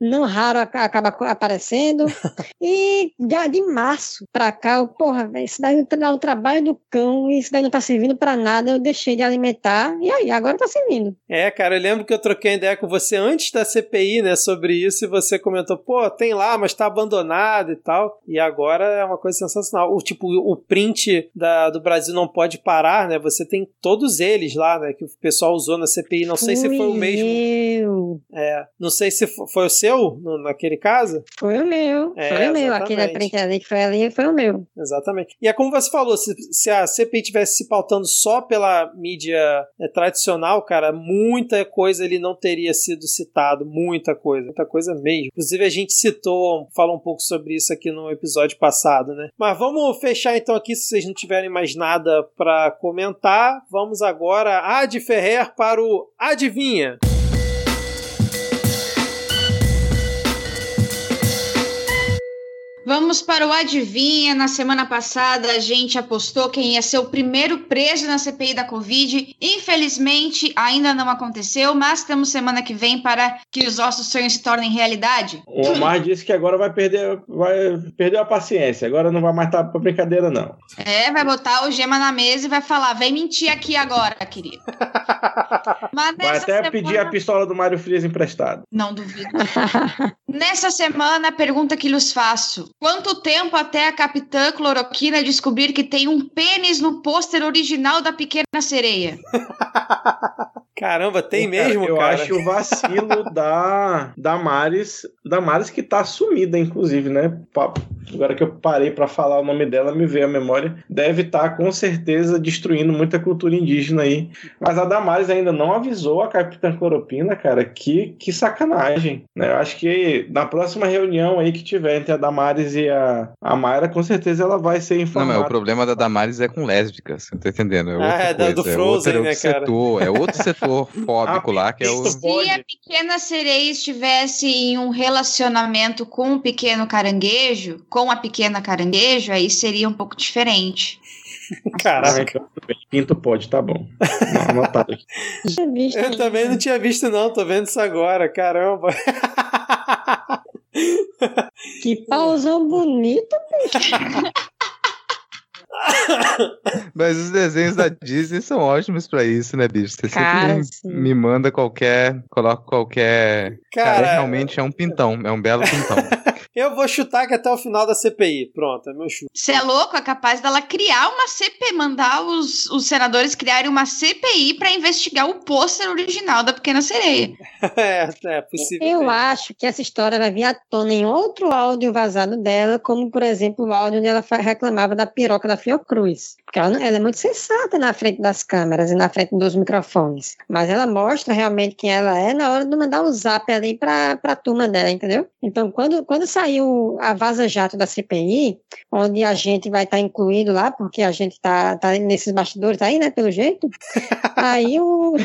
não raro acaba aparecendo. [laughs] e já de março pra cá, eu, porra, isso daí dá um trabalho do cão, isso daí não tá servindo pra nada, eu deixei de alimentar, e aí, agora tá servindo. É, cara, eu lembro que eu troquei ideia com você antes da CPI, né, sobre isso, e você comentou, pô, tem lá, mas tá abandonado e tal. E agora é uma coisa sensacional. O tipo, o print da, do Brasil não pode parar, né? Você tem todos eles lá, né? Que o pessoal usou na CPI. Não sei se foi o mesmo. É, não sei se foi o seu no, naquele caso. Foi o meu. É, foi o meu. Aquele ali que foi ali foi o meu. Exatamente. E é como você falou, se, se a CPI tivesse se pautando só pela mídia é, tradicional, cara, muita coisa ele não teria sido citado. Muita coisa. Muita coisa mesmo. Inclusive, a gente citou, falou um pouco sobre isso aqui no episódio passado, né? Mas vamos fechar então aqui, se vocês não tiverem mais nada para comentar. Vamos agora, a de Ferrer para o Adivinha. Vamos para o Adivinha. Na semana passada, a gente apostou quem ia ser o primeiro preso na CPI da Covid. Infelizmente, ainda não aconteceu, mas temos semana que vem para que os nossos sonhos se tornem realidade. O Omar disse que agora vai perder, vai perder a paciência. Agora não vai mais estar para brincadeira, não. É, vai botar o gema na mesa e vai falar: vem mentir aqui agora, querido. [laughs] vai até semana... pedir a pistola do Mário Frias emprestado. Não duvido. Nessa semana, a pergunta que lhes faço: Quanto tempo até a Capitã Cloroquina descobrir que tem um pênis no pôster original da Pequena Sereia? [laughs] Caramba, tem mesmo, eu cara? Eu acho o vacilo [laughs] da, da Maris, da Maris que tá sumida, inclusive, né? Agora que eu parei para falar o nome dela, me veio a memória. Deve estar, tá, com certeza, destruindo muita cultura indígena aí. Mas a Damares ainda não avisou a Capitã Cloropina, cara. Que, que sacanagem. Né? Eu acho que na próxima reunião aí que tiver entre a Damares e a, a Mayra, com certeza ela vai ser informada. Não, mas o problema da Damares é com lésbicas, você tá entendendo? É ah, é coisa. do Frozen, é né, cara? Setor, é outro setor [laughs] fóbico lá, que é o... Se a pequena sereia estivesse em um relacionamento com um pequeno caranguejo, com a pequena caranguejo, aí seria um pouco diferente. [laughs] Caraca. Pinto pode, tá bom. Anotado aqui. [laughs] Eu também não tinha visto, não. Tô vendo isso agora. Caramba. Que pausão bonito, bicho. [laughs] Mas os desenhos da [laughs] Disney são ótimos pra isso, né, bicho? Você Cara, sempre me manda qualquer. Coloca qualquer. Cara, Cara, realmente é um pintão, é um belo pintão. [laughs] Eu vou chutar que até o final da CPI. Pronto, é meu chute. Você é louco? É capaz dela criar uma CPI, mandar os, os senadores criarem uma CPI para investigar o pôster original da Pequena Sereia. [laughs] é, é possível. Eu acho que essa história vai vir à tona em outro áudio vazado dela, como, por exemplo, o áudio onde ela reclamava da piroca da Fiocruz. Porque ela, ela é muito sensata na frente das câmeras e na frente dos microfones. Mas ela mostra realmente quem ela é na hora de mandar o zap ali para a turma dela, entendeu? Então, quando, quando sair saiu a Vaza Jato da CPI, onde a gente vai estar tá incluído lá, porque a gente está tá nesses bastidores aí, né, pelo jeito. [laughs] aí o.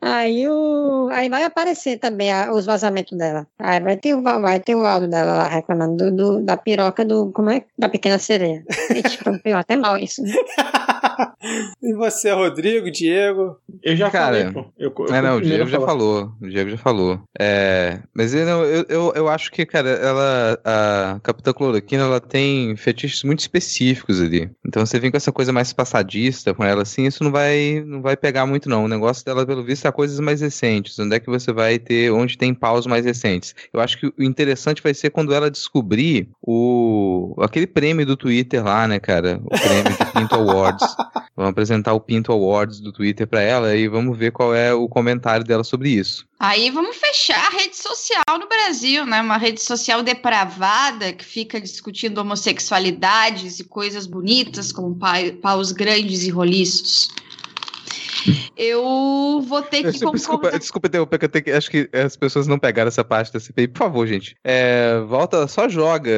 Aí, o, aí vai aparecer também a, os vazamentos dela. Aí vai ter, vai ter o áudio dela lá reclamando do, do, da piroca do. Como é? Da pequena sereia. Ixi, foi até mal isso. Né? [laughs] e você, Rodrigo, Diego? Eu já Cara, falei. Eu, eu, é, não, o Diego já falou. O Diego já falou. É, mas eu, eu, eu, eu acho que, cara, ela. A Capitã Cloroquina, ela tem fetiches muito específicos ali. Então você vem com essa coisa mais passadista com ela assim, isso não vai, não vai pegar muito, não. O negócio dela pelo visto, há coisas mais recentes. Onde é que você vai ter, onde tem paus mais recentes? Eu acho que o interessante vai ser quando ela descobrir o aquele prêmio do Twitter lá, né, cara? O prêmio de Pinto Awards. [laughs] vamos apresentar o Pinto Awards do Twitter para ela e vamos ver qual é o comentário dela sobre isso. Aí vamos fechar a rede social no Brasil, né? Uma rede social depravada que fica discutindo homossexualidades e coisas bonitas como paus grandes e roliços. Eu vou ter que desculpa, concordar. Desculpa, interromper, que eu tenho que, acho que as pessoas não pegaram essa parte da CPI. Por favor, gente. É, volta, só joga,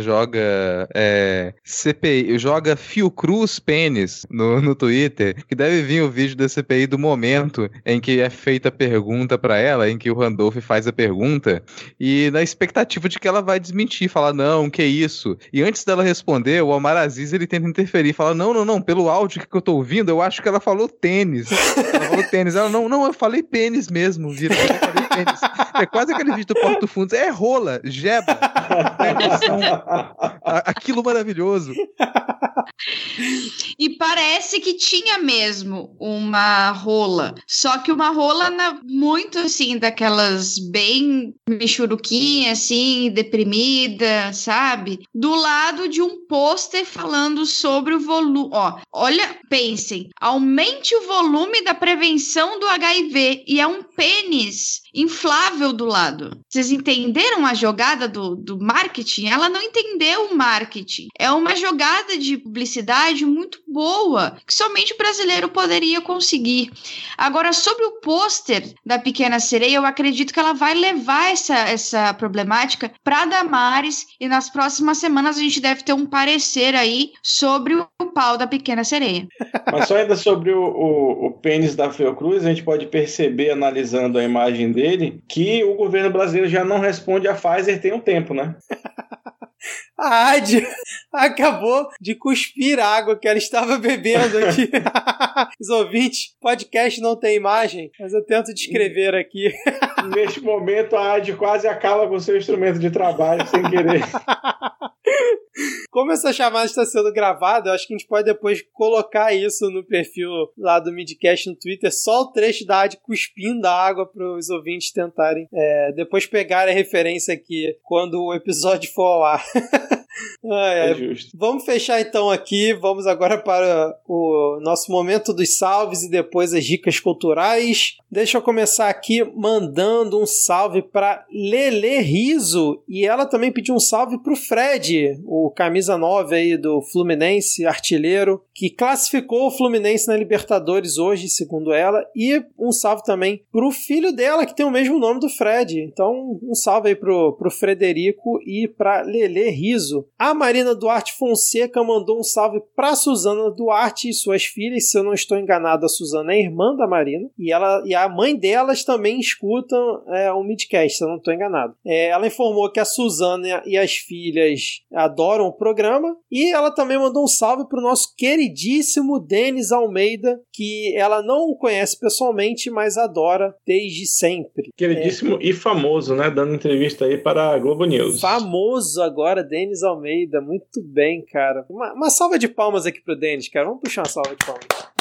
joga é, CPI, joga Fiocruz Pênis no, no Twitter, que deve vir o vídeo da CPI do momento em que é feita a pergunta para ela, em que o Randolph faz a pergunta, e na expectativa de que ela vai desmentir, falar, não, que isso. E antes dela responder, o Omar Aziz, ele tenta interferir, fala, não, não, não, pelo áudio que eu tô ouvindo, eu acho que ela falou tênis. Ela falou tênis. Ela, não, não, eu falei pênis mesmo, vira. Eu falei pênis. É quase aquele vídeo do Porto Fundos. É rola, jeba. É aquilo maravilhoso. E parece que tinha mesmo uma rola. Só que uma rola na, muito assim, daquelas bem michuruquinha, assim, deprimida, sabe? Do lado de um pôster falando sobre o volume. Ó, olha, pensem, aumente o volume da prevenção do HIV e é um pênis inflável do lado. Vocês entenderam a jogada do, do marketing? Ela não entendeu o marketing. É uma jogada de publicidade muito boa, que somente o brasileiro poderia conseguir. Agora, sobre o pôster da Pequena Sereia, eu acredito que ela vai levar essa, essa problemática para Damares e nas próximas semanas a gente deve ter um parecer aí sobre o pau da Pequena Sereia. Mas só ainda sobre o, o, o pênis da Fiocruz, a gente pode perceber, analisando a imagem dele, que o governo brasileiro já não responde a Pfizer tem um tempo, né? [laughs] A Adi acabou de cuspir a água que ela estava bebendo aqui. [laughs] Os ouvintes, podcast não tem imagem, mas eu tento descrever aqui. Neste momento, a Adi quase acaba com o seu instrumento de trabalho sem querer. Como essa chamada está sendo gravada, eu acho que a gente pode depois colocar isso no perfil lá do Midcast no Twitter, só o trecho da Ad cuspindo a água para os ouvintes tentarem é, depois pegar a referência aqui quando o episódio for ao ar. [laughs] é, é justo. Vamos fechar então aqui. Vamos agora para o nosso momento dos salves e depois as dicas culturais. Deixa eu começar aqui mandando um salve para Lele Riso e ela também pediu um salve para o Fred, o camisa 9 aí do Fluminense, artilheiro, que classificou o Fluminense na Libertadores hoje, segundo ela, e um salve também para o filho dela que tem o mesmo nome do Fred. Então, um salve aí pro, pro Frederico e para Lele Riso. A Marina Duarte Fonseca mandou um salve para Suzana Duarte e suas filhas, se eu não estou enganado, a Suzana é irmã da Marina, e ela e a mãe delas também escutam é, o Midcast, se eu não estou enganado. É, ela informou que a Suzana e as filhas adoram o programa e ela também mandou um salve para o nosso queridíssimo Denis Almeida, que ela não conhece pessoalmente, mas adora desde sempre. Queridíssimo é, e famoso, né? Dando entrevista aí para a Globo News. Famoso agora, Denis Almeida. Muito bem, cara. Uma, uma salva de palmas aqui pro Denis, cara. Vamos puxar uma salva de palmas.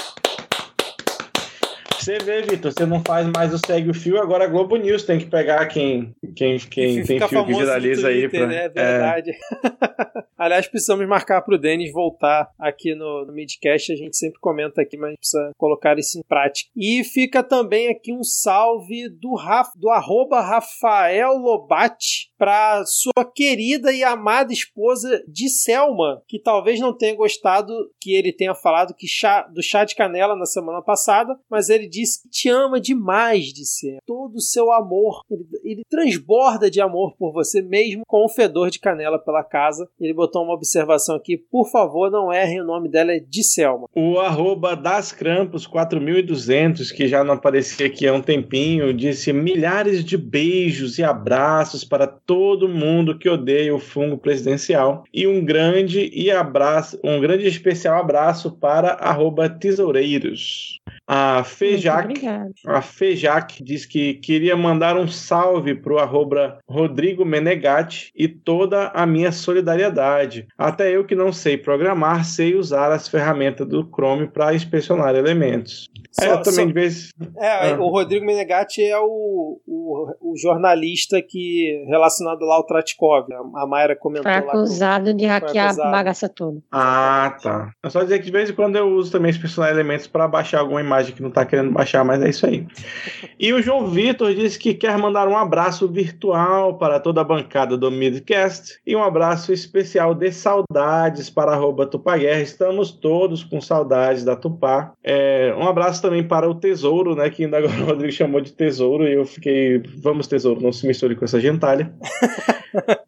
Você vê, Vitor, você não faz mais o segue o fio, agora a Globo News tem que pegar quem, quem, quem [laughs] tem fio que viraliza aí. Pra... Né? É verdade. É. [laughs] Aliás, precisamos marcar para o Denis voltar aqui no, no Midcast. A gente sempre comenta aqui, mas precisa colocar isso em prática. E fica também aqui um salve do, Raf, do arroba Rafael Lobate para sua querida e amada esposa de Selma, que talvez não tenha gostado que ele tenha falado que chá, do chá de canela na semana passada, mas ele disse que te ama demais, disse todo o seu amor. Ele, ele transborda de amor por você, mesmo com o fedor de canela pela casa. Ele botou uma observação aqui, por favor, não errem, o nome dela é de Selma. O arroba das Crampos 4200, que já não aparecia aqui há um tempinho, disse milhares de beijos e abraços para todo mundo que odeia o fungo presidencial. E um grande e abraço, um grande especial abraço para arroba tesoureiros. A Fejac, a Fejac diz que queria mandar um salve pro arroba Rodrigo Menegatti e toda a minha solidariedade. Até eu que não sei programar, sei usar as ferramentas do Chrome para inspecionar elementos. É, Só- eu também só- de vez. É, Ah. o Rodrigo Menegatti é o, o, o jornalista que relacionado lá ao Tratkov. A Mayra comentou Foi lá. acusado de hackear acusado. a bagaça toda. Ah, tá. É só dizer que de vez em quando eu uso também esse personal elementos para baixar alguma imagem que não tá querendo baixar, mas é isso aí. E o João Vitor disse que quer mandar um abraço virtual para toda a bancada do Midcast e um abraço especial de saudades para a arroba Tupaguerra. Estamos todos com saudades da Tupá. É, um abraço também para o Tesouro, né? Que ainda agora o Rodrigo chamou de Tesouro e eu fiquei, vamos Tesouro, não se misture com essa gentalha. [laughs]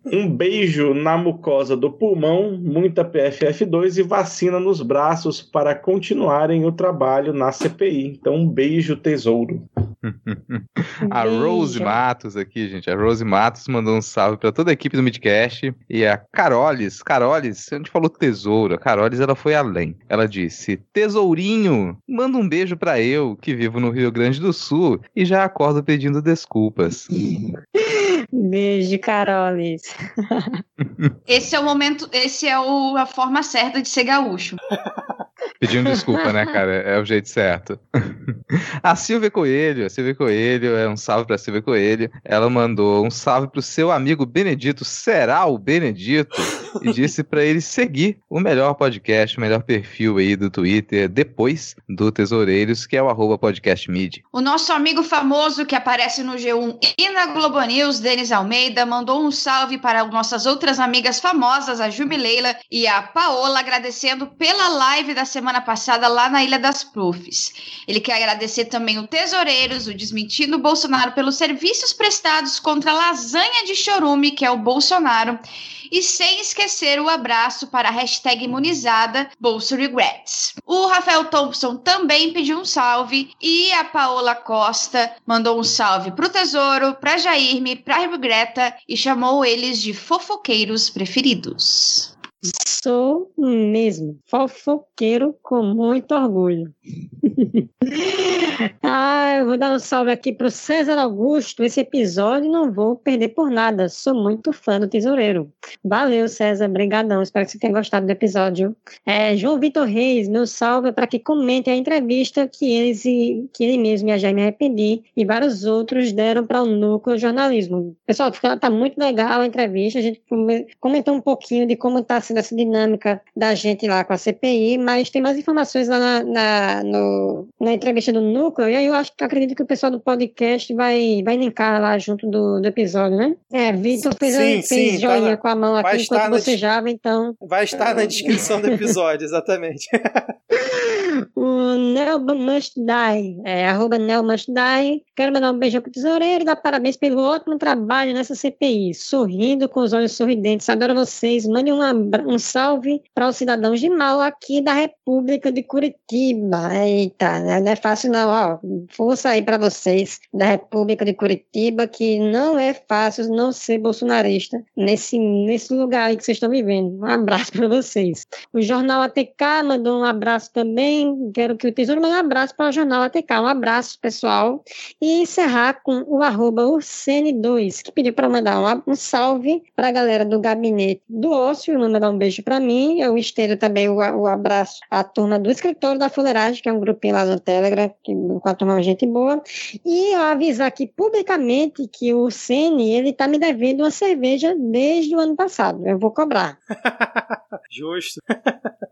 Um beijo na mucosa do pulmão, muita PFF2 e vacina nos braços para continuarem o trabalho na CPI. Então, um beijo, tesouro. [laughs] A Rose. Matos aqui, gente. A Rose Matos mandou um salve pra toda a equipe do Midcast. E a Carolis, Carolis, a gente falou tesouro. A Carolis, ela foi além. Ela disse: Tesourinho, manda um beijo pra eu, que vivo no Rio Grande do Sul e já acordo pedindo desculpas. [laughs] Beijo, Carolis. [laughs] Esse é o momento, esse é o- a forma certa de ser gaúcho. [laughs] Pedindo desculpa, né, cara? É o jeito certo. A Silvia Coelho, a Silvia Coelho, é um salve pra Silvia Coelho. Ela mandou um salve pro seu amigo Benedito, será o Benedito? E disse pra ele seguir o melhor podcast, o melhor perfil aí do Twitter, depois do Tesoureiros, que é o arroba podcastmid. O nosso amigo famoso que aparece no G1 e na Globo News, Denis Almeida, mandou um salve para nossas outras amigas famosas, a Jubileila e a Paola, agradecendo pela live da semana passada lá na Ilha das Profs. Ele quer agradecer também o Tesoureiros, o Desmentindo Bolsonaro pelos serviços prestados contra a lasanha de chorume, que é o Bolsonaro. E sem esquecer o abraço para a hashtag imunizada Bolso Regrets. O Rafael Thompson também pediu um salve e a Paola Costa mandou um salve pro Tesouro, pra Jairme, pra Greta e chamou eles de fofoqueiros preferidos. Sou mesmo fofoqueiro com muito orgulho. [laughs] ah, eu vou dar um salve aqui pro César Augusto. Esse episódio não vou perder por nada. Sou muito fã do Tesoureiro. Valeu, César. Brigadão. Espero que você tenha gostado do episódio. É, João Vitor Reis, meu salve é para que comente a entrevista que eles que ele mesmo e a Jaime Arrependi e vários outros deram para o Núcleo Jornalismo. Pessoal, tá, tá muito legal a entrevista. A gente come- comentou um pouquinho de como está sendo essa dinâmica da gente lá com a CPI, mas tem mais informações lá na, na, no- na entrevista do Núcleo. E aí eu acho que acredito que o pessoal do podcast vai, vai linkar lá junto do, do episódio, né? É, Vitor fez, Sim, fez sim, tá joinha na- com a mão aqui enquanto na você des- java, então Vai estar na descrição do episódio, exatamente. [laughs] O Nel Must Die, é, arroba Nel Must Die. Quero mandar um beijo pro tesoureiro e dar parabéns pelo ótimo trabalho nessa CPI. Sorrindo com os olhos sorridentes. Adoro vocês. Mande um, abra- um salve para os cidadãos de mal aqui da República de Curitiba. Eita, né? não é fácil não. Ó, força aí para vocês da República de Curitiba, que não é fácil não ser bolsonarista nesse, nesse lugar aí que vocês estão vivendo. Um abraço para vocês. O Jornal ATK mandou um abraço também. Quero que o Tesouro mande um abraço para o Jornal ATK. Um abraço, pessoal. E encerrar com o arroba Ursene2, que pediu para mandar um, um salve para a galera do Gabinete do Ócio. Mandar um beijo para mim. Eu estendo também o, o abraço à turma do Escritório da Fuleiragem, que é um grupinho lá no Telegram, que, com a turma gente boa. E avisar aqui publicamente que o Sene, ele tá me devendo uma cerveja desde o ano passado. Eu vou cobrar. [laughs] Justo. [laughs]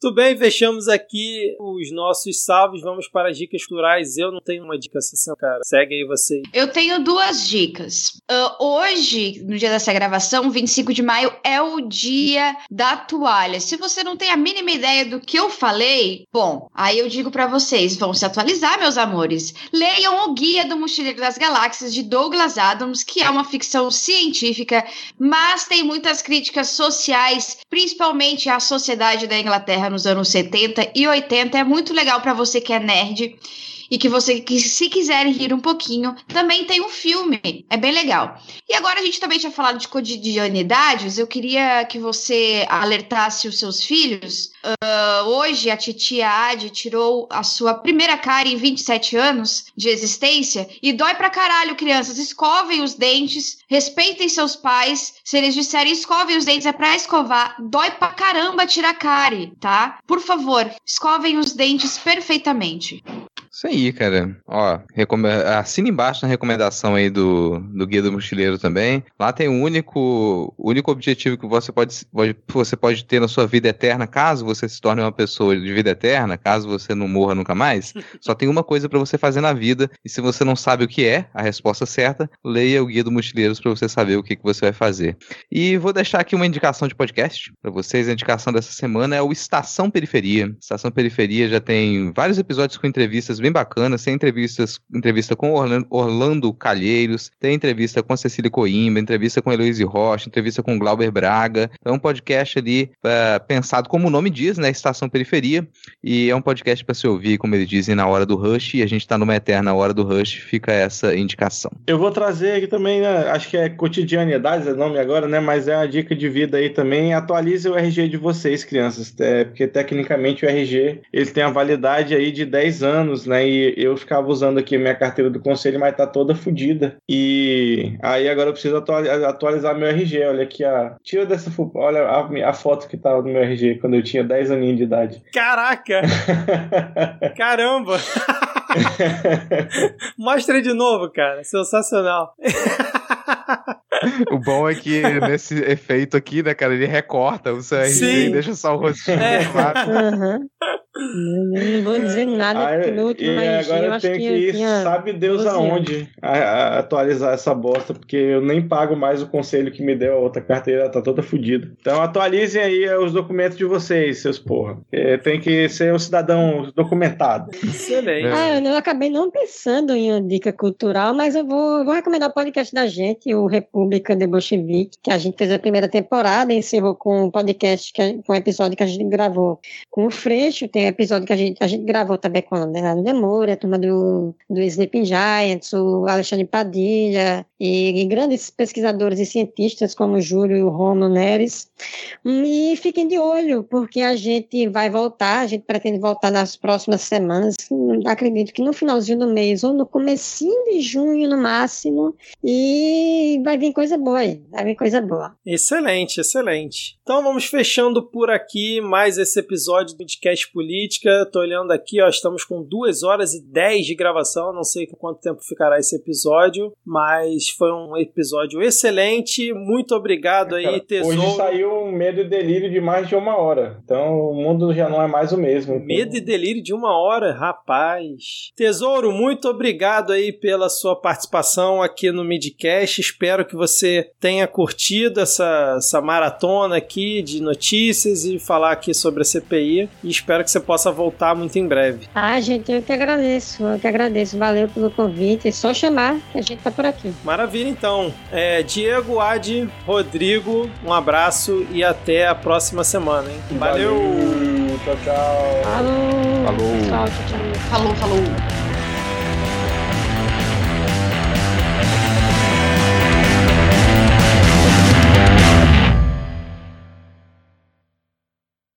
Tudo bem, fechamos aqui os nossos salves. Vamos para as dicas culturais. Eu não tenho uma dica semana, cara. Segue aí você. Eu tenho duas dicas. Ah, hoje, no dia dessa gravação, 25 de maio, é o dia da toalha. Se você não tem a mínima ideia do que eu falei, bom, aí eu digo pra vocês, vão se atualizar, meus amores. Leiam o Guia do Mochileiro das Galáxias de Douglas Adams, que é uma ficção científica, mas tem muitas críticas sociais, principalmente à sociedade da Inglaterra nos anos 70 e 80. É muito legal pra você que é nerd e que você, que se quiser rir um pouquinho, também tem um filme. É bem legal. E agora a gente também tinha falado de cotidianidades. Eu queria que você alertasse os seus filhos. Ah, hoje a titia Adi tirou a sua primeira cara em 27 anos de existência. E dói pra caralho, crianças. Escovem os dentes, respeitem seus pais. Se eles disserem escovem os dentes, é pra escovar. Dói pra caramba tirar cárie, tá? Por favor, escovem os dentes perfeitamente. Isso aí, cara. Ó, recome... assina embaixo na recomendação aí do, do Guia do Mochileiro também. Lá tem o único, o único objetivo que você pode, pode, você pode ter na sua vida eterna, caso você se torne uma pessoa de vida eterna, caso você não morra nunca mais. [laughs] Só tem uma coisa para você fazer na vida, e se você não sabe o que é a resposta certa, leia o Guia do Mochileiros para você saber o que, que você vai fazer. E vou deixar aqui uma indicação de podcast para vocês. A indicação dessa semana é o Estação Periferia. Estação Periferia já tem vários episódios com entrevistas bem bacanas. Tem entrevistas, entrevista com Orlando, Calheiros, tem entrevista com a Cecília Coimbra, entrevista com Heloíse Rocha, entrevista com Glauber Braga. É um podcast ali uh, pensado como o nome diz, né? Estação Periferia. E é um podcast para se ouvir, como eles dizem, na hora do rush. E a gente está numa eterna hora do rush. Fica essa indicação. Eu vou trazer aqui também, né, acho que é cotidianidade, é o nome agora, né? Mas é uma dica de vida aí também. Atualize o RG de vocês, crianças. É, porque tecnicamente o RG ele tem a validade aí de 10 anos, né? E eu ficava usando aqui minha carteira do conselho, mas tá toda fodida. E aí agora eu preciso atualizar meu RG. Olha aqui a. Tira dessa. Olha a, a foto que tava no meu RG quando eu tinha 10 aninhos de idade. Caraca! [laughs] Caramba! [laughs] Mostra de novo, cara. Sensacional. O bom é que nesse efeito aqui, né, cara, ele recorta o seu RG e deixa só o rostinho. É. Uhum. Não vou dizer nada, Aí, no último e RG agora eu eu acho tenho que que eu ir, tinha sabe Deus 12 anos. aonde, a- a- atualizar essa bosta, porque eu nem pago mais o conselho que me deu a outra carteira, tá toda fodida. Então atualizem aí os documentos de vocês, seus porra. Tem que ser um cidadão documentado. Excelente. Ah, eu não- eu acabei não pensando em uma dica cultural, mas eu vou, vou recomendar o podcast da gente, o República de Bolchevique, que a gente fez a primeira temporada, encerrou com um podcast, que, a- com um episódio que a gente gravou com o Freixo, tem episódio que a gente, a gente gravou também com a Leonardo Demore, a turma do, do Sleeping Giants, o Alexandre Padilha, e, e grandes pesquisadores e cientistas como Júlio e o Neres. E fiquem de olho, porque a gente vai voltar, a gente pretende voltar nas próximas semanas, acredito que no finalzinho do mês ou no comecinho de junho no máximo, e vai vir coisa boa aí, vai vir coisa boa. Excelente, excelente. Então vamos fechando por aqui mais esse episódio do Podcast Política. Tô olhando aqui, ó, estamos com 2 horas e 10 de gravação. Não sei quanto tempo ficará esse episódio, mas foi um episódio excelente. Muito obrigado aí, Cara, Tesouro. Hoje saiu um medo e delírio de mais de uma hora. Então o mundo já não é mais o mesmo. Medo e delírio de uma hora, rapaz. Tesouro, muito obrigado aí pela sua participação aqui no Midcast. Espero que você tenha curtido essa, essa maratona aqui de notícias e falar aqui sobre a CPI. E espero que você possa voltar muito em breve. Ah, gente, eu que agradeço, eu que agradeço, valeu pelo convite, é só chamar que a gente tá por aqui. Maravilha, então. É, Diego, Adi, Rodrigo, um abraço e até a próxima semana. Hein? Valeu. Tchau, tchau. Falou! Falou. Pessoal, tchau, tchau. Falou, falou.